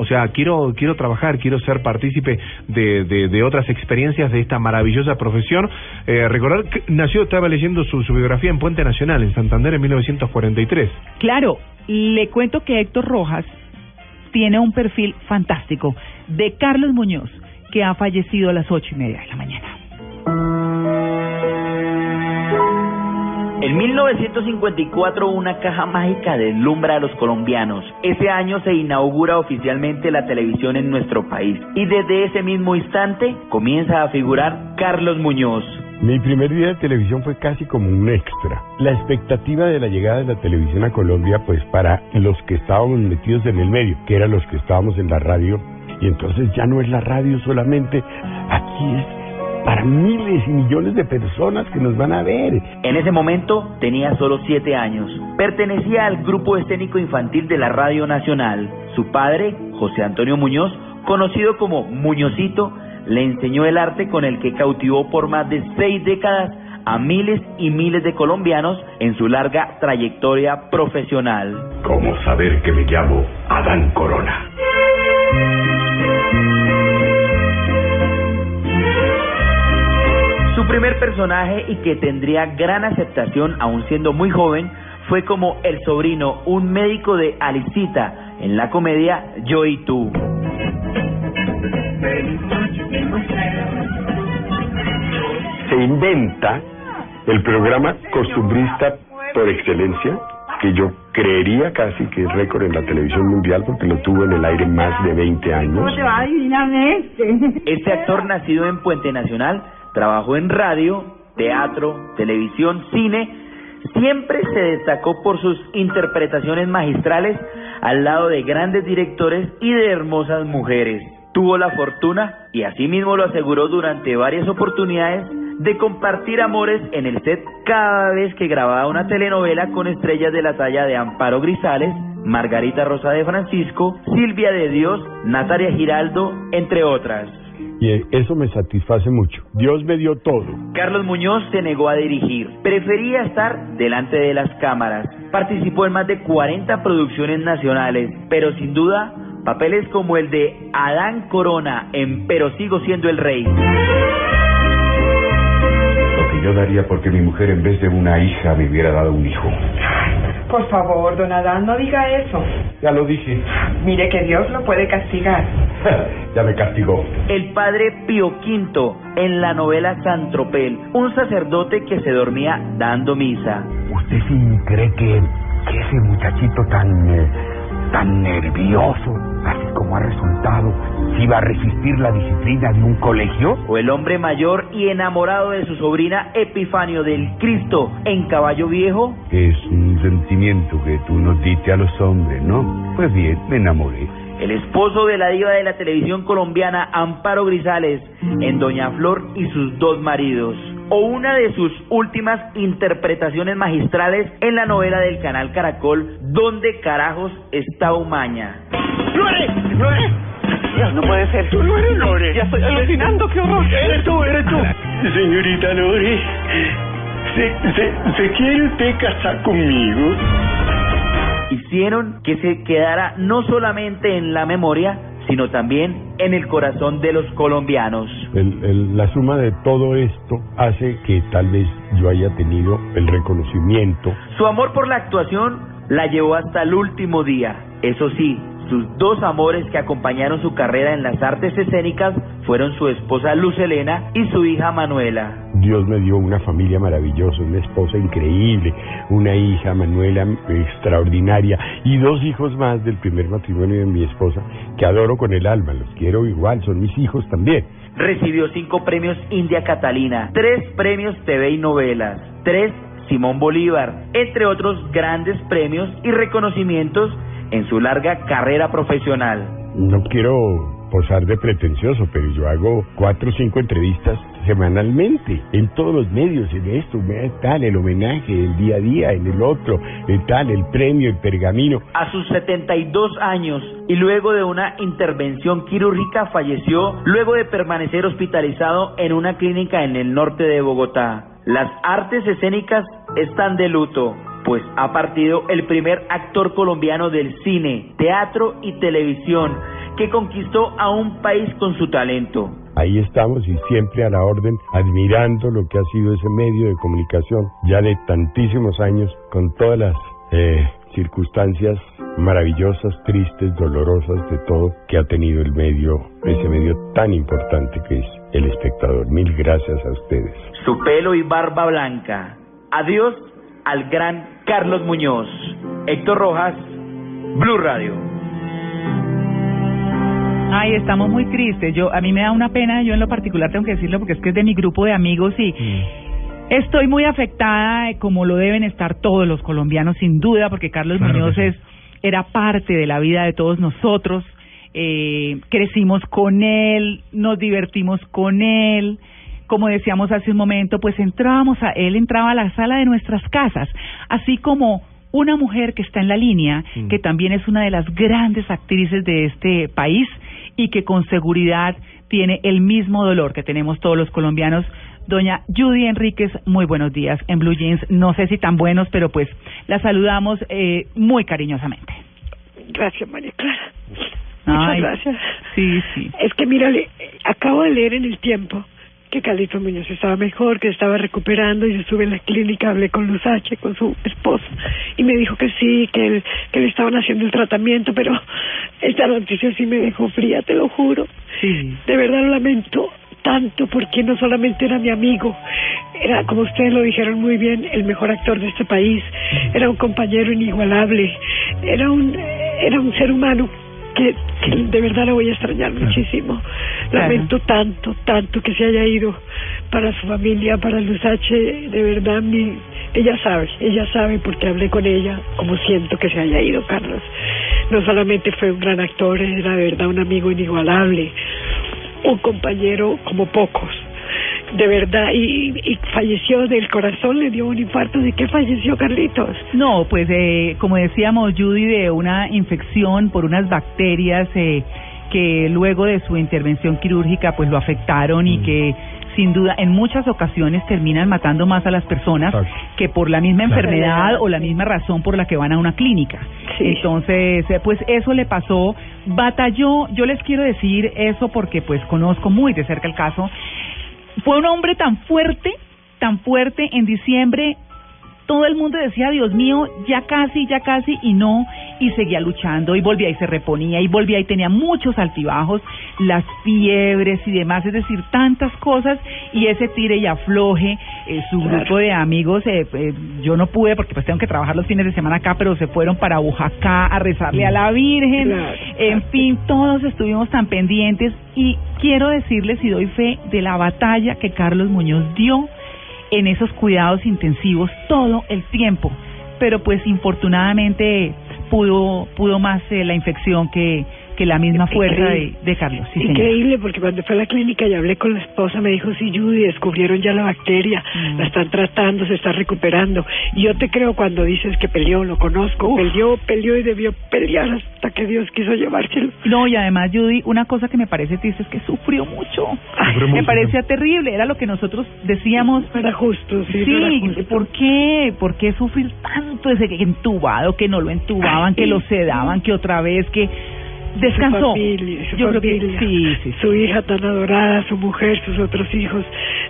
O sea, quiero quiero trabajar, quiero ser partícipe de, de, otras experiencias de esta maravillosa profesión. Eh, recordar que nació, estaba leyendo su biografía en Puente Nacional, en Santander, en 1943. Claro, le cuento que Héctor Rojas tiene un perfil fantástico de Carlos Muñoz, que ha fallecido a las ocho y media de la mañana. En 1954 una caja mágica deslumbra a los colombianos. Ese año se inaugura oficialmente la televisión en nuestro país y desde ese mismo instante comienza a figurar Carlos Muñoz. Mi primer día de televisión fue casi como un extra. La expectativa de la llegada de la televisión a Colombia, pues para los que estábamos metidos en el medio, que eran los que estábamos en la radio, y entonces ya no es la radio solamente, aquí es para miles y millones de personas que nos van a ver. En ese momento tenía solo siete años. Pertenecía al grupo escénico infantil de la Radio Nacional. Su padre, José Antonio Muñoz, conocido como Muñozito, le enseñó el arte con el que cautivó por más de seis décadas a miles y miles de colombianos en su larga trayectoria profesional. ¿Cómo saber que me llamo Adán Corona? Primer personaje y que tendría gran aceptación aún siendo muy joven fue como el sobrino, un médico de Alicita en la comedia Yo y tú. Se inventa el programa costumbrista por excelencia, que yo creería casi que es récord en la televisión mundial porque lo tuvo en el aire más de 20 años. va divinamente? Este actor nacido en Puente Nacional trabajó en radio, teatro, televisión, cine. Siempre se destacó por sus interpretaciones magistrales al lado de grandes directores y de hermosas mujeres. Tuvo la fortuna, y asimismo lo aseguró durante varias oportunidades, de compartir amores en el set cada vez que grababa una telenovela con estrellas de la talla de Amparo Grisales, Margarita Rosa de Francisco, Silvia de Dios, Natalia Giraldo, entre otras. Y eso me satisface mucho. Dios me dio todo. Carlos Muñoz se negó a dirigir, prefería estar delante de las cámaras. Participó en más de 40 producciones nacionales, pero sin duda, papeles como el de Adán Corona en Pero sigo siendo el rey. Lo que yo yo daría porque mi mujer en vez de una hija me hubiera dado un hijo. Por favor, don Adán, no diga eso. Ya lo dije. Mire que Dios lo puede castigar. ya me castigó. El padre Pío V en la novela San Tropel, un sacerdote que se dormía dando misa. ¿Usted sí cree que, que ese muchachito tan, eh, tan nervioso, así como ha resultado, si va a resistir la disciplina de un colegio? O el hombre mayor y enamorado de su sobrina Epifanio del Cristo en Caballo Viejo. Es un sentimiento que tú nos diste a los hombres, ¿no? Pues bien, me enamoré. El esposo de la diva de la televisión colombiana Amparo Grisales en Doña Flor y sus dos maridos. O una de sus últimas interpretaciones magistrales en la novela del canal Caracol, ¿Dónde carajos está Umaña? ¡Lore! ¡Lore! No puede ser. Tú no eres Lore. Ya estoy alucinando, qué horror. Eres tú, eres tú. Señorita Lore, ¿se, se, ¿se quiere usted casar conmigo? Hicieron que se quedara no solamente en la memoria, sino también en el corazón de los colombianos. El- el- la suma de todo esto hace que tal vez yo haya tenido el reconocimiento. Su amor por la actuación la llevó hasta el último día. Eso sí, sus dos amores que acompañaron su carrera en las artes escénicas fueron su esposa Luz Helena y su hija Manuela. Dios me dio una familia maravillosa, una esposa increíble, una hija, Manuela, extraordinaria, y dos hijos más del primer matrimonio de mi esposa, que adoro con el alma, los quiero igual, son mis hijos también. Recibió cinco premios India Catalina, tres premios TV y novelas, tres Simón Bolívar, entre otros grandes premios y reconocimientos en su larga carrera profesional. No quiero posar de pretencioso, pero yo hago cuatro o cinco entrevistas semanalmente, en todos los medios, en esto, tal, el homenaje, el día a día, en el otro, el tal, el premio, el pergamino. A sus 72 años y luego de una intervención quirúrgica falleció luego de permanecer hospitalizado en una clínica en el norte de Bogotá. Las artes escénicas están de luto, pues ha partido el primer actor colombiano del cine, teatro y televisión que conquistó a un país con su talento. Ahí estamos y siempre a la orden, admirando lo que ha sido ese medio de comunicación ya de tantísimos años, con todas las eh, circunstancias maravillosas, tristes, dolorosas, de todo que ha tenido el medio, ese medio tan importante que es el espectador. Mil gracias a ustedes. Su pelo y barba blanca. Adiós al gran Carlos Muñoz. Héctor Rojas, Blue Radio. Ay, estamos muy tristes. Yo, a mí me da una pena, yo en lo particular tengo que decirlo porque es que es de mi grupo de amigos y estoy muy afectada, como lo deben estar todos los colombianos, sin duda, porque Carlos Claro Muñoz es, era parte de la vida de todos nosotros. Eh, crecimos con él, nos divertimos con él. Como decíamos hace un momento, pues entrábamos a él, entraba a la sala de nuestras casas, así como una mujer que está en la línea, que también es una de las grandes actrices de este país y que con seguridad tiene el mismo dolor que tenemos todos los colombianos. Doña Judy Enríquez, muy buenos días en Blue Jeans. No sé si tan buenos, pero pues la saludamos eh, muy cariñosamente. Gracias, María Clara. Muchas Ay, gracias. Sí, sí. Es que mírale, acabo de leer en el tiempo que Carlito Muñoz estaba mejor, que estaba recuperando y yo estuve en la clínica, hablé con Luz H, con su esposo, y me dijo que sí, que, él, que le estaban haciendo el tratamiento, pero esta noticia sí me dejó fría, te lo juro. Sí. De verdad lo lamento tanto porque no solamente era mi amigo, era, como ustedes lo dijeron muy bien, el mejor actor de este país, era un compañero inigualable, era un, era un ser humano que, que de verdad lo voy a extrañar muchísimo. Lamento tanto, tanto que se haya ido para su familia, para Luz H, de verdad mi, ella sabe, ella sabe porque hablé con ella, como siento que se haya ido Carlos. No solamente fue un gran actor, era de verdad un amigo inigualable, un compañero como pocos. De verdad, y, y falleció del corazón, le dio un infarto. ¿De qué falleció Carlitos? No, pues eh, como decíamos, Judy, de una infección por unas bacterias eh, que luego de su intervención quirúrgica pues lo afectaron y que sin duda en muchas ocasiones terminan matando más a las personas que por la misma Claro. enfermedad o la misma razón por la que van a una clínica. Entonces, eh, pues eso le pasó, batalló, yo les quiero decir eso porque pues conozco muy de cerca el caso, fue un hombre tan fuerte tan fuerte en diciembre todo el mundo decía, Dios mío, ya casi, ya casi, y no, y seguía luchando, y volvía y se reponía, y volvía y tenía muchos altibajos, las fiebres y demás, es decir, tantas cosas, y ese tire y afloje, eh, su grupo de amigos, eh, eh, yo no pude porque pues tengo que trabajar los fines de semana acá, pero se fueron para Oaxaca a rezarle a la Virgen, Claro, en fin, todos estuvimos tan pendientes, y quiero decirles y doy fe de la batalla que Carlos Muñoz dio en esos cuidados intensivos todo el tiempo, pero pues infortunadamente pudo pudo más eh, la infección que que la misma fuerza de, de Carlos. Sí, señor. Increíble, porque cuando fue a la clínica y hablé con la esposa, me dijo, sí, Judy, descubrieron ya la bacteria, Mm. la están tratando, se está recuperando. Y yo te creo cuando dices que peleó, lo conozco, peleó, peleó y debió pelear hasta que Dios quiso llevárselo. No, y además, Judy, una cosa que me parece triste es que sufrió mucho. Sufrió me mucho. parecía terrible, era lo que nosotros decíamos. No era justo, sí, no era justo. ¿por qué? ¿Por qué sufrir tanto ese entubado, que no lo entubaban, que lo sedaban, que otra vez, que descansó? Su familia, su Yo creo que familia, sí, sí, su hija tan adorada, su mujer, sus otros hijos.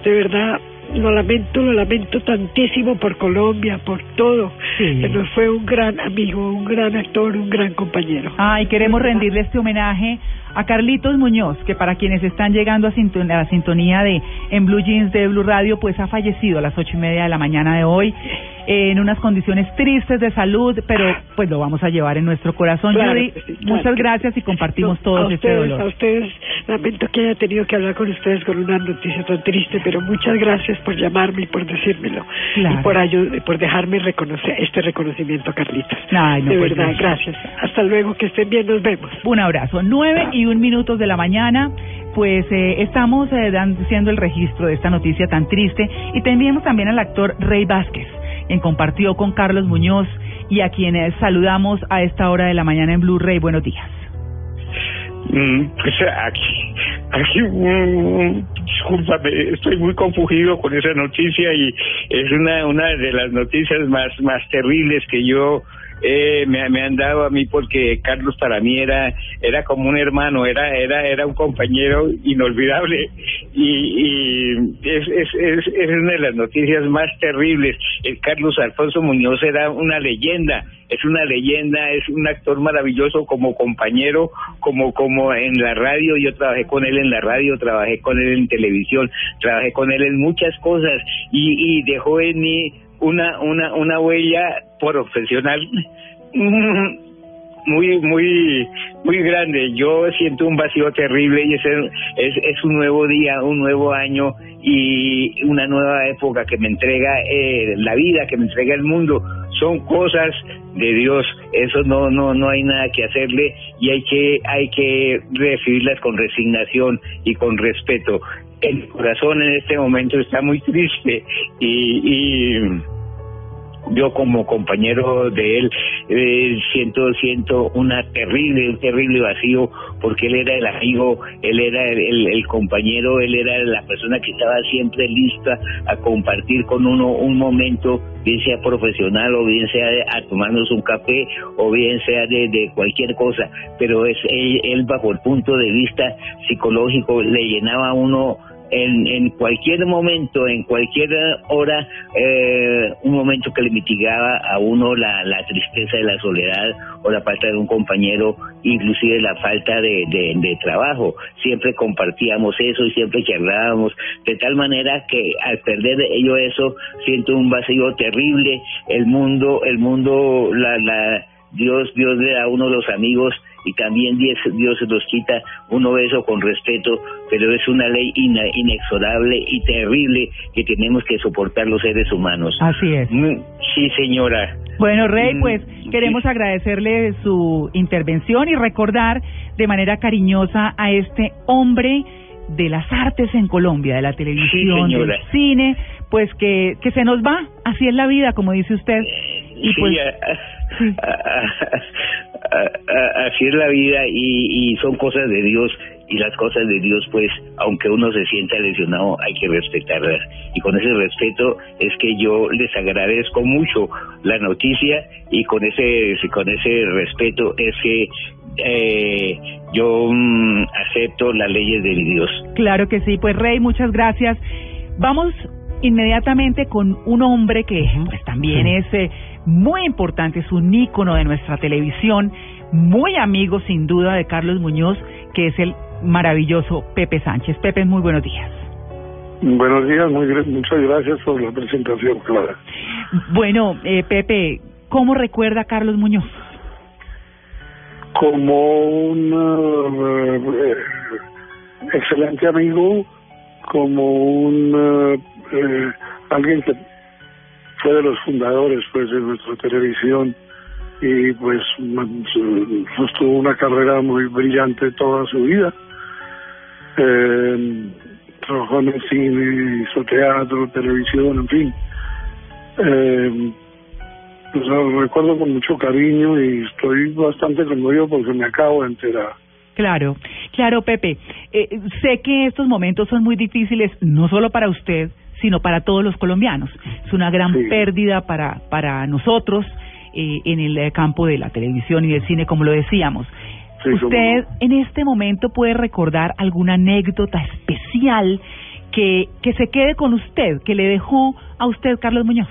De verdad, lo lamento, lo lamento tantísimo por Colombia, por todo. Sí. Que nos fue un gran amigo, un gran actor, un gran compañero. Ay, queremos rendirle este homenaje a Carlitos Muñoz, que para quienes están llegando a, a la sintonía de en Blue Jeans de Blue Radio, pues ha fallecido a las ocho y media de la mañana de hoy en unas condiciones tristes de salud, pero pues lo vamos a llevar en nuestro corazón. Claro Judy, que sí, claro muchas gracias y compartimos todos este ustedes, dolor. A ustedes, lamento que haya tenido que hablar con ustedes con una noticia tan triste, pero muchas gracias por llamarme y por decírmelo. Claro. Y por, ayu- y por dejarme reconocer este reconocimiento, Carlitos. Ay, no, de pues, verdad, gracias. gracias. Hasta luego, que estén bien, nos vemos. Un abrazo. Nueve y un minutos de la mañana. Pues eh, estamos eh, dan- haciendo el registro de esta noticia tan triste y tenemos también al actor Rey Vázquez, compartió con Carlos Muñoz y a quienes saludamos a esta hora de la mañana en Blue Rey. Buenos días. Pues aquí, aquí, mm, discúlpame, estoy muy confundido con esa noticia y es una una de las noticias más más terribles que yo eh, me, me han dado a mí porque Carlos para mí era era como un hermano, era era era un compañero inolvidable. Y, y es, es, es, una de las noticias más terribles. El Carlos Alfonso Muñoz era una leyenda, es una leyenda, es un actor maravilloso como compañero, como como en la radio, yo trabajé con él en la radio, trabajé con él en televisión, trabajé con él en muchas cosas. Y, y dejó en mí una una una huella profesional muy muy muy grande. Yo siento un vacío terrible y es, es es un nuevo día un nuevo año y una nueva época que me entrega eh, la vida que me entrega el mundo. Son cosas de Dios. Eso no no no hay nada que hacerle y hay que hay que recibirlas con resignación y con respeto el corazón en este momento está muy triste y, y yo como compañero de él eh, siento siento una terrible un terrible vacío porque él era el amigo él era el, compañero él era la persona que estaba siempre lista a compartir con uno un momento bien sea profesional o bien sea de- a tomarnos un café o bien sea de, de cualquier cosa. Pero es él, él bajo el punto de vista psicológico le llenaba a uno en, en cualquier momento, en cualquier hora, eh, un momento que le mitigaba a uno la, la tristeza de la soledad o la falta de un compañero, inclusive la falta de, de, trabajo. Siempre compartíamos eso y siempre charlábamos, de tal manera que al perder yo eso, siento un vacío terrible. El mundo, el mundo, la, la, Dios, Dios le da a uno los amigos y también Dios, Dios los quita uno eso con respeto, pero es una ley inexorable y terrible que tenemos que soportar los seres humanos. Así es. Mm, Sí, señora. Bueno, Rey, Mm, pues queremos agradecerle su intervención y recordar de manera cariñosa a este hombre de las artes en Colombia, de la televisión, del cine, pues que, que se nos va, así es la vida, como dice usted. Y Sí, pues, a- a- a- a- así es la vida y, y son cosas de Dios y las cosas de Dios pues aunque uno se sienta lesionado hay que respetarlas. Y con ese respeto es que yo les agradezco mucho la noticia y con ese con ese respeto es que eh, yo mm, acepto las leyes de Dios. Claro que sí, pues Rey, muchas gracias. Vamos inmediatamente con un hombre que pues también es eh, muy importante, es un ícono de nuestra televisión, muy amigo sin duda de Carlos Muñoz, que es el maravilloso Pepe Sánchez. Pepe, muy buenos días. Buenos días, muy, muchas gracias por la presentación, Clara. Bueno, eh, Pepe, ¿cómo recuerda a Carlos Muñoz? Como un eh, eh, excelente amigo, como un eh, alguien que fue de los fundadores pues de nuestra televisión y pues sostuvo una carrera muy brillante toda su vida. Eh, trabajó en el cine, hizo teatro, televisión, en fin. Eh, pues, lo recuerdo con mucho cariño y estoy bastante conmovido porque me acabo de enterar. Claro, claro, Pepe. Eh, sé que estos momentos son muy difíciles, no solo para usted, sino para todos los colombianos. Es una gran pérdida para, para nosotros eh, en el eh, campo de la televisión y del cine, como lo decíamos. Sí, ¿Usted en este momento puede recordar alguna anécdota especial que, que se quede con usted, que le dejó a usted Carlos Muñoz?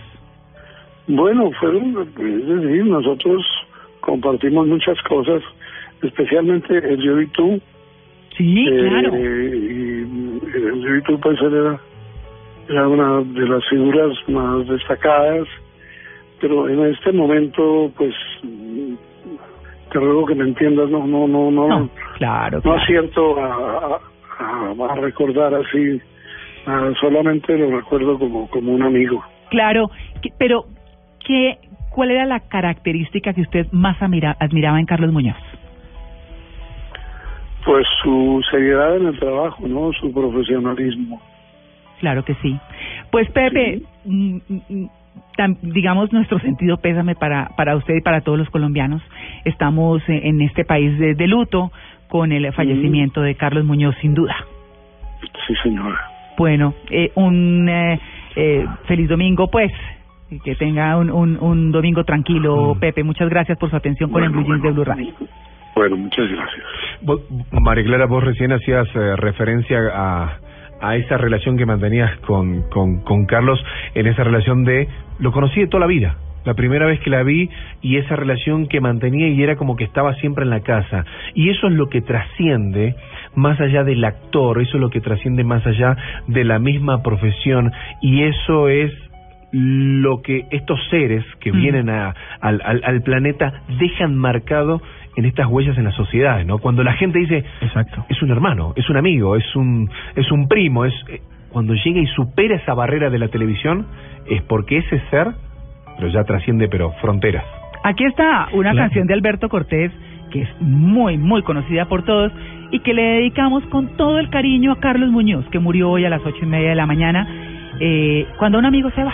Bueno, fueron, es decir, nosotros compartimos muchas cosas, especialmente el yo y tú. Sí, claro. Y el yo y tú, pues, era, era una de las figuras más destacadas, pero en este momento, pues, te ruego que me entiendas, no, no, no, no, claro, no acierto a, a, a- a recordar así, ah, solamente lo recuerdo como, como un amigo. Claro, que- pero ¿qué, ¿cuál era la característica que usted más admira- admiraba en Carlos Muñoz? Pues su seriedad en el trabajo, ¿no? Su profesionalismo. Claro que sí. Pues Pepe, mm, mm, tam- digamos nuestro sentido pésame para, para usted y para todos los colombianos. Estamos eh, en este país de, de luto con el fallecimiento de Carlos Muñoz, sin duda. Sí, señora. Bueno, eh, un eh, eh, feliz domingo, pues. y Que tenga un, un, un domingo tranquilo, Pepe. Muchas gracias por su atención con el Blue Jeans de Blue Radio. Bueno, muchas gracias. María Clara, vos recién hacías eh, referencia a, a esa relación que mantenías con, con, con Carlos, en esa relación de, lo conocí de toda la vida, la primera vez que la vi y esa relación que mantenía y era como que estaba siempre en la casa. Y eso es lo que trasciende más allá del actor, eso es lo que trasciende más allá de la misma profesión. Y eso es lo que estos seres que vienen a, al, al, al planeta dejan marcado en estas huellas en la sociedad, ¿no? Cuando la gente dice, Exacto. es un hermano, es un amigo, es un es un primo, es eh, cuando llega y supera esa barrera de la televisión es porque ese ser pero ya trasciende pero fronteras. Aquí está una Claro. canción de Alberto Cortés que es muy, muy conocida por todos y que le dedicamos con todo el cariño a Carlos Muñoz, que murió hoy a las ocho y media de la mañana, eh, cuando un amigo se va.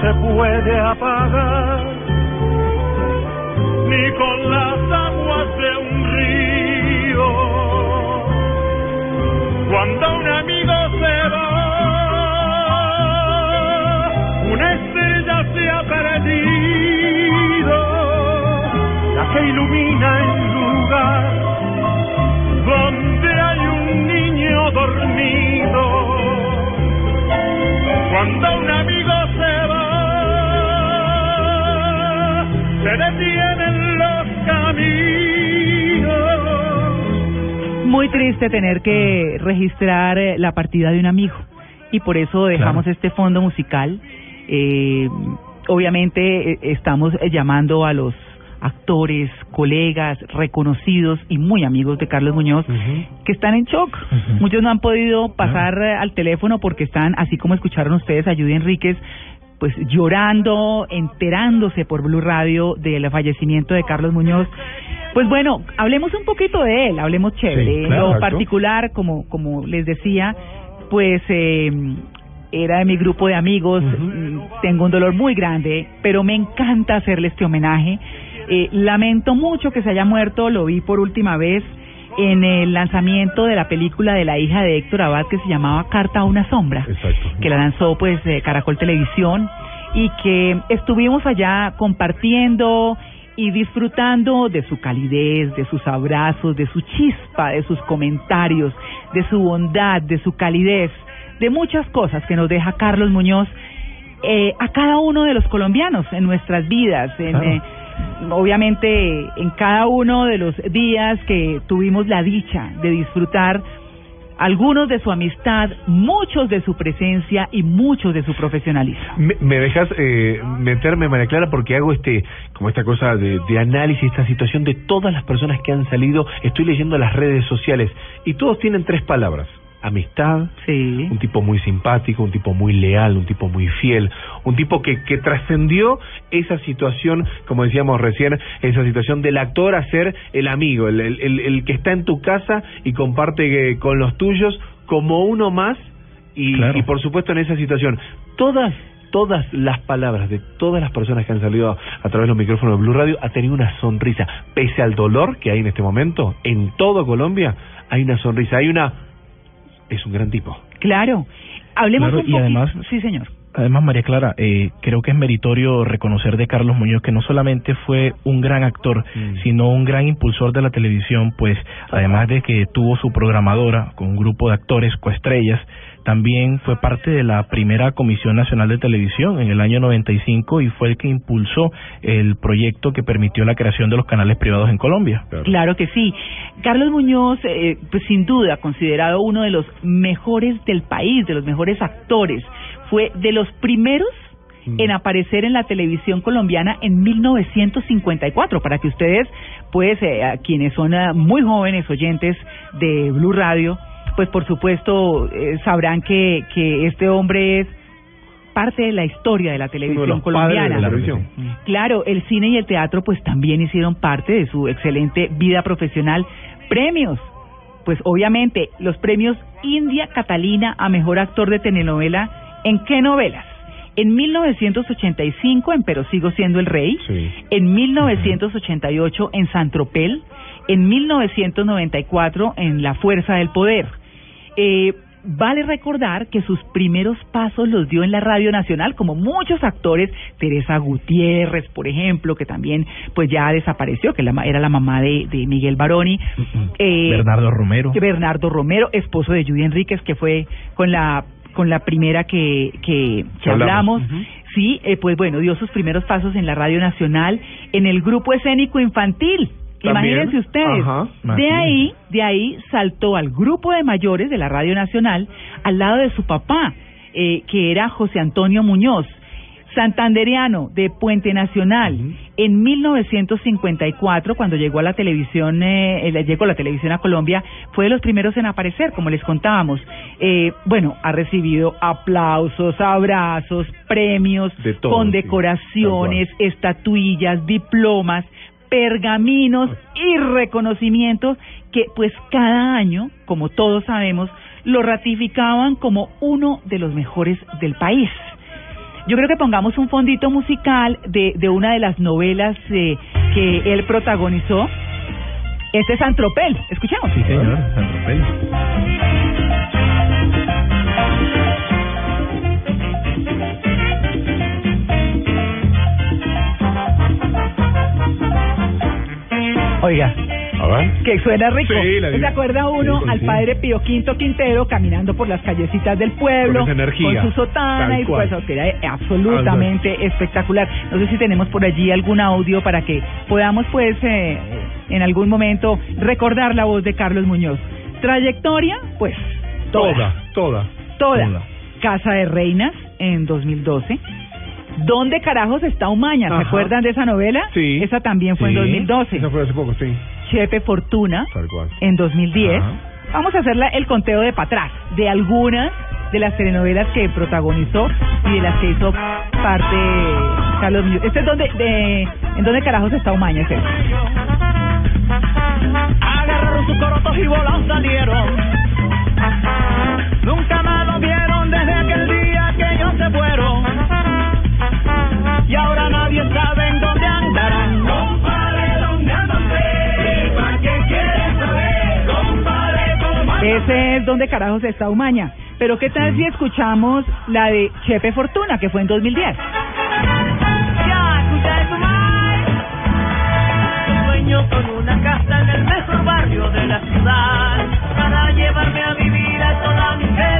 se puede apagar ni con las aguas de un río. Cuando un amigo se va, una estrella se ha perdido, la que ilumina triste tener que registrar eh, la partida de un amigo y por eso dejamos este fondo musical. Eh, obviamente eh, estamos eh, llamando a los actores, colegas, reconocidos y muy amigos de Carlos Muñoz que están en shock. Muchos no han podido pasar al teléfono porque están, así como escucharon ustedes a Judy Enríquez, pues llorando, enterándose por Blue Radio del fallecimiento de Carlos Muñoz. Pues bueno, hablemos un poquito de él, hablemos chévere. Sí, En claro, lo exacto. particular, como, como les decía, pues eh, era de mi grupo de amigos, mm, tengo un dolor muy grande, pero me encanta hacerle este homenaje. Eh, lamento mucho que se haya muerto, lo vi por última vez en el lanzamiento de la película de la hija de Héctor Abad que se llamaba Carta a una sombra, que la lanzó pues eh, Caracol Televisión y que estuvimos allá compartiendo y disfrutando de su calidez, de sus abrazos, de su chispa, de sus comentarios, de su bondad, de su calidez, de muchas cosas que nos deja Carlos Muñoz eh, a cada uno de los colombianos en nuestras vidas, en, Claro. eh, obviamente en cada uno de los días que tuvimos la dicha de disfrutar algunos de su amistad, muchos de su presencia y muchos de su profesionalismo. Me, dejas eh, meterme, María Clara, porque hago este, como esta cosa de, de análisis, esta situación de todas las personas que han salido. Estoy leyendo las redes sociales y todos tienen tres palabras. Amistad, un tipo muy simpático, un tipo muy leal, un tipo muy fiel, un tipo que, que trascendió esa situación, como decíamos recién, esa situación del actor a ser el amigo, el, el, el- el que está en tu casa y comparte eh, con los tuyos como uno más y, y por supuesto en esa situación. Todas todas las palabras de todas las personas que han salido a través de los micrófonos de Blue Radio ha tenido una sonrisa. Pese al dolor que hay en este momento, en todo Colombia, hay una sonrisa, hay una... Es un gran tipo. Claro. Hablemos Claro, un y además- Sí, señor. Además, María Clara, eh, creo que es meritorio reconocer de Carlos Muñoz que no solamente fue un gran actor, sino un gran impulsor de la televisión, pues además de que tuvo su programadora con un grupo de actores coestrellas, también fue parte de la primera Comisión Nacional de Televisión en el año 95 y fue el que impulsó el proyecto que permitió la creación de los canales privados en Colombia. Claro que sí. Carlos Muñoz, eh, pues sin duda, considerado uno de los mejores del país, de los mejores actores, fue de los primeros en aparecer en la televisión colombiana en 1954, para que ustedes, pues, eh, a quienes son ah, muy jóvenes oyentes de Blue Radio, pues por supuesto eh, sabrán que, que este hombre es parte de la historia de la televisión los padres de colombiana. la televisión. Claro, el cine y el teatro pues también hicieron parte de su excelente vida profesional. Premios, pues obviamente los premios India Catalina a mejor actor de telenovela. ¿En qué novelas? En 1985 en Pero sigo siendo el rey, en 1988 en San Tropel, en 1994 en La fuerza del poder. Eh, vale recordar que sus primeros pasos los dio en la Radio Nacional, como muchos actores, Teresa Gutiérrez, por ejemplo, que también pues ya desapareció, que era la mamá de, de Miguel Baroni. Eh, Bernardo Romero. Bernardo Romero, esposo de Judy Enríquez, que fue con la con la primera que, que, que Hablamos. hablamos. Sí, eh, pues bueno, dio sus primeros pasos en la Radio Nacional, en el grupo escénico infantil. También. Imagínense ustedes. Ajá. De ahí, de ahí saltó al grupo de mayores de la Radio Nacional al lado de su papá, eh, que era José Antonio Muñoz, santandereano de Puente Nacional. En 1954, cuando llegó a la televisión, eh, eh, llegó la televisión a Colombia, fue de los primeros en aparecer, como les contábamos. Eh, bueno, ha recibido aplausos, abrazos, premios, De todo, sí, condecoraciones, estatuillas, diplomas, pergaminos y reconocimientos que pues cada año, como todos sabemos, lo ratificaban como uno de los mejores del país. Yo creo que pongamos un fondito musical de, de una de las novelas eh, que él protagonizó. Este es Antropel. Escuchemos. Sí, señor, Oiga. Que suena rico. Sí, la ¿Se acuerda uno Sí, al padre Pío Quinto Quintero caminando por las callecitas del pueblo Con esa energía. con su sotana y pues que era absolutamente espectacular. No sé si tenemos por allí algún audio para que podamos pues eh, en algún momento recordar la voz de Carlos Muñoz. Trayectoria, pues Toda, toda. toda. Casa de Reinas en 2012. ¿Dónde carajos está Umaña? ¿Se Ajá. acuerdan de esa novela? Sí. Esa también fue en Sí. 2012. Esa fue hace poco, sí. Chepe Fortuna Tal cual. en 2010. Ajá. Vamos a hacer la- el conteo de para atrás de algunas de las telenovelas que protagonizó y de las que hizo parte Carlos Muñoz. Este es donde, de, ¿en dónde carajos está Umaña? Este? Agarraron sus corotos y salieron. Nunca Y ahora nadie sabe en dónde andarán. Compadre, ¿dónde andan? ¿Para qué quieren saber? Compadre, ¿cómo andan? Ese es donde carajos está Umaña. Pero ¿qué tal si escuchamos la de Chepe Fortuna, que fue en 2010? Ya, escucha eso, May. Yo sueño con una casa en el mejor barrio de la ciudad para llevarme a vivir a toda mi gente.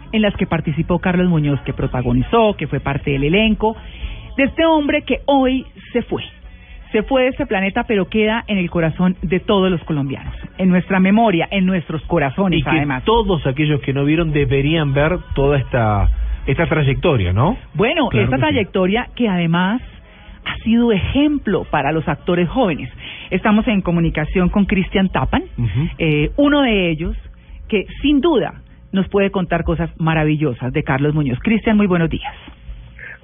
en las que participó Carlos Muñoz, que protagonizó, que fue parte del elenco, de este hombre que hoy se fue. Se fue de este planeta, pero queda en el corazón de todos los colombianos, en nuestra memoria, en nuestros corazones, Y que además. todos aquellos que no vieron deberían ver toda esta esta trayectoria, ¿no? Bueno, Claro esta que sí. trayectoria que además ha sido ejemplo para los actores jóvenes. Estamos en comunicación con Cristian Tapan, eh, uno de ellos que sin duda nos puede contar cosas maravillosas de Carlos Muñoz. Cristian, muy buenos días.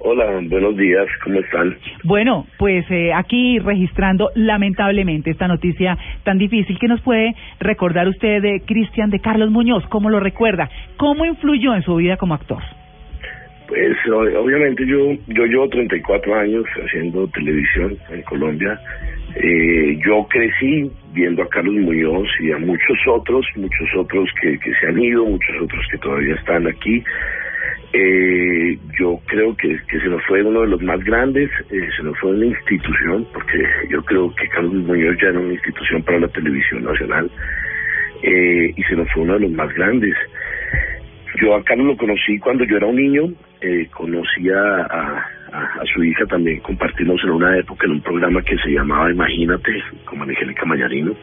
Hola, buenos días, ¿cómo están? Bueno, pues eh, aquí registrando lamentablemente esta noticia tan difícil que nos puede recordar usted de Cristian de Carlos Muñoz, ¿cómo lo recuerda? ¿Cómo influyó en su vida como actor? Pues obviamente yo yo llevo 34 años haciendo televisión en Colombia. Eh, yo crecí viendo a Carlos Muñoz y a muchos otros, muchos otros que, que se han ido, muchos otros que todavía están aquí. Eh, yo creo que, que se nos fue uno de los más grandes, eh, se nos fue una institución, porque yo creo que Carlos Muñoz ya era una institución para la televisión nacional, eh, y se nos fue uno de los más grandes. Yo a Carlos lo conocí cuando yo era un niño, eh, conocí a, a, a- su hija también, compartimos en una época en un programa que se llamaba Imagínate, con Angélica Mañarino.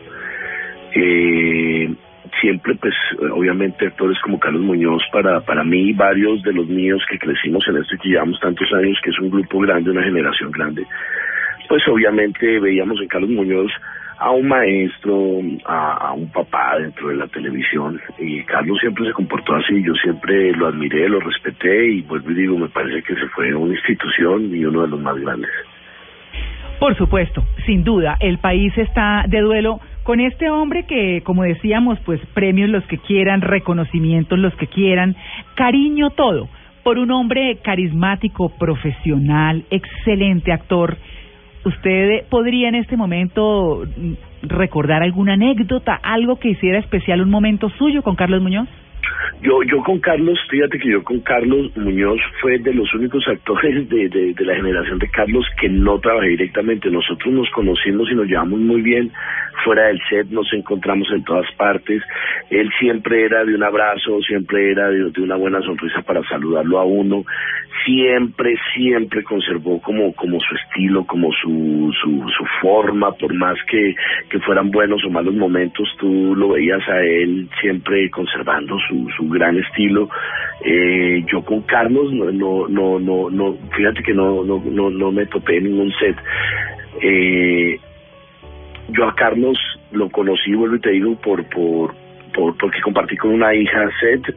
Eh, siempre, pues, obviamente actores como Carlos Muñoz, para, para mí varios de los míos que crecimos en esto y que llevamos tantos años, que es un grupo grande, una generación grande, pues obviamente veíamos en Carlos Muñoz a un maestro, a, un papá dentro de la televisión y Carlos siempre se comportó así, yo siempre lo admiré, lo respeté y vuelvo y digo, me parece que se fue una institución y uno de los más grandes. Por supuesto, sin duda, el país está de duelo con este hombre que, como decíamos, pues premios los que quieran, reconocimientos los que quieran, cariño todo, por un hombre carismático, profesional, excelente actor. ¿Usted podría en este momento recordar alguna anécdota, algo que hiciera especial un momento suyo con Carlos Muñoz? Yo, yo con Carlos, fíjate que yo con Carlos Muñoz fue de los únicos actores de, de, la generación de Carlos que no trabajé directamente. Nosotros nos conocimos y nos llevamos muy bien fuera del set, nos encontramos en todas partes. Él siempre era de un abrazo, siempre era de, de una buena sonrisa para saludarlo a uno. Siempre, siempre conservó como, como su estilo, como su, su, su forma, por más que, que fueran buenos o malos momentos, tú lo veías a él siempre conservando su, su gran estilo. Eh, yo con Carlos no, no, no, no, fíjate que no, no, no, no me topé en ningún set. Eh, yo a Carlos lo conocí, vuelvo y te digo, por, por, por, porque compartí con una hija set,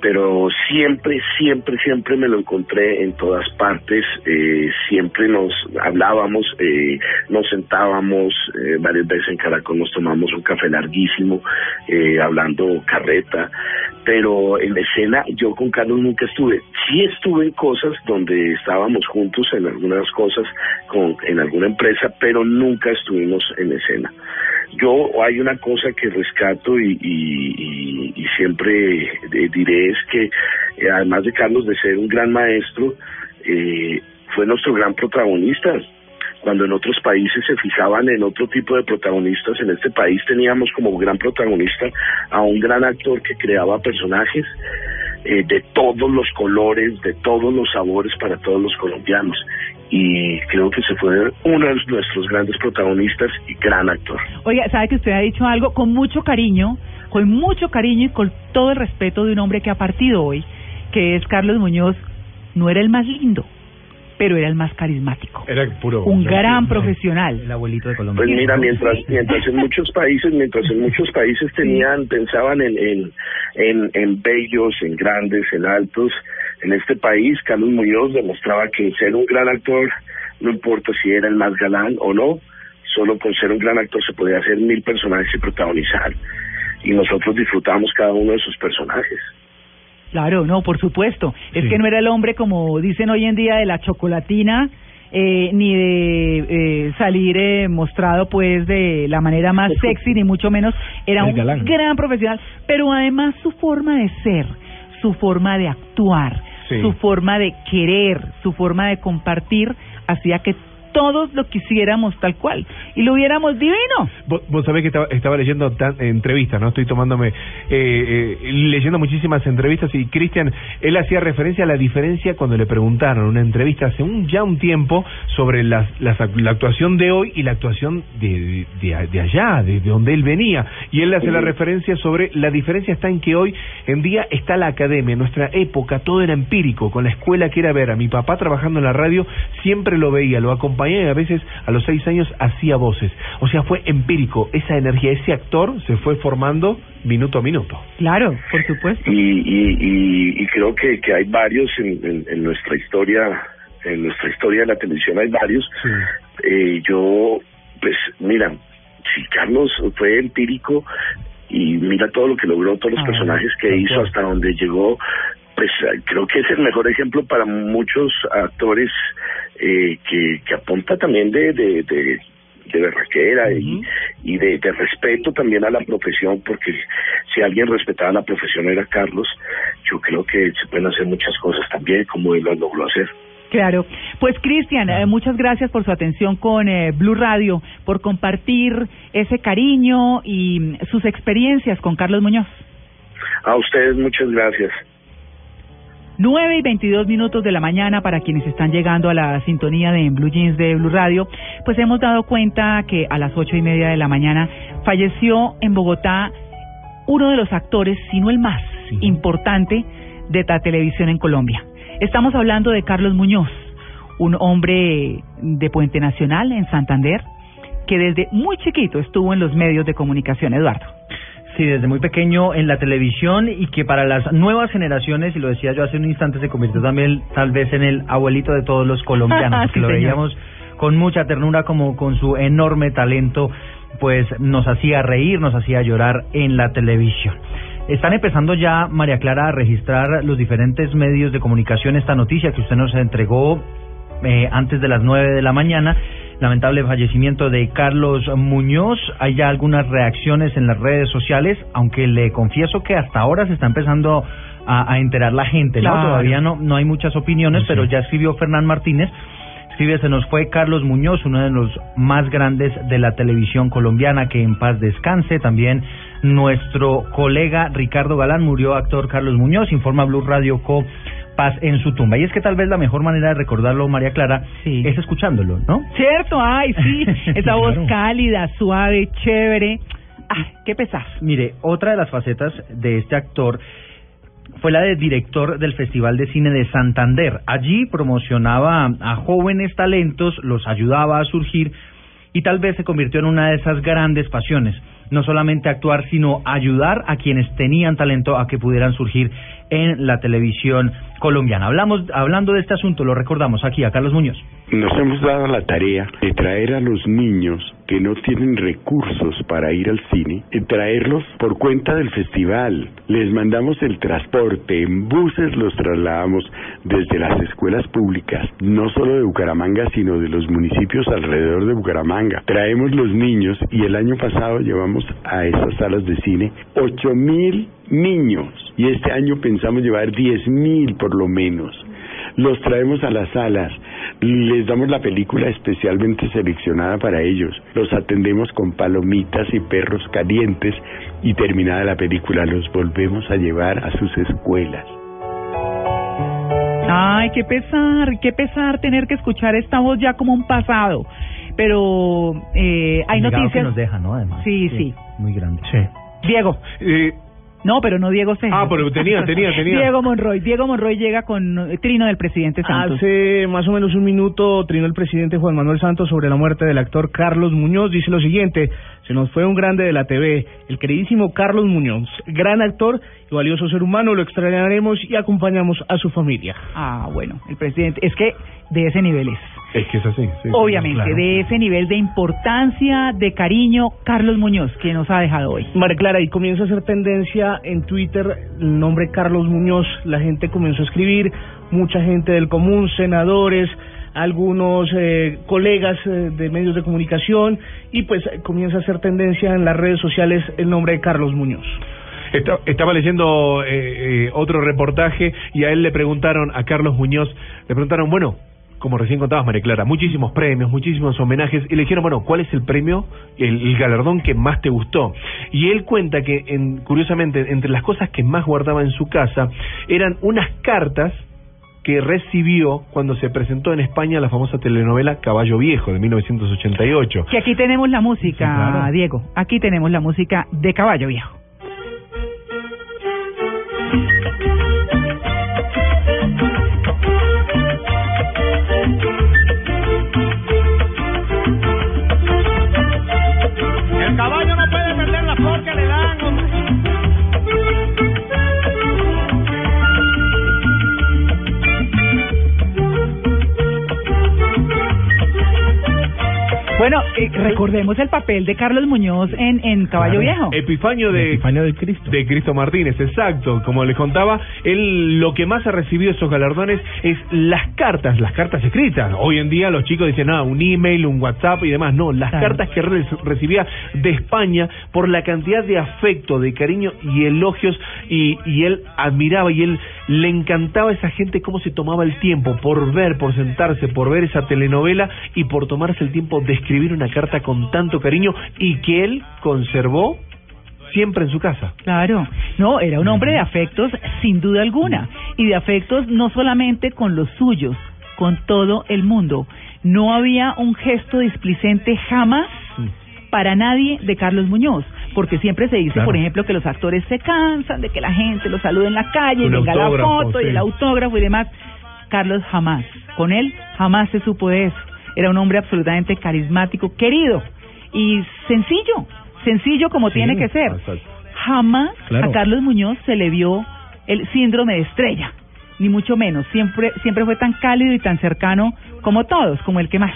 pero siempre, siempre, siempre me lo encontré en todas partes, eh, siempre nos hablábamos, eh, nos sentábamos eh, varias veces en Caracol, nos tomamos un café larguísimo, eh, hablando carreta, pero en escena yo con Carlos nunca estuve. Sí estuve en cosas donde estábamos juntos en algunas cosas con en alguna empresa, pero nunca estuvimos en escena. Yo hay una cosa que rescato y, siempre eh, diré es que eh, además de Carlos de ser un gran maestro, eh, fue nuestro gran protagonista. Cuando en otros países se fijaban en otro tipo de protagonistas, en este país teníamos como gran protagonista a un gran actor que creaba personajes eh, de todos los colores, de todos los sabores para todos los colombianos. Y creo que se fue uno de nuestros grandes protagonistas y gran actor. Oiga, sabe que usted ha dicho algo con mucho cariño, con mucho cariño y con todo el respeto de un hombre que ha partido hoy, que es Carlos Muñoz. No era el más lindo, pero era el más carismático. Era puro. Un gran profesional. El abuelito de Colombia. Pues mira, mientras mientras en muchos países, mientras en muchos países tenían, pensaban en, en, en, en bellos, en grandes, en altos, en este país Carlos Muñoz demostraba que ser un gran actor, no importa si era el más galán o no, solo con ser un gran actor se podía hacer mil personajes y protagonizar. Y nosotros disfrutamos cada uno de sus personajes. Claro, no, por supuesto. Es que no era el hombre, como dicen hoy en día, de la chocolatina, eh, ni de eh, salir eh, mostrado pues de la manera más sexy, ni mucho menos. Era un gran profesional, pero además su forma de ser, su forma de actuar, Sí. su forma de querer, su forma de compartir, hacía que todos lo quisiéramos tal cual y lo viéramos divino. Vos, vos sabés que estaba, estaba leyendo tan- entrevistas, ¿no? Estoy tomándome, eh, eh, leyendo muchísimas entrevistas y Cristian, él hacía referencia a la diferencia cuando le preguntaron en una entrevista hace un, ya un tiempo sobre las, la actuación de hoy y la actuación de, de, de allá, de, de donde él venía. Y él hace la referencia sobre la diferencia está en que hoy en día está la academia, en nuestra época todo era empírico, con la escuela que era ver a mi papá trabajando en la radio, siempre lo veía, lo acompañaba y a veces a los seis años hacía voces. O sea, fue empírico, esa energía, ese actor se fue formando minuto a minuto. Claro, por supuesto. y, y, y, y creo que, que hay varios en, en, en nuestra historia en nuestra historia de la televisión hay varios eh, yo pues mira si Carlos fue empírico y mira todo lo que logró todos los Ah, personajes que hizo hasta donde llegó pues creo que es el mejor ejemplo para muchos actores eh, que, que apunta también de, de, de de berraquera y, y de, de respeto también a la profesión, porque si alguien respetaba la profesión era Carlos, yo creo que se pueden hacer muchas cosas también como él lo logró hacer. Claro. Pues Cristian, eh, muchas gracias por su atención con eh, Blue Radio, por compartir ese cariño y sus experiencias con Carlos Muñoz. A ustedes muchas gracias. 9 y 22 minutos de la mañana para quienes están llegando a la sintonía de En Blue Jeans de Blue Radio, pues hemos dado cuenta que a las ocho y media de la mañana falleció en Bogotá uno de los actores, si no el más importante de la televisión en Colombia. Estamos hablando de Carlos Muñoz, un hombre de Puente Nacional en Santander, que desde muy chiquito estuvo en los medios de comunicación, Eduardo. Sí, desde muy pequeño en la televisión y que para las nuevas generaciones, y lo decía yo hace un instante, se convirtió también tal vez en el abuelito de todos los colombianos, porque Sí, lo señor. veíamos con mucha ternura como con su enorme talento, pues nos hacía reír, nos hacía llorar en la televisión. Están empezando ya, María Clara, a registrar los diferentes medios de comunicación esta noticia que usted nos entregó eh, antes de las nueve de la mañana. Lamentable fallecimiento de Carlos Muñoz. Hay ya algunas reacciones en las redes sociales, aunque le confieso que hasta ahora se está empezando a, a enterar la gente, ¿no? Claro. Todavía no, no hay muchas opiniones, pero ya escribió Fernán Martínez. Escribe, se nos fue Carlos Muñoz, uno de los más grandes de la televisión colombiana, que en paz descanse. También nuestro colega Ricardo Galán murió, actor Carlos Muñoz, informa Blue Radio Co. Paz en su tumba. Y es que tal vez la mejor manera de recordarlo, María Clara, es escuchándolo, ¿no? Cierto, ay, sí, esa voz Claro. cálida, suave, chévere. Ah, qué pesar. Mire, otra de las facetas de este actor fue la de director del Festival de Cine de Santander. Allí promocionaba a jóvenes talentos, los ayudaba a surgir y tal vez se convirtió en una de esas grandes pasiones. No solamente actuar, sino ayudar a quienes tenían talento a que pudieran surgir en la televisión colombiana. Hablamos, hablando de este asunto, lo recordamos aquí a Carlos Muñoz. Nos hemos dado la tarea de traer a los niños que no tienen recursos para ir al cine, y traerlos por cuenta del festival. Les mandamos el transporte, en buses los trasladamos desde las escuelas públicas, no solo de Bucaramanga, sino de los municipios alrededor de Bucaramanga. Traemos los niños y el año pasado llevamos a esas salas de cine ocho mil niños y este año pensamos llevar diez mil por lo menos los traemos a las salas, Les damos la película especialmente seleccionada para ellos. Los atendemos con palomitas y perros calientes y terminada la película los volvemos a llevar a sus escuelas. Ay, qué pesar, qué pesar tener que escuchar esta voz ya como un pasado. Pero eh, hay noticias. que nos deja, ¿no? Además. Sí, sí. Muy grande. Diego. Eh, No, pero no Diego Cejas. Ah, pero tenía, tenía, tenía. Diego Monroy. Diego Monroy llega con eh, trino del presidente Santos. Hace más o menos un minuto trinó el presidente Juan Manuel Santos sobre la muerte del actor Carlos Muñoz. Dice lo siguiente, se nos fue un grande de la TV, el queridísimo Carlos Muñoz, gran actor y valioso ser humano, lo extrañaremos y acompañamos a su familia. Ah, bueno, el presidente. Es que de ese nivel es. Es que es así. sí, Obviamente, claro. de ese nivel de importancia, de cariño, Carlos Muñoz, que nos ha dejado hoy. María Clara, y comienza a ser tendencia en Twitter el nombre Carlos Muñoz. La gente comenzó a escribir, mucha gente del común, senadores, algunos eh, colegas eh, de medios de comunicación, y pues comienza a ser tendencia en las redes sociales el nombre de Carlos Muñoz. Esta- estaba leyendo eh, eh, otro reportaje y a él le preguntaron, a Carlos Muñoz, le preguntaron, bueno, como recién contabas, María Clara, muchísimos premios, muchísimos homenajes, y le dijeron, bueno, ¿cuál es el premio, el, el galardón que más te gustó? Y él cuenta que, en, curiosamente, entre las cosas que más guardaba en su casa, eran unas cartas que recibió cuando se presentó en España la famosa telenovela Caballo Viejo de 1988. Que aquí tenemos la música, Sí, claro. Diego. Aquí tenemos la música de Caballo Viejo. Bueno, eh, recordemos el papel de Carlos Muñoz en, en Caballo Viejo. Epifanio de, de Cristo. De Cristo Martínez, exacto. Como les contaba, él lo que más ha recibido esos galardones es las cartas, las cartas escritas. Hoy en día los chicos dicen, ah, un email, un WhatsApp y demás. No, las Claro. cartas que re- recibía de España por la cantidad de afecto, de cariño y elogios. Y, y él admiraba y él le encantaba a esa gente cómo se tomaba el tiempo por ver, por sentarse, por ver esa telenovela y por tomarse el tiempo de escribir una carta con tanto cariño y que él conservó siempre en su casa. Claro, no, era un hombre de afectos sin duda alguna, y de afectos no solamente con los suyos, con todo el mundo. No había un gesto displicente jamás para nadie de Carlos Muñoz, porque siempre se dice, Claro. por ejemplo, que los actores se cansan de que la gente los salude en la calle, y Un venga la foto y el autógrafo y demás. Carlos jamás, con él jamás se supo de eso. Era un hombre absolutamente carismático, querido y sencillo, sencillo como tiene que ser. Jamás Claro. a Carlos Muñoz se le vio el síndrome de estrella, ni mucho menos. Siempre, siempre fue tan cálido y tan cercano como todos, como el que más.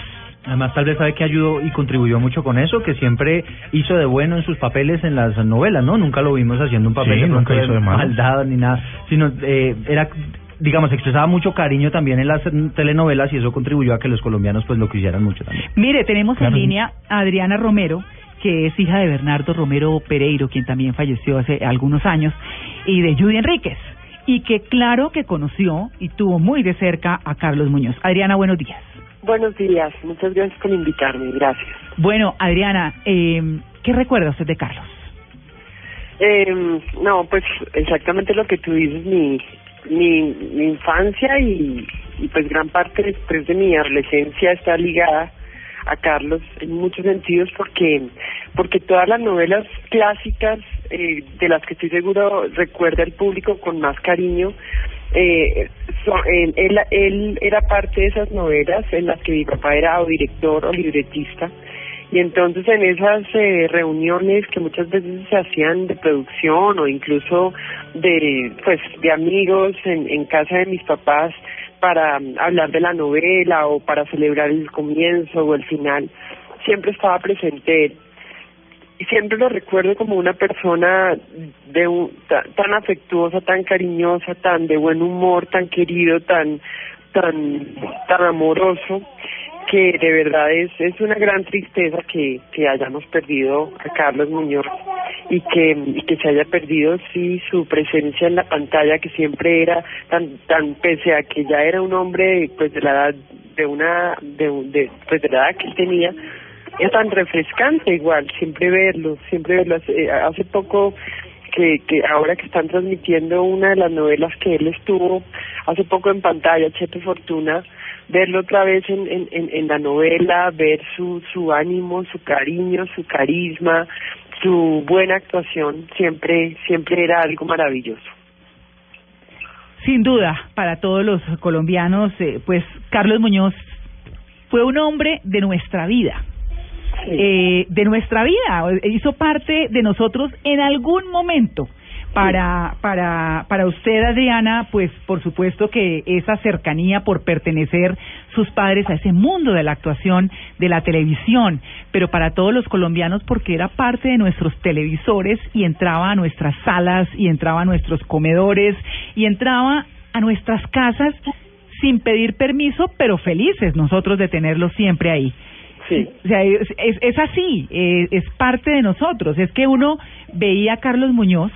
Además, tal vez sabe que ayudó y contribuyó mucho con eso, que siempre hizo de bueno en sus papeles en las novelas, ¿no? Nunca lo vimos haciendo un papel Sí, de nunca hizo de maldad ni nada, sino eh, era, digamos, expresaba mucho cariño también en las telenovelas y eso contribuyó a que los colombianos pues lo quisieran mucho también. Mire, tenemos Claro. en línea a Adriana Romero, que es hija de Bernardo Romero Pereiro, quien también falleció hace algunos años, y de Judy Enríquez, y que claro que conoció y tuvo muy de cerca a Carlos Muñoz. Adriana, buenos días. Buenos días, muchas gracias por invitarme, gracias. Bueno, Adriana, eh, ¿qué recuerda usted de Carlos? Eh, no, pues exactamente lo que tú dices, mi, mi, mi infancia y, y pues gran parte después de mi adolescencia está ligada a Carlos en muchos sentidos porque porque todas las novelas clásicas eh, de las que estoy seguro recuerda el público con más cariño eh, son- él, él, él era parte de esas novelas en las que mi papá era o director o libretista. Y entonces en esas eh, reuniones que muchas veces se hacían de producción o incluso de pues de amigos en, en casa de mis papás para mm, hablar de la novela o para celebrar el comienzo o el final siempre estaba presente él y siempre lo recuerdo como una persona de un, ta- tan afectuosa, tan cariñosa, tan de buen humor, tan querido, tan tan tan amoroso que de verdad es es una gran tristeza que que hayamos perdido a Carlos Muñoz y que que se haya perdido sí su presencia en la pantalla que siempre era tan tan pese a que ya era un hombre pues de la edad de una, de, de, pues de la edad que tenía, era tan refrescante igual, siempre verlo, siempre verlo. Hace, eh, hace poco que, que ahora que están transmitiendo una de las novelas que él estuvo hace poco en pantalla, Chepe Fortuna, verlo otra vez en, en, en, en la novela, ver su, su ánimo, su cariño, su carisma, su buena actuación, siempre, siempre era algo maravilloso. Sin duda, para todos los colombianos, eh, pues Carlos Muñoz fue un hombre de nuestra vida. Eh, de nuestra vida, hizo parte de nosotros en algún momento. Para, para, para usted, Adriana, pues por supuesto que esa cercanía por pertenecer sus padres a ese mundo de la actuación, de la televisión, pero para todos los colombianos porque era parte de nuestros televisores y entraba a nuestras salas y entraba a nuestros comedores y entraba a nuestras casas sin pedir permiso, pero felices nosotros de tenerlo siempre ahí. Sí. O sea, es, es, es así, eh, es parte de nosotros. Es que uno veía a Carlos Muñoz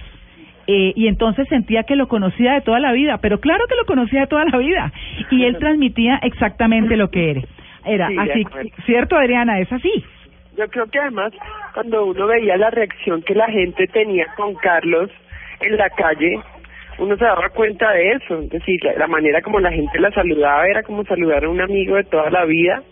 eh, y entonces sentía que lo conocía de toda la vida, pero claro que lo conocía de toda la vida. Y él transmitía exactamente lo que era. Era Sí, así. ¿cierto, Adriana? Es así. Yo creo que además cuando uno veía la reacción que la gente tenía con Carlos en la calle, uno se daba cuenta de eso. Es decir, la, la manera como la gente la saludaba era como saludar a un amigo de toda la vida.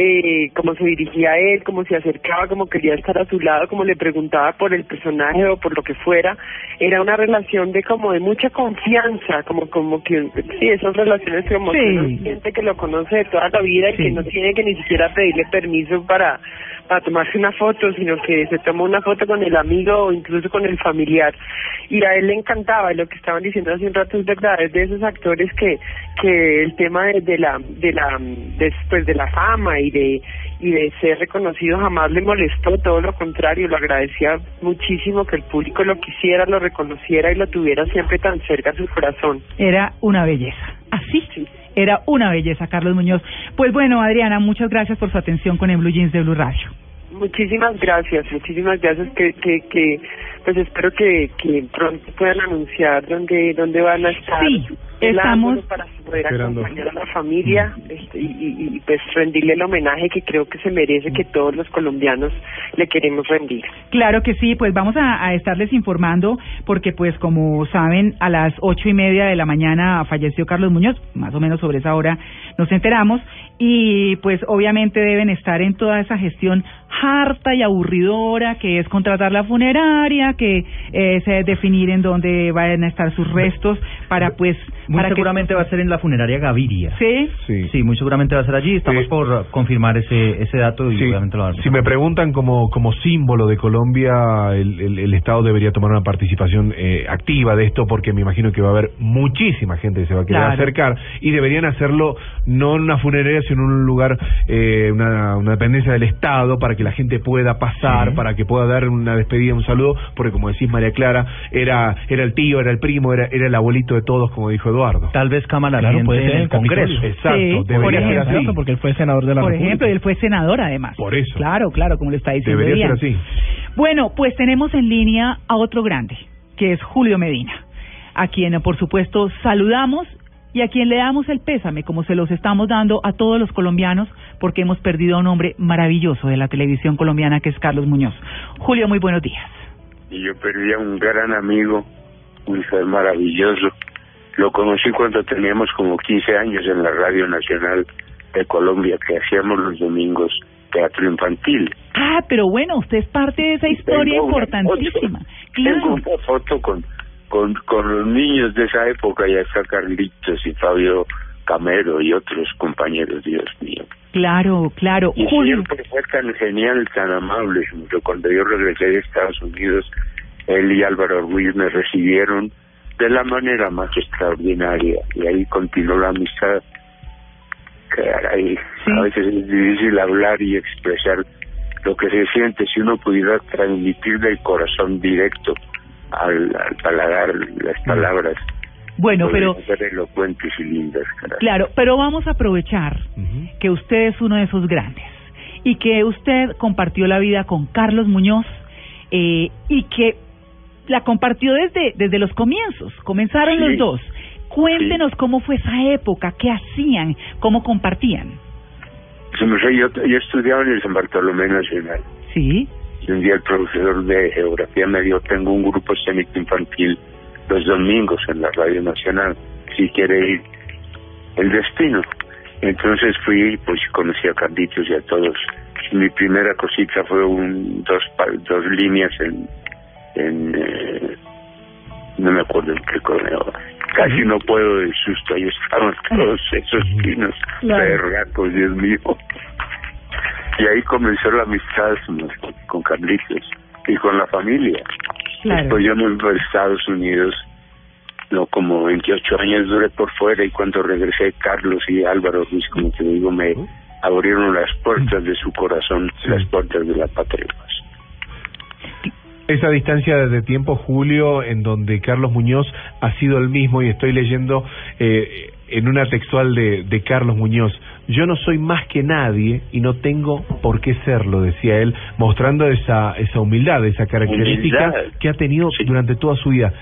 Eh, como se dirigía a él, como se acercaba, como quería estar a su lado, como le preguntaba por el personaje o por lo que fuera, era una relación de como de mucha confianza, como como que sí, esas relaciones como que Sí. uno siente que lo conoce de toda la vida y que no tiene que ni siquiera pedirle permiso para para tomarse una foto, sino que se toma una foto con el amigo o incluso con el familiar. Y a él le encantaba, y lo que estaban diciendo hace un rato es verdad, es de esos actores que que el tema de, de la de la después de la fama y de y de ser reconocido jamás le molestó, todo lo contrario, lo agradecía muchísimo que el público lo quisiera, lo reconociera y lo tuviera siempre tan cerca a su corazón. Era una belleza. Así. Era una belleza, Carlos Muñoz. Pues bueno, Adriana, muchas gracias por su atención con el Blue Jeans de Blue Radio. Muchísimas gracias, muchísimas gracias que, que, que pues espero que, que pronto puedan anunciar dónde, dónde van a estar. Sí, estamos- para poder Esperando. acompañar a la familia este, y, y, y, pues rendirle el homenaje que creo que se merece que todos los colombianos le queremos rendir. Claro que sí, pues vamos a, a estarles informando porque pues como saben a las ocho y media de la mañana falleció Carlos Muñoz, más o menos sobre esa hora nos enteramos y pues obviamente deben estar en toda esa gestión harta y aburridora que es contratar la funeraria, que es eh, definir en dónde van a estar sus restos para pues Muy para que- seguramente va a ser en la funeraria Gaviria. ¿Sí? Sí, muy seguramente va a ser allí. Estamos por confirmar ese ese dato y obviamente lo Si me preguntan como, como símbolo de Colombia, el, el, el Estado debería tomar una participación eh, activa de esto porque me imagino que va a haber muchísima gente que se va a querer Claro. acercar y deberían hacerlo no en una funeraria, en un lugar, eh, una, una dependencia del Estado para que la gente pueda pasar, Sí. para que pueda dar una despedida, un saludo, porque como decís María Clara, era, era el tío, era el primo, era, era el abuelito de todos, como dijo Eduardo. Tal vez Cámara Claro, Ardiente puede ser en el Congreso. Capitolio. Exacto, Sí, por debería ser ejemplo. así. porque él fue senador de la Por República. ejemplo, y él fue senador además. Por eso. Claro, claro, como le está diciendo Debería ser así. Bueno, pues tenemos en línea a otro grande, que es Julio Medina, a quien por supuesto saludamos y a quien le damos el pésame, como se los estamos dando a todos los colombianos, porque hemos perdido a un hombre maravilloso de la televisión colombiana, que es Carlos Muñoz. Julio, muy buenos días. y yo perdí a un gran amigo, un ser maravilloso. Lo conocí cuando teníamos como 15 años en la Radio Nacional de Colombia, que hacíamos los domingos teatro infantil. Ah, pero bueno, usted es parte de esa historia Tengo una importantísima. Tengo Claro. una foto con, con, con los niños de esa época, ya está Carlitos y Fabio Camero y otros compañeros, Dios mío. Claro, claro. Y Julio, siempre fue tan genial, tan amable. Cuando yo regresé de Estados Unidos, él y Álvaro Ruiz me recibieron de la manera más extraordinaria. Y ahí continuó la amistad. Caray, a veces es difícil hablar y expresar lo que se siente si uno pudiera transmitir del corazón directo al, al paladar las palabras. Bueno, pero ser elocuentes y lindas, caray. Claro, pero vamos a aprovechar que usted es uno de esos grandes y que usted compartió la vida con Carlos Muñoz eh, y que la compartió desde desde los comienzos. Comenzaron Sí. los dos. Cuéntenos cómo fue esa época, qué hacían, cómo compartían. Yo, yo estudiaba en el San Bartolomé Nacional. Sí. Y un día el profesor de geografía me dijo, tengo un grupo escénico infantil los domingos en la Radio Nacional, si quiere ir. El destino. Entonces fui, pues conocí a Carlitos y a todos. Mi primera cosita fue un dos dos líneas en, en eh, no me acuerdo en qué correo. Casi no puedo de susto, ahí estaban todos esos pinos Claro. berracos, Dios mío. Y ahí comenzó la amistad con, Carlitos y con la familia. Claro. Después yo me fui a Estados Unidos, no como 28 años duré por fuera y cuando regresé Carlos y Álvaro Ruiz, como te digo, me abrieron las puertas de su corazón, las puertas de la patria. esa distancia de tiempo, Julio, en donde Carlos Muñoz ha sido el mismo y estoy leyendo eh, en una textual de, de Carlos Muñoz. Yo no soy más que nadie y no tengo por qué serlo, decía él, mostrando esa, esa humildad, esa característica Humildad. que ha tenido durante toda su vida.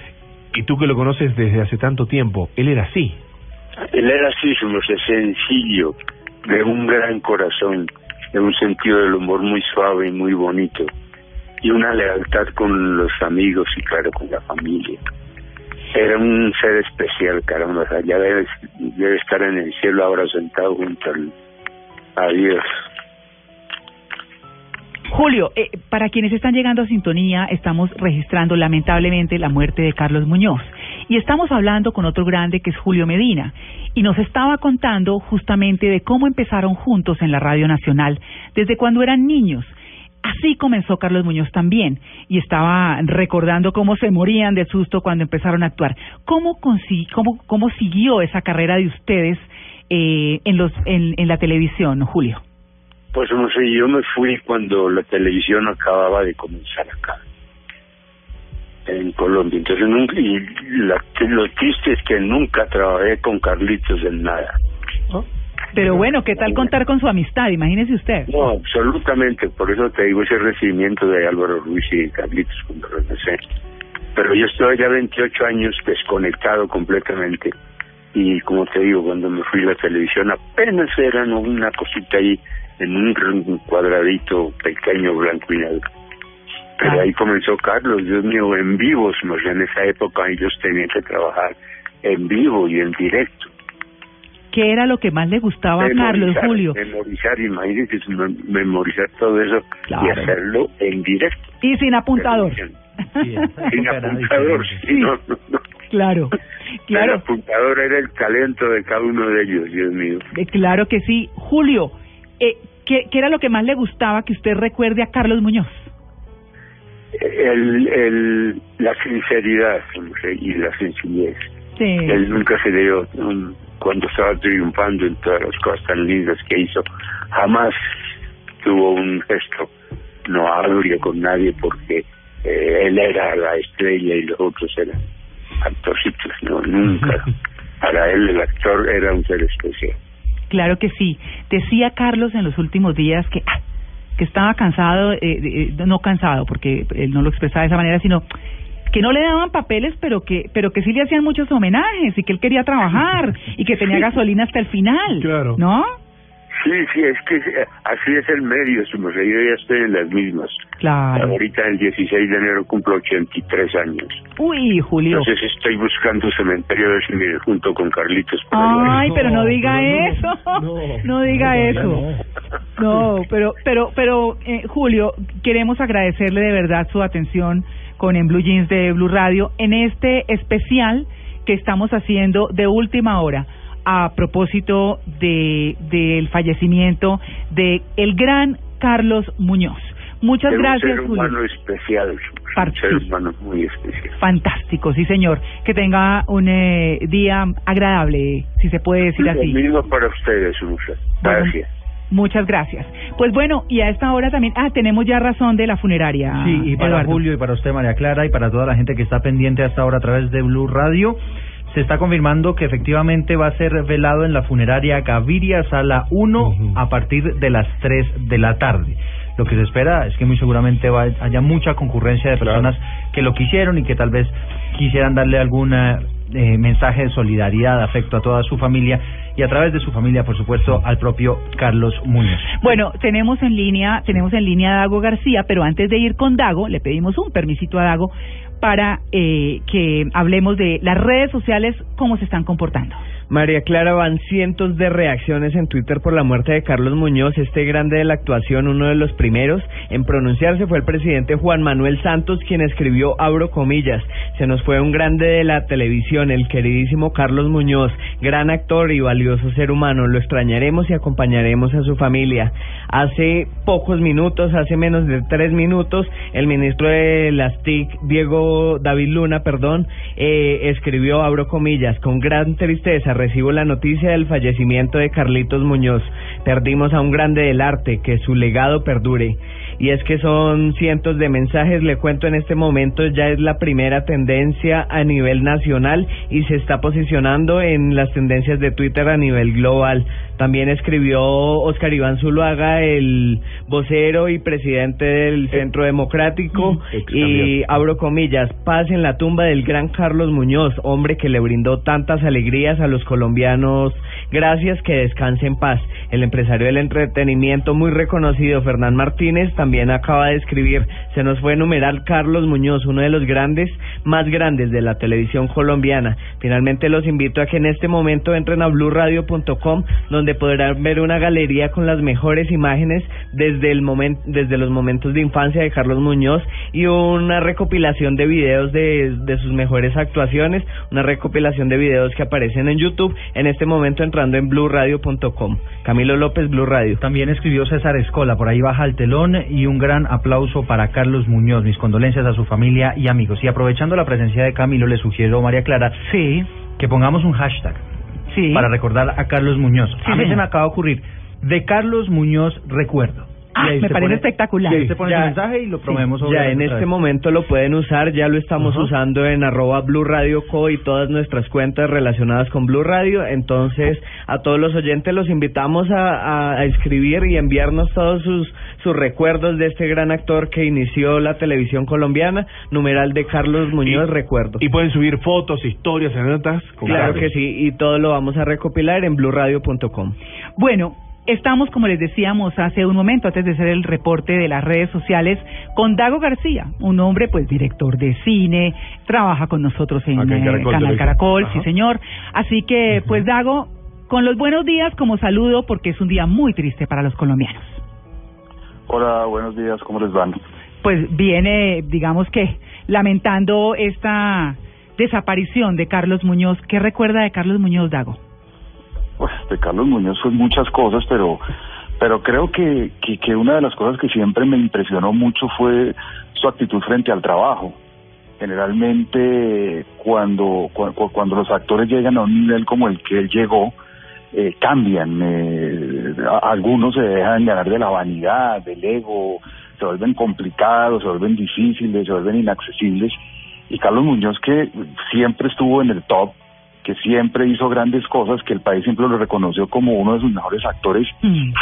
Y tú que lo conoces desde hace tanto tiempo, él era así. Él era así, sencillo, de un gran corazón, de un sentido del humor muy suave y muy bonito, y una lealtad con los amigos y claro, con la familia. Era un ser especial, caramba, ya debe, debe estar en el cielo ahora sentado junto al, a Dios. Julio, eh, para quienes están llegando a sintonía, estamos registrando lamentablemente la muerte de Carlos Muñoz. Y estamos hablando con otro grande que es Julio Medina. Y nos estaba contando justamente de cómo empezaron juntos en la Radio Nacional, desde cuando eran niños. Así comenzó Carlos Muñoz también. Y estaba recordando cómo se morían de susto cuando empezaron a actuar. ¿Cómo, cómo, cómo siguió esa carrera de ustedes eh, en, los, en la televisión, Julio? Pues no sé, yo me fui cuando la televisión acababa de comenzar acá, en Colombia. Entonces, nunca, y la, lo triste es que nunca trabajé con Carlitos en nada. Pero bueno, ¿qué tal contar con su amistad? Imagínese usted. No, absolutamente. Por eso te digo ese recibimiento de Álvaro Ruiz y Carlitos cuando regresé. Pero yo estoy ya 28 años desconectado completamente. Y como te digo, cuando me fui a la televisión apenas eran una cosita ahí en un cuadradito pequeño blanco y negro. Pero ahí comenzó Carlos, Dios mío, en vivo. o sea, En esa época ellos tenían que trabajar en vivo y en directo. ¿Qué era lo que más le gustaba a Carlos, Julio? Memorizar, imagínate, mem- memorizar todo eso y Claro. hacerlo en directo. Y sin apuntador. Sin apuntador, sí, no, no, no. Claro, El claro, apuntador era el talento de cada uno de ellos, Dios mío. eh, claro que sí. Julio, eh, ¿qué, ¿qué era lo que más le gustaba que usted recuerde a Carlos Muñoz? El, el, la sinceridad y la sencillez. Sí. Él nunca se dio, cuando estaba triunfando en todas las cosas tan lindas que hizo, jamás tuvo un gesto no agrio con nadie porque eh, él era la estrella y los otros eran actorcitos, no, nunca. Para él el actor era un ser especial. Claro que sí. Decía Carlos en los últimos días que ah, que estaba cansado, eh, eh, no cansado porque él no lo expresaba de esa manera, sino que no le daban papeles, pero que pero que sí le hacían muchos homenajes y que él quería trabajar y que tenía gasolina hasta el final. Claro. ¿No? Sí, sí, es que así es el medio, su merced, yo ya estoy en las mismas. Claro. Ahorita el 16 de enero cumplo 83 años. Uy, Julio. Entonces estoy buscando cementerio de cine junto con Carlitos. por. Ay, pero no diga eso. No, diga eso. No, pero pero pero eh, Julio, queremos agradecerle de verdad su atención con En Blue Jeans de Blue Radio en este especial que estamos haciendo de última hora a propósito de del fallecimiento de el gran Carlos Muñoz. Muchas Era gracias, un ser Julio. humano especial, un ser humano muy especial. Fantástico, sí, señor. Que tenga un eh, día agradable, si se puede decir Lo así. mismo para ustedes, merced. Gracias. Muchas gracias. Pues bueno, y a esta hora también, ah, tenemos ya razón de la funeraria. Sí, y para Eduardo. Julio y para usted, María Clara, y para toda la gente que está pendiente hasta ahora a través de Blue Radio, se está confirmando que efectivamente va a ser velado en la funeraria Gaviria Sala 1 a partir de las 3 de la tarde. Lo que se espera es que muy seguramente va, haya mucha concurrencia de personas que lo quisieron y que tal vez quisieran darle algún eh, eh, mensaje de solidaridad, afecto a toda su familia y a través de su familia, por supuesto, al propio Carlos Muñoz. Bueno, tenemos en línea, tenemos en línea a Dago García, pero antes de ir con Dago, le pedimos un permisito a Dago para eh, que hablemos de las redes sociales, cómo se están comportando. María Clara, van cientos de reacciones en Twitter por la muerte de Carlos Muñoz, este grande de la actuación, uno de los primeros en pronunciarse fue el presidente Juan Manuel Santos, quien escribió, abro comillas, se nos fue un grande de la televisión, el queridísimo Carlos Muñoz, gran actor y valioso ser humano, lo extrañaremos y acompañaremos a su familia. Hace pocos minutos, hace menos de tres minutos, el ministro de las TIC, Diego David Luna, perdón, eh, escribió, abro comillas, con gran tristeza recibo la noticia del fallecimiento de Carlitos Muñoz. Perdimos a un grande del arte, que su legado perdure. Y es que son cientos de mensajes, le cuento en este momento, ya es la primera tendencia a nivel nacional y se está posicionando en las tendencias de Twitter a nivel global. También escribió Oscar Iván Zuluaga, el vocero y presidente del Centro Democrático, y abro comillas, paz en la tumba del gran Carlos Muñoz, hombre que le brindó tantas alegrías a los colombianos. Gracias, que descanse en paz. El empresario del entretenimiento muy reconocido, Fernán Martínez, también acaba de escribir, se nos fue enumerar Carlos Muñoz, uno de los grandes, más grandes de la televisión colombiana. Finalmente los invito a que en este momento entren a blurradio.com, donde podrán ver una galería con las mejores imágenes desde el momento, desde los momentos de infancia de Carlos Muñoz y una recopilación de videos de, de sus mejores actuaciones, una recopilación de videos que aparecen en YouTube, en este momento entrando en blurradio.com. Camilo López, Blue Radio. También escribió César Escola, por ahí baja el telón y un gran aplauso para Carlos Muñoz. Mis condolencias a su familia y amigos. Y aprovechando la presencia de Camilo, le sugiero, María Clara, sí. que pongamos un hashtag sí. para recordar a Carlos Muñoz. Sí, a mí se me acaba de ocurrir, de Carlos Muñoz recuerdo. Ah, Y me parece pone- espectacular. y ahí se pone Ya- el mensaje y lo promovemos. Ya obviamente en este vez. momento lo pueden usar, ya lo estamos usando en arroba Blue Radio Co y todas nuestras cuentas relacionadas con Blue Radio. Entonces, a todos los oyentes los invitamos a, a- a escribir y enviarnos todos sus, sus recuerdos de este gran actor que inició la televisión colombiana, numeral de Carlos Muñoz, recuerdo. Y pueden subir fotos, historias, anécdotas. Claro Carlos. que sí, y todo lo vamos a recopilar en bluradio.com. Bueno, estamos, como les decíamos hace un momento, antes de hacer el reporte de las redes sociales, con Dago García, un hombre, pues, director de cine, trabaja con nosotros en, eh, Caracol Canal. Caracol, Ajá. sí, señor. Así que, pues, Dago, con los buenos días como saludo, porque es un día muy triste para los colombianos. Hola, buenos días, ¿cómo les van? Pues viene, digamos que, lamentando esta desaparición de Carlos Muñoz. ¿Qué recuerda de Carlos Muñoz, Dago? Pues de Carlos Muñoz son muchas cosas, pero pero creo que, que, una de las cosas que siempre me impresionó mucho fue su actitud frente al trabajo. Generalmente cuando, cu- cu- cuando los actores llegan a un nivel como el que él llegó, eh, cambian. eh, algunos se dejan ganar de la vanidad, del ego, se vuelven complicados, se vuelven difíciles, se vuelven inaccesibles. Y Carlos Muñoz, que siempre estuvo en el top, que siempre hizo grandes cosas, que el país siempre lo reconoció como uno de sus mejores actores,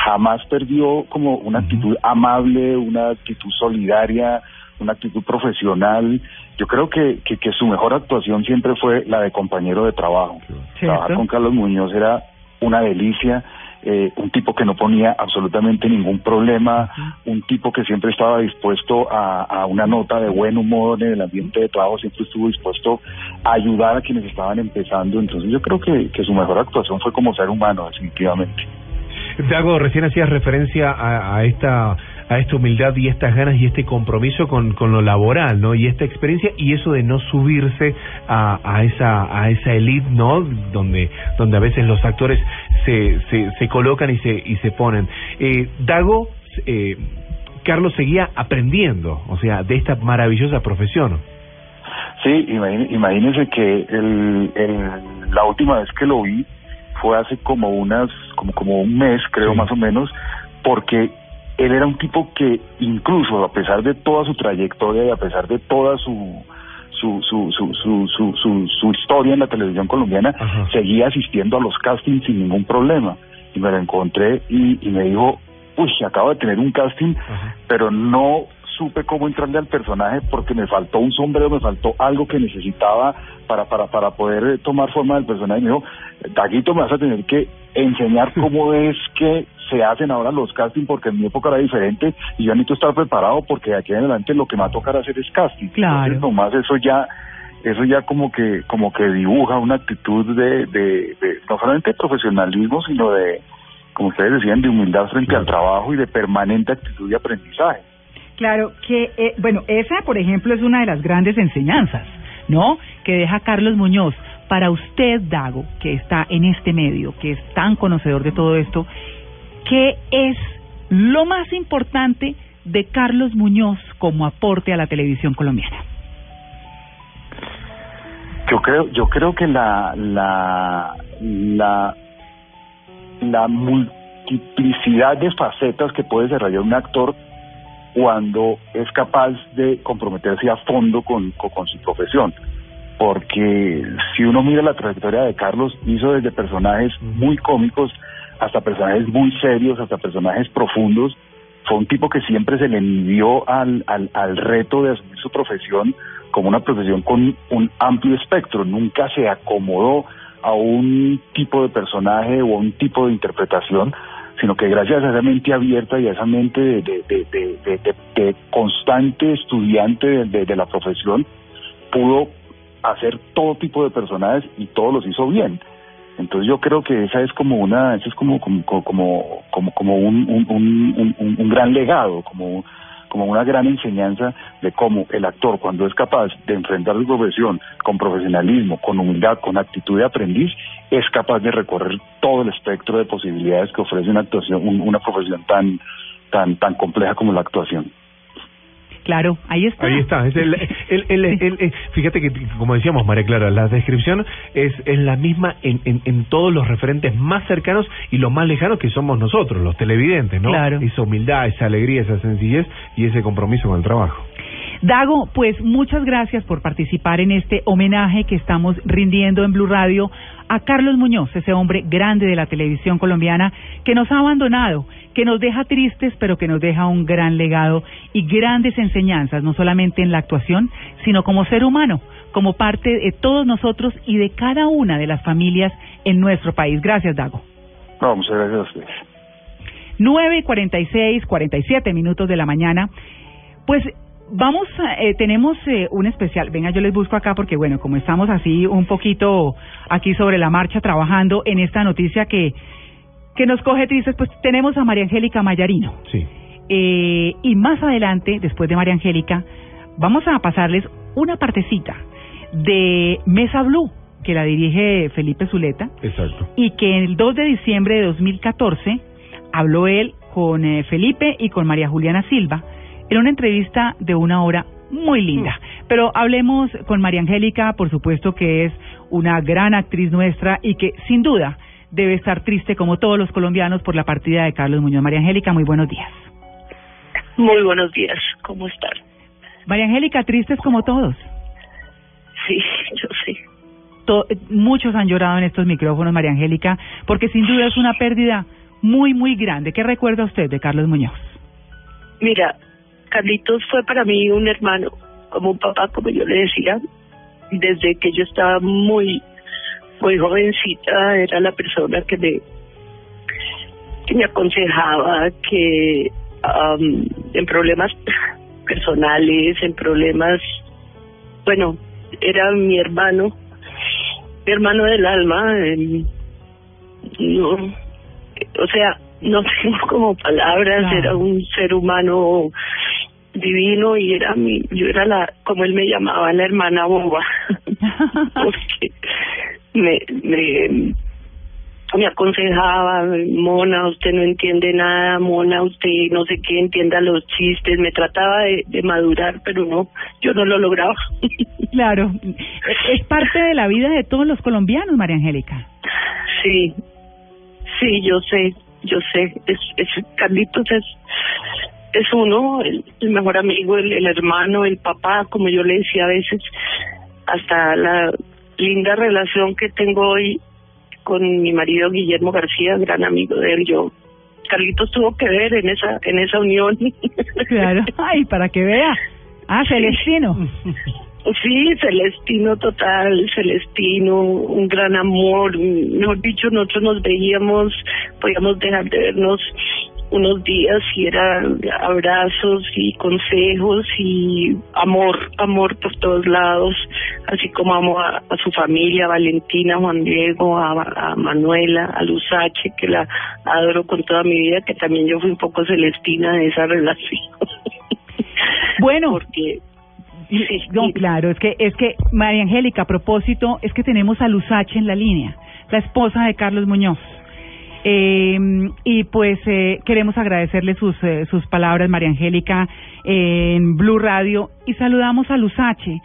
jamás perdió como una actitud amable, una actitud solidaria, una actitud profesional. Yo creo que, que, que su mejor actuación siempre fue la de compañero de trabajo. Trabajar con Carlos Muñoz era una delicia, eh, un tipo que no ponía absolutamente ningún problema, un tipo que siempre estaba dispuesto a, a una nota de buen humor en el ambiente de trabajo, siempre estuvo dispuesto a ayudar a quienes estaban empezando. Entonces yo creo que, que su mejor actuación fue como ser humano, definitivamente. Dago, recién hacías referencia a, a esta a esta humildad y estas ganas y este compromiso con, con lo laboral, ¿no? Y esta experiencia y eso de no subirse a, a esa a esa elite, ¿no? Donde donde a veces los actores se se, se colocan y se y se ponen. Eh, Dago, eh, Carlos seguía aprendiendo, o sea, de esta maravillosa profesión. Sí, imagínese que el, el- la última vez que lo vi fue hace como unas, como, como un mes, creo más o menos, porque él era un tipo que incluso a pesar de toda su trayectoria y a pesar de toda su su su su su su, su, su historia en la televisión colombiana seguía asistiendo a los castings sin ningún problema. Y me lo encontré y, y me dijo uy acabo de tener un casting pero no supe cómo entrarle al personaje porque me faltó un sombrero, me faltó algo que necesitaba para, para, para poder tomar forma del personaje. Me dijo, Daguito, me vas a tener que enseñar cómo es que se hacen ahora los castings porque en mi época era diferente y yo necesito estar preparado porque de aquí en adelante lo que me va a tocar hacer es casting. Claro. Entonces, nomás eso ya eso ya como que como que dibuja una actitud de, de, de no solamente de profesionalismo sino de como ustedes decían de humildad frente al trabajo y de permanente actitud de aprendizaje Claro, que, eh, bueno, esa, por ejemplo, es una de las grandes enseñanzas, ¿no? Que deja Carlos Muñoz. Para usted, Dago, que está en este medio, que es tan conocedor de todo esto, ¿qué es lo más importante de Carlos Muñoz como aporte a la televisión colombiana? yo creo yo creo que la la la la multiplicidad de facetas que puede desarrollar un actor cuando es capaz de comprometerse a fondo con, con, con su profesión. Porque si uno mira la trayectoria de Carlos, hizo desde personajes muy cómicos hasta personajes muy serios, hasta personajes profundos. Fue un tipo que siempre se le midió al, al, al reto de asumir su profesión como una profesión con un amplio espectro. Nunca se acomodó a un tipo de personaje o a un tipo de interpretación, sino que gracias a esa mente abierta y a esa mente de, de, de, constante estudiante de la profesión, pudo hacer todo tipo de personajes y todos los hizo bien. Entonces yo creo que esa es como una, eso es como como como como, un, un, un, un- gran legado, como como una gran enseñanza de cómo el actor cuando es capaz de enfrentar su profesión con profesionalismo, con humildad, con actitud de aprendiz, es capaz de recorrer todo el espectro de posibilidades que ofrece una actuación, un- una profesión tan tan tan compleja como la actuación. Claro, ahí está. Ahí está. Es el, fíjate que, como decíamos, María Clara, la descripción es, es la misma en, en, en todos los referentes más cercanos y los más lejanos que somos nosotros, los televidentes, ¿no? Claro. Esa humildad, esa alegría, esa sencillez y ese compromiso con el trabajo. Dago, pues muchas gracias por participar en este homenaje que estamos rindiendo en Blue Radio a Carlos Muñoz, ese hombre grande de la televisión colombiana que nos ha abandonado, que nos deja tristes, pero que nos deja un gran legado y grandes enseñanzas, no solamente en la actuación, sino como ser humano, como parte de todos nosotros y de cada una de las familias en nuestro país. Gracias, Dago. No, muchas gracias a ustedes. 9 y 46, 47 minutos de la mañana. Pues vamos, eh, tenemos eh, un especial. Venga, yo les busco acá porque, bueno, como estamos así un poquito aquí sobre la marcha trabajando en esta noticia que, que nos coge tristes, pues tenemos a María Angélica Mayarino. Sí. Eh, y más adelante, después de María Angélica, vamos a pasarles una partecita de Mesa Blue, que la dirige Felipe Zuleta Exacto. y que el 2 de diciembre de 2014 habló él con eh, Felipe y con María Juliana Silva en una entrevista de una hora muy linda. Pero hablemos con María Angélica, por supuesto que es una gran actriz nuestra y que sin duda debe estar triste como todos los colombianos por la partida de Carlos Muñoz. María Angélica, muy buenos días. Muy buenos días, ¿cómo están? María Angélica, tristes como todos. Sí, yo sé. To- eh, muchos han llorado en estos micrófonos, María Angélica, porque sin duda es una pérdida muy, muy grande. ¿Qué recuerda usted de Carlos Muñoz? Mira, Carlitos fue para mí un hermano, como un papá, como yo le decía, desde que yo estaba muy, muy jovencita, era la persona que me, que me aconsejaba, que en problemas personales, en problemas, bueno, era mi hermano, mi hermano del alma, em, no, o sea, no tengo como palabras, Claro. era un ser humano divino y era mi, yo era la, como él me llamaba, la hermana boba, porque me, me, me aconsejaba, Mona, usted no entiende nada, Mona, usted no sé qué, entienda los chistes, me trataba de, de madurar, pero no, yo no lo lograba. Claro, es parte de la vida de todos los colombianos, María Angélica. Sí, sí, yo sé, yo sé. Es, es Carlitos es es uno, el, el mejor amigo, el, el hermano, el papá, como yo le decía a veces, hasta la linda relación que tengo hoy con mi marido Guillermo García, gran amigo de él. Yo Carlitos tuvo que ver en esa en esa unión. Claro, ay, para que vea. Ah, Celestino. Sí, Celestino total, Celestino, un gran amor, mejor dicho, nosotros nos veíamos, podíamos dejar de vernos unos días y eran abrazos y consejos y amor, amor por todos lados, así como amo a, a su familia, a Valentina, a Juan Diego, a, a Manuela, a Luzache, que la adoro con toda mi vida, que también yo fui un poco celestina de esa relación. Bueno, porque no, claro, es que es que María Angélica, a propósito, es que tenemos a Luzache en la línea, la esposa de Carlos Muñoz. Eh, y pues eh, queremos agradecerle sus eh, sus palabras, María Angélica, en Blue Radio y saludamos a Luzache.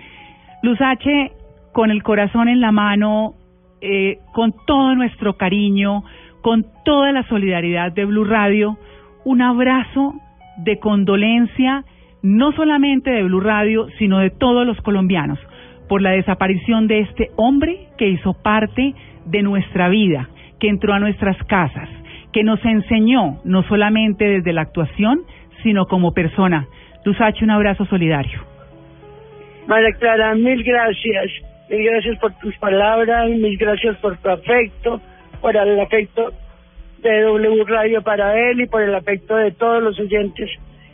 Luzache, con el corazón en la mano, eh, con todo nuestro cariño, con toda la solidaridad de Blue Radio, un abrazo de condolencia, no solamente de Blue Radio, sino de todos los colombianos, por la desaparición de este hombre que hizo parte de nuestra vida, que entró a nuestras casas, que nos enseñó no solamente desde la actuación, sino como persona. Luzache, un abrazo solidario. María Clara, mil gracias. Mil gracias por tus palabras, mil gracias por tu afecto, por el afecto de W Radio para él y por el afecto de todos los oyentes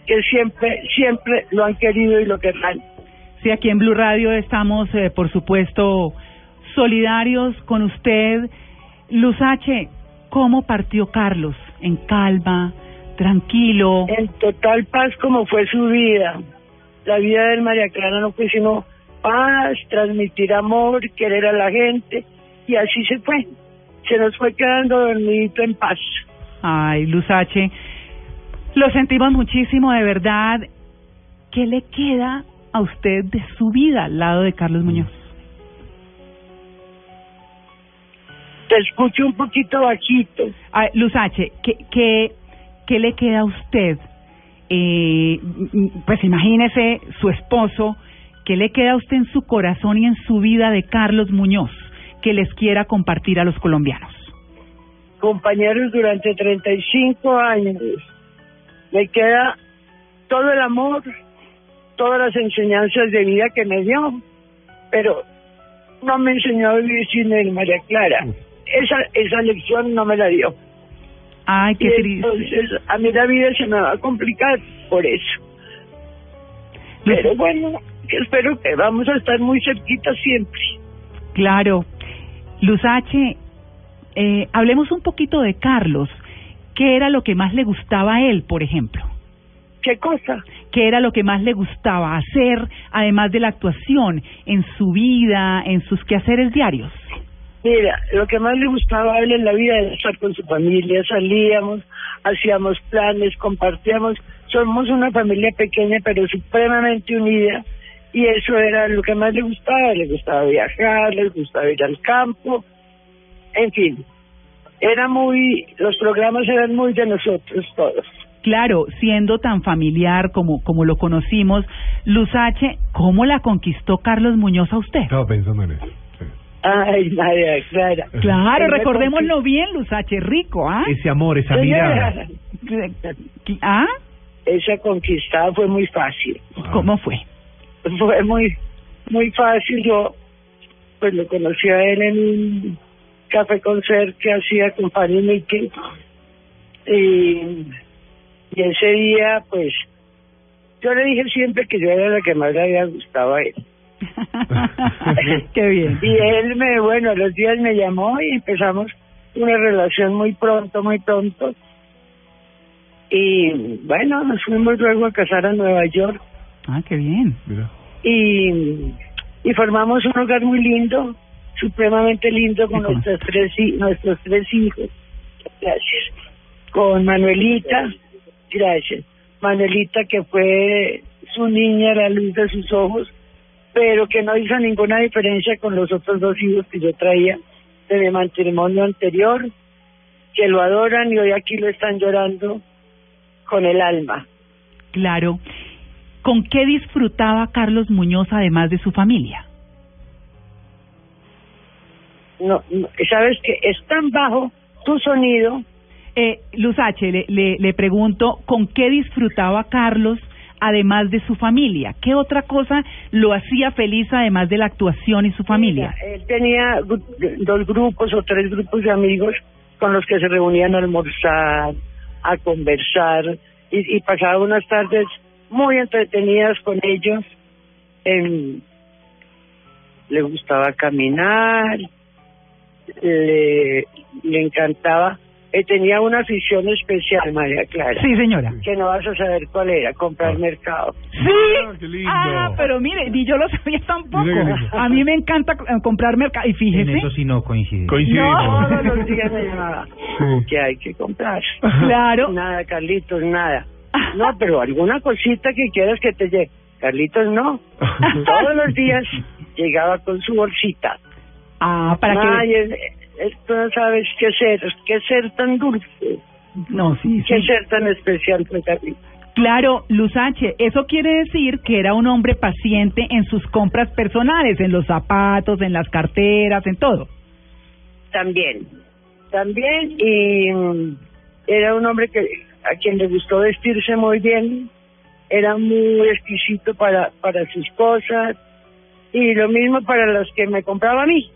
que siempre, siempre lo han querido y lo querrán. Sí, aquí en Blue Radio estamos, eh, por supuesto, solidarios con usted. Luzache, ¿cómo partió Carlos? En calma, tranquilo. En total paz como fue su vida. La vida de María Clara no fue sino paz, transmitir amor, querer a la gente y así se fue. Se nos fue quedando dormidito en paz. Ay, Luzache, lo sentimos muchísimo, de verdad. ¿Qué le queda a usted de su vida al lado de Carlos Muñoz? Te escucho un poquito bajito. Ay, Luzache, ¿qué, qué, qué le queda a usted? Eh, pues imagínese su esposo, ¿qué le queda a usted en su corazón y en su vida de Carlos Muñoz que les quiera compartir a los colombianos? Compañeros durante 35 años. Me queda todo el amor, todas las enseñanzas de vida que me dio, pero no me enseñó a vivir sin él, María Clara. Esa, esa lección no me la dio. Ay, qué Y triste. entonces a mí la vida se me va a complicar por eso. Pero bueno, que espero que vamos a estar muy cerquita siempre. Claro. Luzache, eh, hablemos un poquito de Carlos. ¿Qué era lo que más le gustaba a él, por ejemplo? ¿Qué cosa? ¿Qué era lo que más le gustaba hacer, además de la actuación, en su vida, en sus quehaceres diarios? Mira, lo que más le gustaba a él en la vida era estar con su familia, salíamos, hacíamos planes, compartíamos, somos una familia pequeña pero supremamente unida y eso era lo que más le gustaba, le gustaba viajar, le gustaba ir al campo, en fin, era muy, los programas eran muy de nosotros todos. Claro, siendo tan familiar como, como lo conocimos, Luzache, ¿cómo la conquistó Carlos Muñoz a usted? Estaba pensando en eso. Ay, María Clara. Claro, recordémoslo bien, Luzache, rico, ¿ah? Ese amor, esa mirada. ¿Ah? Esa conquistada fue muy fácil. ¿Cómo fue? Fue muy, muy fácil. Yo, pues lo conocí a él en un café concert que hacía con Fanny Mickey. Y, y ese día, pues, yo le dije siempre que yo era la que más le había gustado a él. Qué bien. Y él me, bueno, a los días me llamó y empezamos una relación muy pronto, muy pronto. Y bueno, nos fuimos luego a casar a Nueva York Ah, qué bien. y, y formamos un hogar muy lindo, supremamente lindo con nuestros tres, nuestros tres hijos. Gracias. Con Manuelita, gracias. Manuelita que fue su niña, la luz de sus ojos, pero que no hizo ninguna diferencia con los otros dos hijos que yo traía de mi matrimonio anterior, que lo adoran y hoy aquí lo están llorando con el alma. Claro. ¿Con qué disfrutaba Carlos Muñoz además de su familia? no, no, sabes que es tan bajo tu sonido Eh, Luz H, le, le, le pregunto, ¿con qué disfrutaba Carlos además de su familia? ¿Qué otra cosa lo hacía feliz además de la actuación y su familia? Él tenía dos grupos o tres grupos de amigos con los que se reunían a almorzar, a conversar y, y pasaba unas tardes muy entretenidas con ellos. Em, le gustaba caminar, le, le encantaba. Eh, tenía una afición especial, María Clara. Sí, señora. Que no vas a saber cuál era, comprar mercado. Sí. Ah, pero mire, ni yo lo sabía tampoco. Qué lindo. A mí me encanta eh, comprar mercado. Y fíjese. En eso sí no coincidimos. Todos los días hay nada que hay que comprar. Claro. Nada, Carlitos, nada. No, pero alguna cosita que quieras que te llegue. Carlitos, no. Todos los días llegaba con su bolsita. Ah, para que- Ay, es, es- tú no sabes qué ser, qué ser tan dulce. No, sí, Qué sí. ser tan especial. Claro, Luz H, eso quiere decir que era un hombre paciente en sus compras personales, en los zapatos, en las carteras, en todo. También, también, y mm, era un hombre que a quien le gustó vestirse muy bien, era muy exquisito para, para sus cosas, y lo mismo para las que me compraba a mí,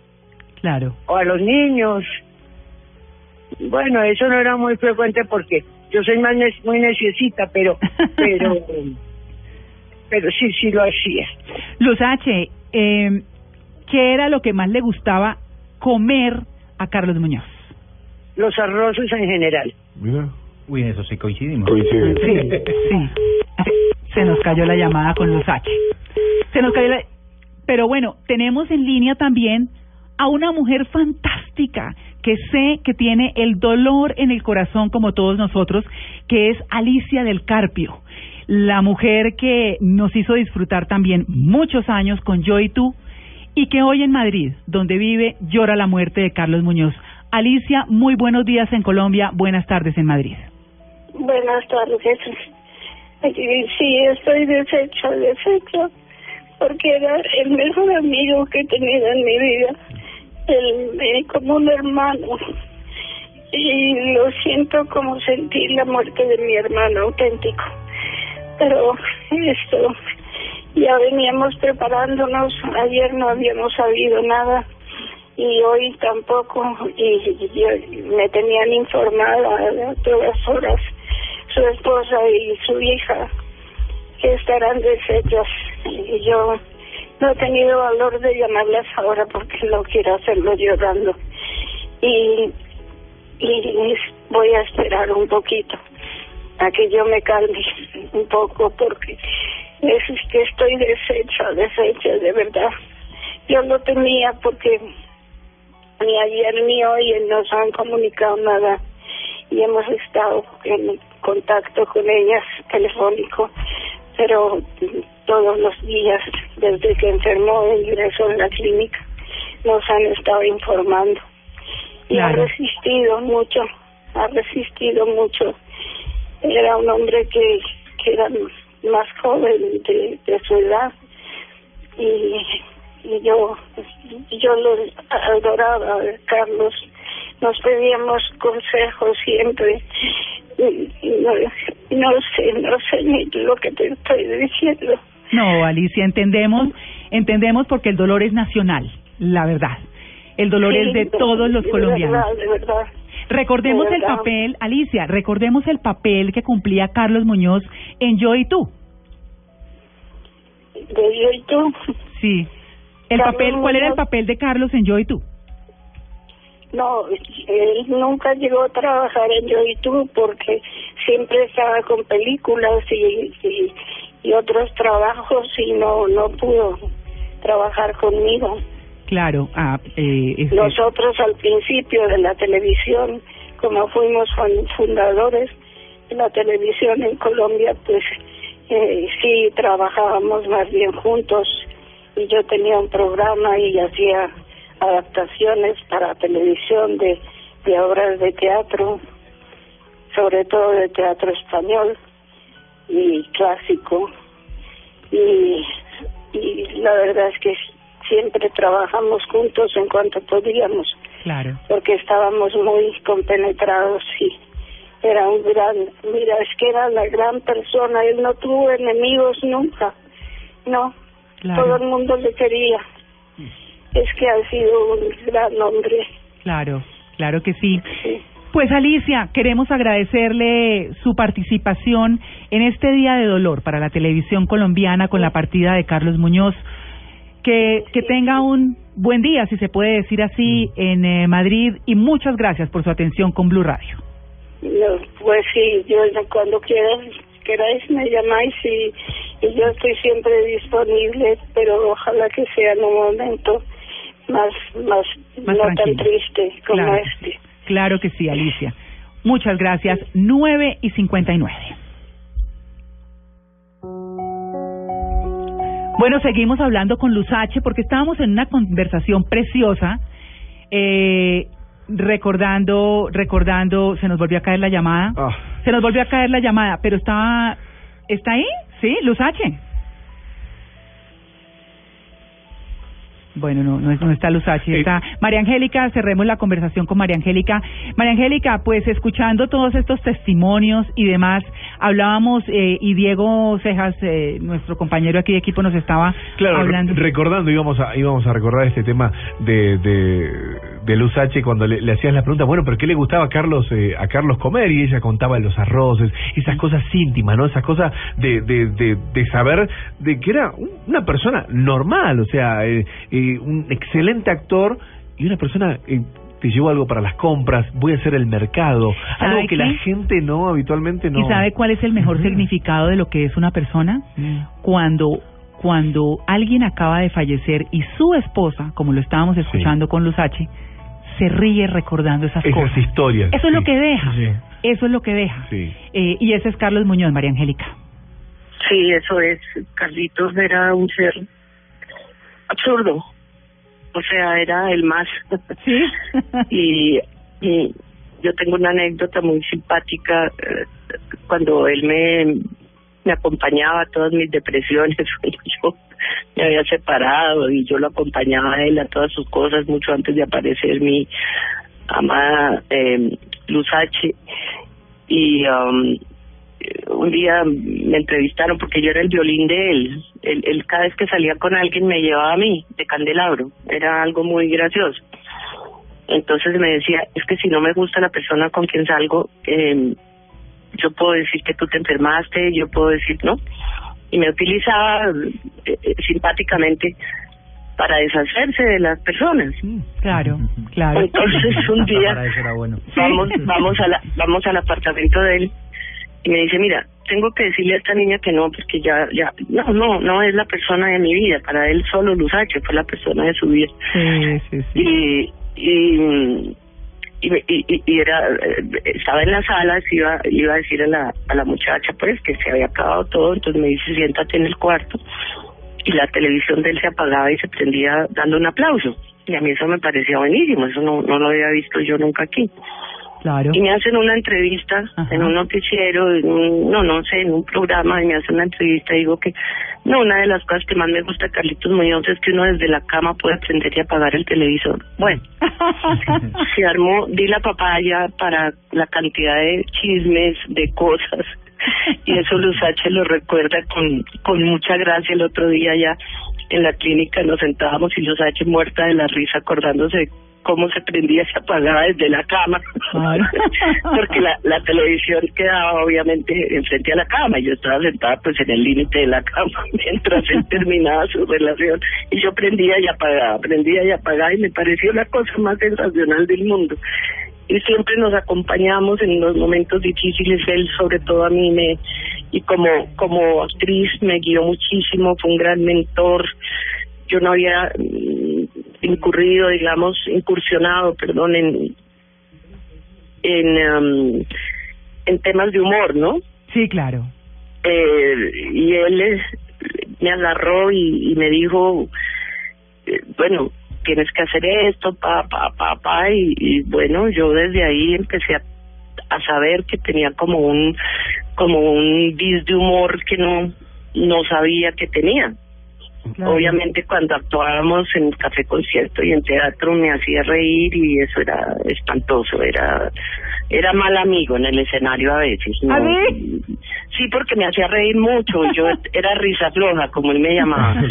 Claro. o a los niños. Bueno, eso no era muy frecuente porque yo soy más ne- muy neciecita, pero, pero, pero sí, sí lo hacía. Luz H, eh, ¿qué era lo que más le gustaba comer a Carlos Muñoz? Los arroces en general. Uy, en eso sí coincidimos. Sí, sí. Se nos cayó la llamada con Luz H. Se nos cayó la... Pero bueno, tenemos en línea también a una mujer fantástica que sé que tiene el dolor en el corazón como todos nosotros, que es Alicia del Carpio, la mujer que nos hizo disfrutar también muchos años con Yo y tú y que hoy en Madrid, donde vive, llora la muerte de Carlos Muñoz. Alicia, muy buenos días en Colombia, buenas tardes en Madrid. Buenas tardes. Sí, estoy deshecha, deshecha, porque era el mejor amigo que he tenido en mi vida, el, eh, como un hermano. Y lo siento como sentir la muerte de mi hermano auténtico. Pero esto, ya veníamos preparándonos, ayer no habíamos sabido nada y hoy tampoco, y, yo- me tenían informada a todas horas su esposa y su hija que estarán deshechas y yo no he tenido valor de llamarlas ahora porque no quiero hacerlo llorando y, y voy a esperar un poquito a que yo me calme un poco porque es que estoy deshecha, deshecha de verdad. Yo lo temía porque ni ayer ni hoy nos han comunicado nada y hemos estado en contacto con ellas telefónico, pero todos los días desde que enfermó e ingresó en la clínica nos han estado informando y Claro. ha resistido mucho, ha resistido mucho. Era un hombre que, que era más joven de, de su edad y, y yo yo lo adoraba Carlos nos pedíamos consejos siempre no, no sé no sé ni lo que te estoy diciendo No, Alicia, entendemos, entendemos porque el dolor es nacional, la verdad. El dolor Sí, es de todos los de colombianos. verdad, de verdad Recordemos de el papel, Alicia, recordemos el papel que cumplía Carlos Muñoz en Yo y tú. de yo y tú Sí. El Carlos papel, ¿cuál era el papel de Carlos en Yo y tú? No, él nunca llegó a trabajar en Yo y Tú porque siempre estaba con películas y, y, y otros trabajos y no no pudo trabajar conmigo. Claro, ah, eh, este- Nosotros al principio de la televisión, como fuimos fun- fundadores de la televisión en Colombia, pues eh, sí trabajábamos más bien juntos y yo tenía un programa y hacía adaptaciones para televisión de, de obras de teatro, sobre todo de teatro español y clásico. Y, y la verdad es que siempre trabajamos juntos en cuanto podíamos, claro. porque estábamos muy compenetrados y Era un gran, mira, es que era la gran persona, él no tuvo enemigos nunca, no, Claro. todo el mundo le quería. Es que ha sido un gran hombre. Claro, claro que sí. Pues Alicia, queremos agradecerle su participación en este día de dolor para la televisión colombiana con la partida de Carlos Muñoz. Que, que tenga un buen día, si se puede decir así, en eh, Madrid y muchas gracias por su atención con Blue Radio. No, pues sí, yo cuando quieras, queráis me llamáis y, y yo estoy siempre disponible, pero ojalá que sea en un momento más, más, Más no tan triste como Claro. este. Claro que sí, Alicia. Muchas gracias. 9 y 59. Bueno, seguimos hablando con Luz H porque estábamos en una conversación preciosa, eh, recordando, recordando, se nos volvió a caer la llamada, se nos volvió a caer la llamada, pero estaba, ¿está ahí? Sí, Luz H. Bueno, no, no, es- no está H, está María Angélica, cerremos la conversación con María Angélica. María Angélica, pues escuchando todos estos testimonios y demás, hablábamos eh, y Diego Cejas, eh, nuestro compañero aquí de equipo, nos estaba Claro, hablando. re- recordando, íbamos a, íbamos a recordar este tema de, de, de Luz H cuando le, le hacías la pregunta, bueno, pero ¿qué le gustaba a Carlos, eh, a Carlos comer? Y ella contaba los arroces, esas cosas íntimas, ¿no? Esas cosas de, de, de, de saber de que era un- una persona normal, o sea, eh, eh, un excelente actor y una persona... Eh, te llevo algo para las compras, voy a hacer el mercado, algo ¿Sabe que la gente no habitualmente no. ¿Y sabe cuál es el mejor significado de lo que es una persona? Cuando cuando alguien acaba de fallecer y su esposa, como lo estábamos escuchando con Luz H, se ríe recordando esas, Esas cosas. historias. Eso es lo que deja. Sí. Eso es lo que deja. Sí. Eh, y ese es Carlos Muñoz, María Angélica. Sí, eso es. Carlitos era un ser absurdo. O sea, era el más. Sí. y, y yo tengo una anécdota muy simpática eh, cuando él me, me acompañaba a todas mis depresiones. yo me había separado y yo lo acompañaba a él a todas sus cosas mucho antes de aparecer mi amada eh, H. Y um, un día me entrevistaron porque yo era el violín de él. él. Cada vez que salía con alguien me llevaba a mí de candelabro. Era algo muy gracioso. Entonces me decía, es que si no me gusta la persona con quien salgo, eh, yo puedo decir que tú te enfermaste, yo puedo decir no. Y me utilizaba eh, eh, simpáticamente para deshacerse de las personas. Claro, claro. Entonces un día Para eso era bueno. vamos vamos a la, vamos al apartamento de él y me dice mira tengo que decirle a esta niña que no porque ya ya no no no es la persona de mi vida para él solo Luz H fue la persona de su vida Sí, sí, sí. y y y, y, y- era eh, estaba en la sala se iba iba a decir a la a la muchacha pues que se había acabado todo entonces me dice siéntate en el cuarto y la televisión de él se apagaba y se prendía dando un aplauso. Y a mí eso me parecía buenísimo eso no no lo había visto yo nunca aquí Claro. y me hacen una entrevista en un noticiero, en un- no, no sé, en un programa, y me hacen una entrevista y digo que, no, una de las cosas que más me gusta de Carlitos Muñoz es que uno desde la cama puede aprender y apagar el televisor. Bueno, se armó, di la papaya para la cantidad de chismes, de cosas, y eso Luz H lo recuerda con, con mucha gracia el otro día ya en la clínica nos sentábamos y Luz H muerta de la risa acordándose de cómo se prendía y se apagaba desde la cama. Porque la, la televisión quedaba obviamente enfrente a la cama. Y yo estaba sentada pues en el límite de la cama mientras él terminaba su relación. Y yo prendía y apagaba, prendía y apagaba. Y me pareció la cosa más sensacional del mundo. Y siempre nos acompañamos en los momentos difíciles. Él sobre todo a mí me y como como actriz me guió muchísimo. Fue un gran mentor yo no había mm, incurrido digamos incursionado perdón en en em, en temas de humor no Sí, claro. eh, y él eh, me agarró y, y me dijo eh, bueno tienes que hacer esto pa pa pa pa y, y bueno yo desde ahí empecé a, a saber que tenía como un como un dis de humor que no no sabía que tenía Claro. Obviamente cuando actuábamos en café concierto y en teatro me hacía reír y eso era espantoso, era era mal amigo en el escenario a veces. ¿no? ¿A ver? Sí, porque me hacía reír mucho, yo era risa floja, como él me llamaba,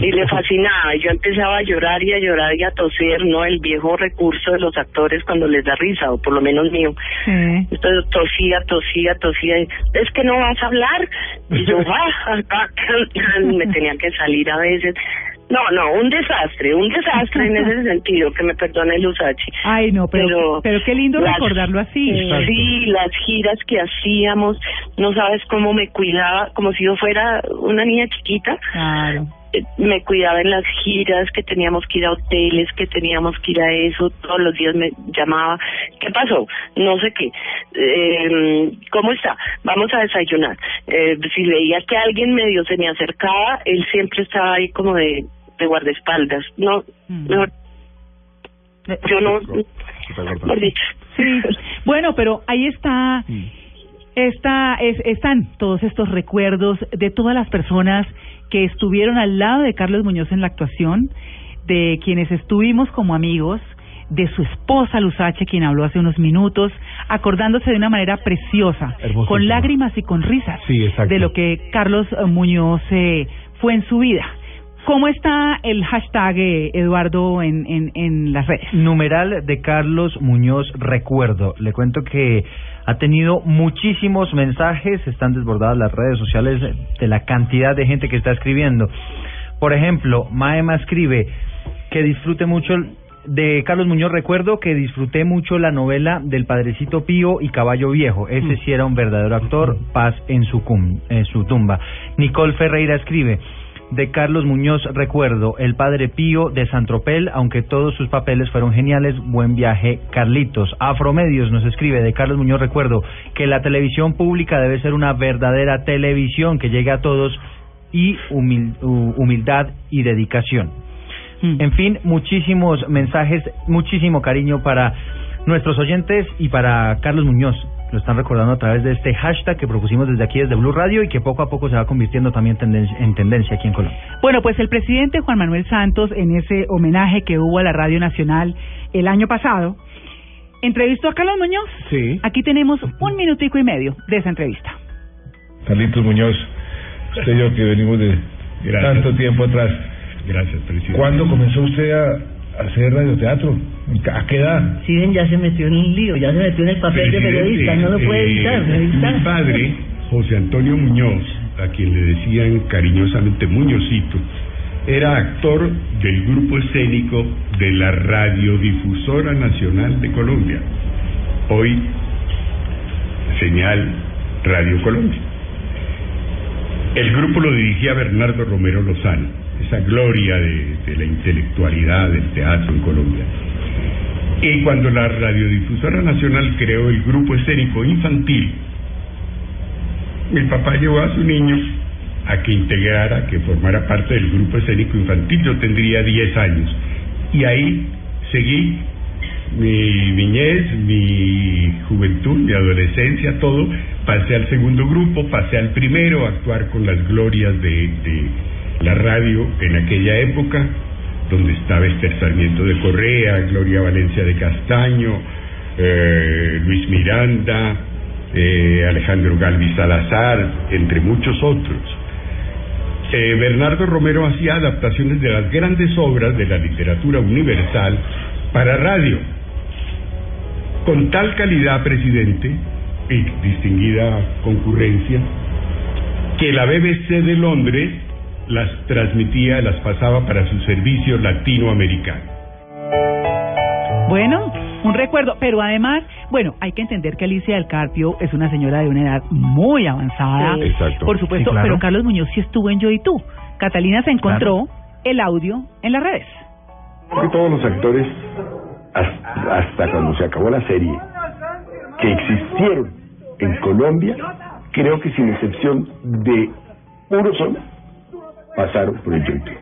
y le fascinaba, y yo empezaba a llorar y a llorar y a toser, ¿no? El viejo recurso de los actores cuando les da risa, o por lo menos mío. Entonces tosía, tosía, tosía, y, es que no vas a hablar, y yo, ah, ah, me tenía que salir a veces. No, no, un desastre, un desastre en ese sentido, que me perdone Lusachi. Ay, no, pero, pero, qué lindo las- recordarlo así. Sí, las giras que hacíamos, no sabes cómo me cuidaba, como si yo fuera una niña chiquita. Claro. Eh, Me cuidaba en las giras, que teníamos que ir a hoteles, que teníamos que ir a eso, todos los días me llamaba. ¿Qué pasó? No sé qué. Eh, ¿Cómo está? Vamos a desayunar. Eh, si veía que alguien medio se me acercaba, él siempre estaba ahí como de, de guardaespaldas. No, mejor. Yo no. Sí, bueno, pero ahí está, está es, están todos estos recuerdos de todas las personas que estuvieron al lado de Carlos Muñoz en la actuación, de quienes estuvimos como amigos, de su esposa Luzache, quien habló hace unos minutos, acordándose de una manera preciosa, con lágrimas y con risas, Sí, de lo que Carlos Muñoz eh, fue en su vida. ¿Cómo está el hashtag, eh, Eduardo, en, en, en las redes? Numeral de Carlos Muñoz Recuerdo. Le cuento que ha tenido muchísimos mensajes, están desbordadas las redes sociales de la cantidad de gente que está escribiendo. Por ejemplo, Maema escribe que disfrute mucho de Carlos Muñoz Recuerdo que disfruté mucho la novela del Padrecito Pío y Caballo Viejo. Ese sí era un verdadero actor, paz en su, cum- en su tumba. Nicole Ferreira escribe de Carlos Muñoz recuerdo El Padre Pío de Santropel, aunque todos sus papeles fueron geniales, buen viaje Carlitos. Afromedios nos escribe de Carlos Muñoz recuerdo que la televisión pública debe ser una verdadera televisión que llegue a todos y humil- hu- humildad y dedicación. En fin, muchísimos mensajes, muchísimo cariño para nuestros oyentes y para Carlos Muñoz. Lo están recordando a través de este hashtag que propusimos desde aquí, desde Blue Radio, y que poco a poco se va convirtiendo también tendencia- en tendencia aquí en Colombia. Bueno, pues el presidente Juan Manuel Santos, en ese homenaje que hubo a la Radio Nacional el año pasado, entrevistó a Carlos Muñoz. Sí. Aquí tenemos un minutico y medio de esa entrevista. Carlitos Muñoz, usted y yo que venimos de tanto tiempo atrás. Gracias, presidente. ¿Cuándo comenzó usted a hacer radioteatro? ¿A qué edad? Si ven, ya se metió en un lío, ya se metió en el papel de periodista, no lo puede eh, evitar. evitar. Mi padre, José Antonio Muñoz, a quien le decían cariñosamente Muñozito, era actor del grupo escénico de la Radiodifusora Nacional de Colombia, hoy Señal Radio Colombia. El grupo lo dirigía Bernardo Romero Lozano, esa gloria de, la intelectualidad del teatro en Colombia. Y cuando la Radiodifusora Nacional creó el grupo escénico infantil, mi papá llevó a su niño a que integrara, que formara parte del grupo escénico infantil. Yo tendría 10 años. Y ahí seguí mi niñez, mi juventud, mi adolescencia, todo. Pasé al segundo grupo, pasé al primero a actuar con las glorias de la radio en aquella época, donde estaba Esther Sarmiento de Correa, Gloria Valencia de Castaño, eh, Luis Miranda, eh, Alejandro Galvis Salazar, entre muchos otros. Eh, Bernardo Romero hacía adaptaciones de las grandes obras de la literatura universal para radio, con tal calidad, presidente, y distinguida concurrencia, que la BBC de Londres las transmitía, las pasaba para su servicio latinoamericano. Bueno, un recuerdo, pero además, bueno, hay que entender que Alicia del Carpio es una señora de una edad muy avanzada, Sí. Exacto. por supuesto, Sí, claro. pero Carlos Muñoz sí estuvo en Yo y Tú. Catalina se encontró el audio en las redes. que todos los actores, hasta, hasta cuando se acabó la serie, que existieron en Colombia, creo que sin excepción de uno solo, pasaron por el youtube.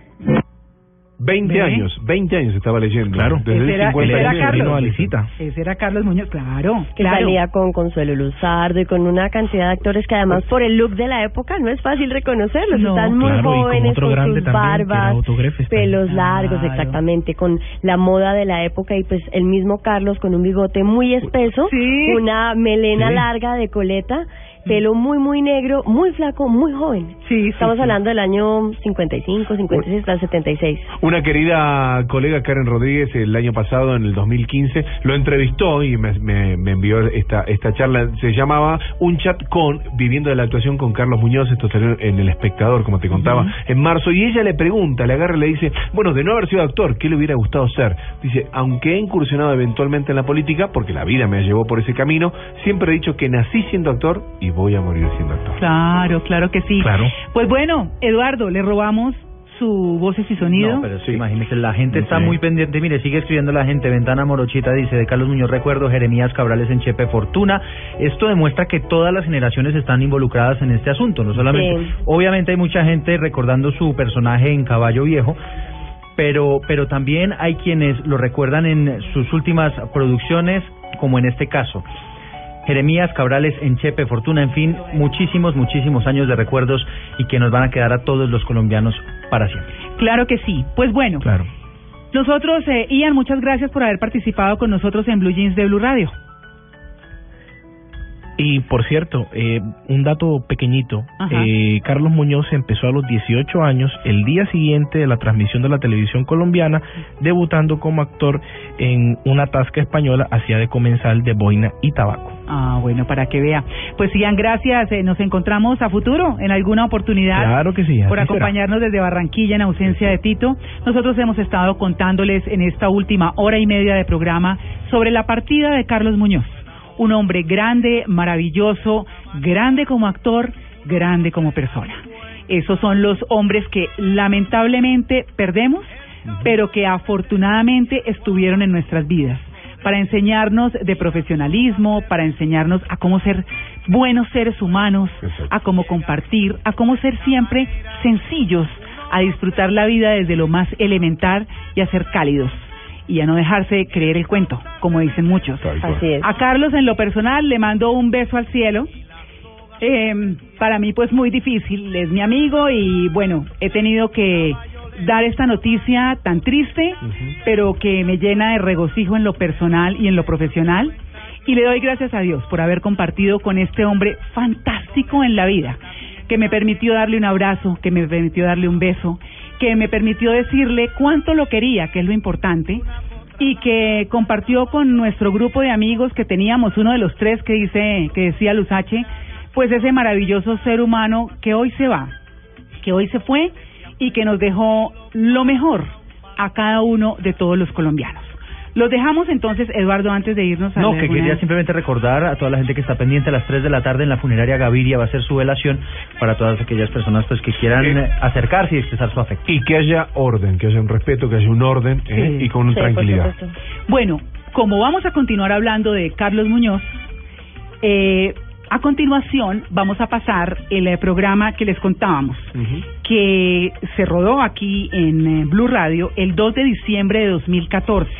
20 Ve. años, 20 años estaba leyendo. Claro. desde Ese el era, 50 ese era años. Carlos. Ese era Carlos Muñoz, claro, que claro. salía con Consuelo Luzardo y con una cantidad de actores que además por el look de la época no es fácil reconocerlos, No, están muy claro, con jóvenes con sus barbas, pelos también. largos, Claro. exactamente, con la moda de la época y pues el mismo Carlos con un bigote muy espeso, Sí. una melena Sí. larga de coleta, pelo muy muy negro, muy flaco, muy joven. Sí, sí, Estamos sí. hablando del año 55, 56 hasta el 76. Una querida colega Karen Rodríguez el año pasado, en el 2015, lo entrevistó y me, me- me envió esta, esta charla. Se llamaba Un chat con, viviendo de la actuación con Carlos Muñoz, esto salió en El Espectador, como te contaba, en marzo. Y ella le pregunta, le agarra y le dice, bueno, de no haber sido actor, ¿qué le hubiera gustado ser? Dice, aunque he incursionado eventualmente en la política, porque la vida me llevó por ese camino, siempre he dicho que nací siendo actor y voy a morir siendo actor. Claro, claro que sí. Claro. Pues bueno, Eduardo, le robamos su voces y sonido. No, pero que imagínese, la gente está Sí. muy pendiente. Mire, sigue escribiendo la gente. Ventana Morochita dice de Carlos Muñoz Recuerdo, Jeremías Cabrales en Chepe Fortuna. Esto demuestra que todas las generaciones están involucradas en este asunto. No solamente. Sí. Obviamente hay mucha gente recordando su personaje en Caballo Viejo. Pero, pero también hay quienes lo recuerdan en sus últimas producciones, como en este caso. Jeremías Cabrales en Chepe Fortuna, en fin, muchísimos, muchísimos años de recuerdos y que nos van a quedar a todos los colombianos para siempre. Claro que sí. Pues bueno, Claro. nosotros, eh, Ian, muchas gracias por haber participado con nosotros en Blue Jeans de Blue Radio. Y por cierto, eh, un dato pequeñito, eh, Carlos Muñoz empezó a los 18 años, el día siguiente de la transmisión de la televisión colombiana, debutando como actor en una tasca española hacia de comensal de boina y tabaco. Ah, bueno, para que vea. Pues Ian, gracias. eh, nos encontramos a futuro en alguna oportunidad. Claro que sí, Por será. acompañarnos desde Barranquilla en ausencia de Tito. Nosotros hemos estado contándoles en esta última hora y media de programa sobre la partida de Carlos Muñoz. Un hombre grande, maravilloso, grande como actor, grande como persona. Esos son los hombres que lamentablemente perdemos, pero que afortunadamente estuvieron en nuestras vidas para enseñarnos de profesionalismo, para enseñarnos a cómo ser buenos seres humanos, a cómo compartir, a cómo ser siempre sencillos, a disfrutar la vida desde lo más elemental y a ser cálidos y a no dejarse creer el cuento, como dicen muchos. Así es. A Carlos en lo personal le mando un beso al cielo. Eh, para mí pues muy difícil, es mi amigo y bueno, he tenido que dar esta noticia tan triste, pero que me llena de regocijo en lo personal y en lo profesional. Y le doy gracias a Dios por haber compartido con este hombre fantástico en la vida, que me permitió darle un abrazo, que me permitió darle un beso, que me permitió decirle cuánto lo quería, que es lo importante, y que compartió con nuestro grupo de amigos que teníamos, uno de los tres que dice, que decía Luzache, pues ese maravilloso ser humano que hoy se va, que hoy se fue y que nos dejó lo mejor a cada uno de todos los colombianos. Los dejamos entonces, Eduardo, antes de irnos a No, que alguna- quería simplemente recordar a toda la gente que está pendiente a las 3 de la tarde en la funeraria Gaviria va a ser su velación para todas aquellas personas pues que quieran Eh, acercarse y expresar su afecto. Y que haya orden, que haya un respeto, que haya un orden ¿eh? Sí. y con Sí, por tranquilidad. supuesto. Bueno, como vamos a continuar hablando de Carlos Muñoz, eh, a continuación vamos a pasar el eh, programa que les contábamos, que se rodó aquí en eh, Blue Radio el 2 de diciembre de 2014,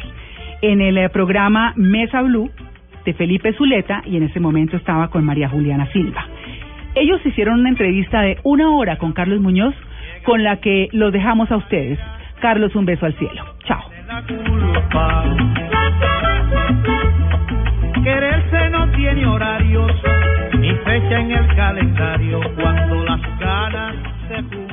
en el eh, programa Mesa Blue de Felipe Zuleta y en ese momento estaba con María Juliana Silva. Ellos hicieron una entrevista de una hora con Carlos Muñoz, con la que los dejamos a ustedes. Carlos, un beso al cielo. Chao. Quererse no tiene horarios ni fecha en el calendario cuando las ganas se.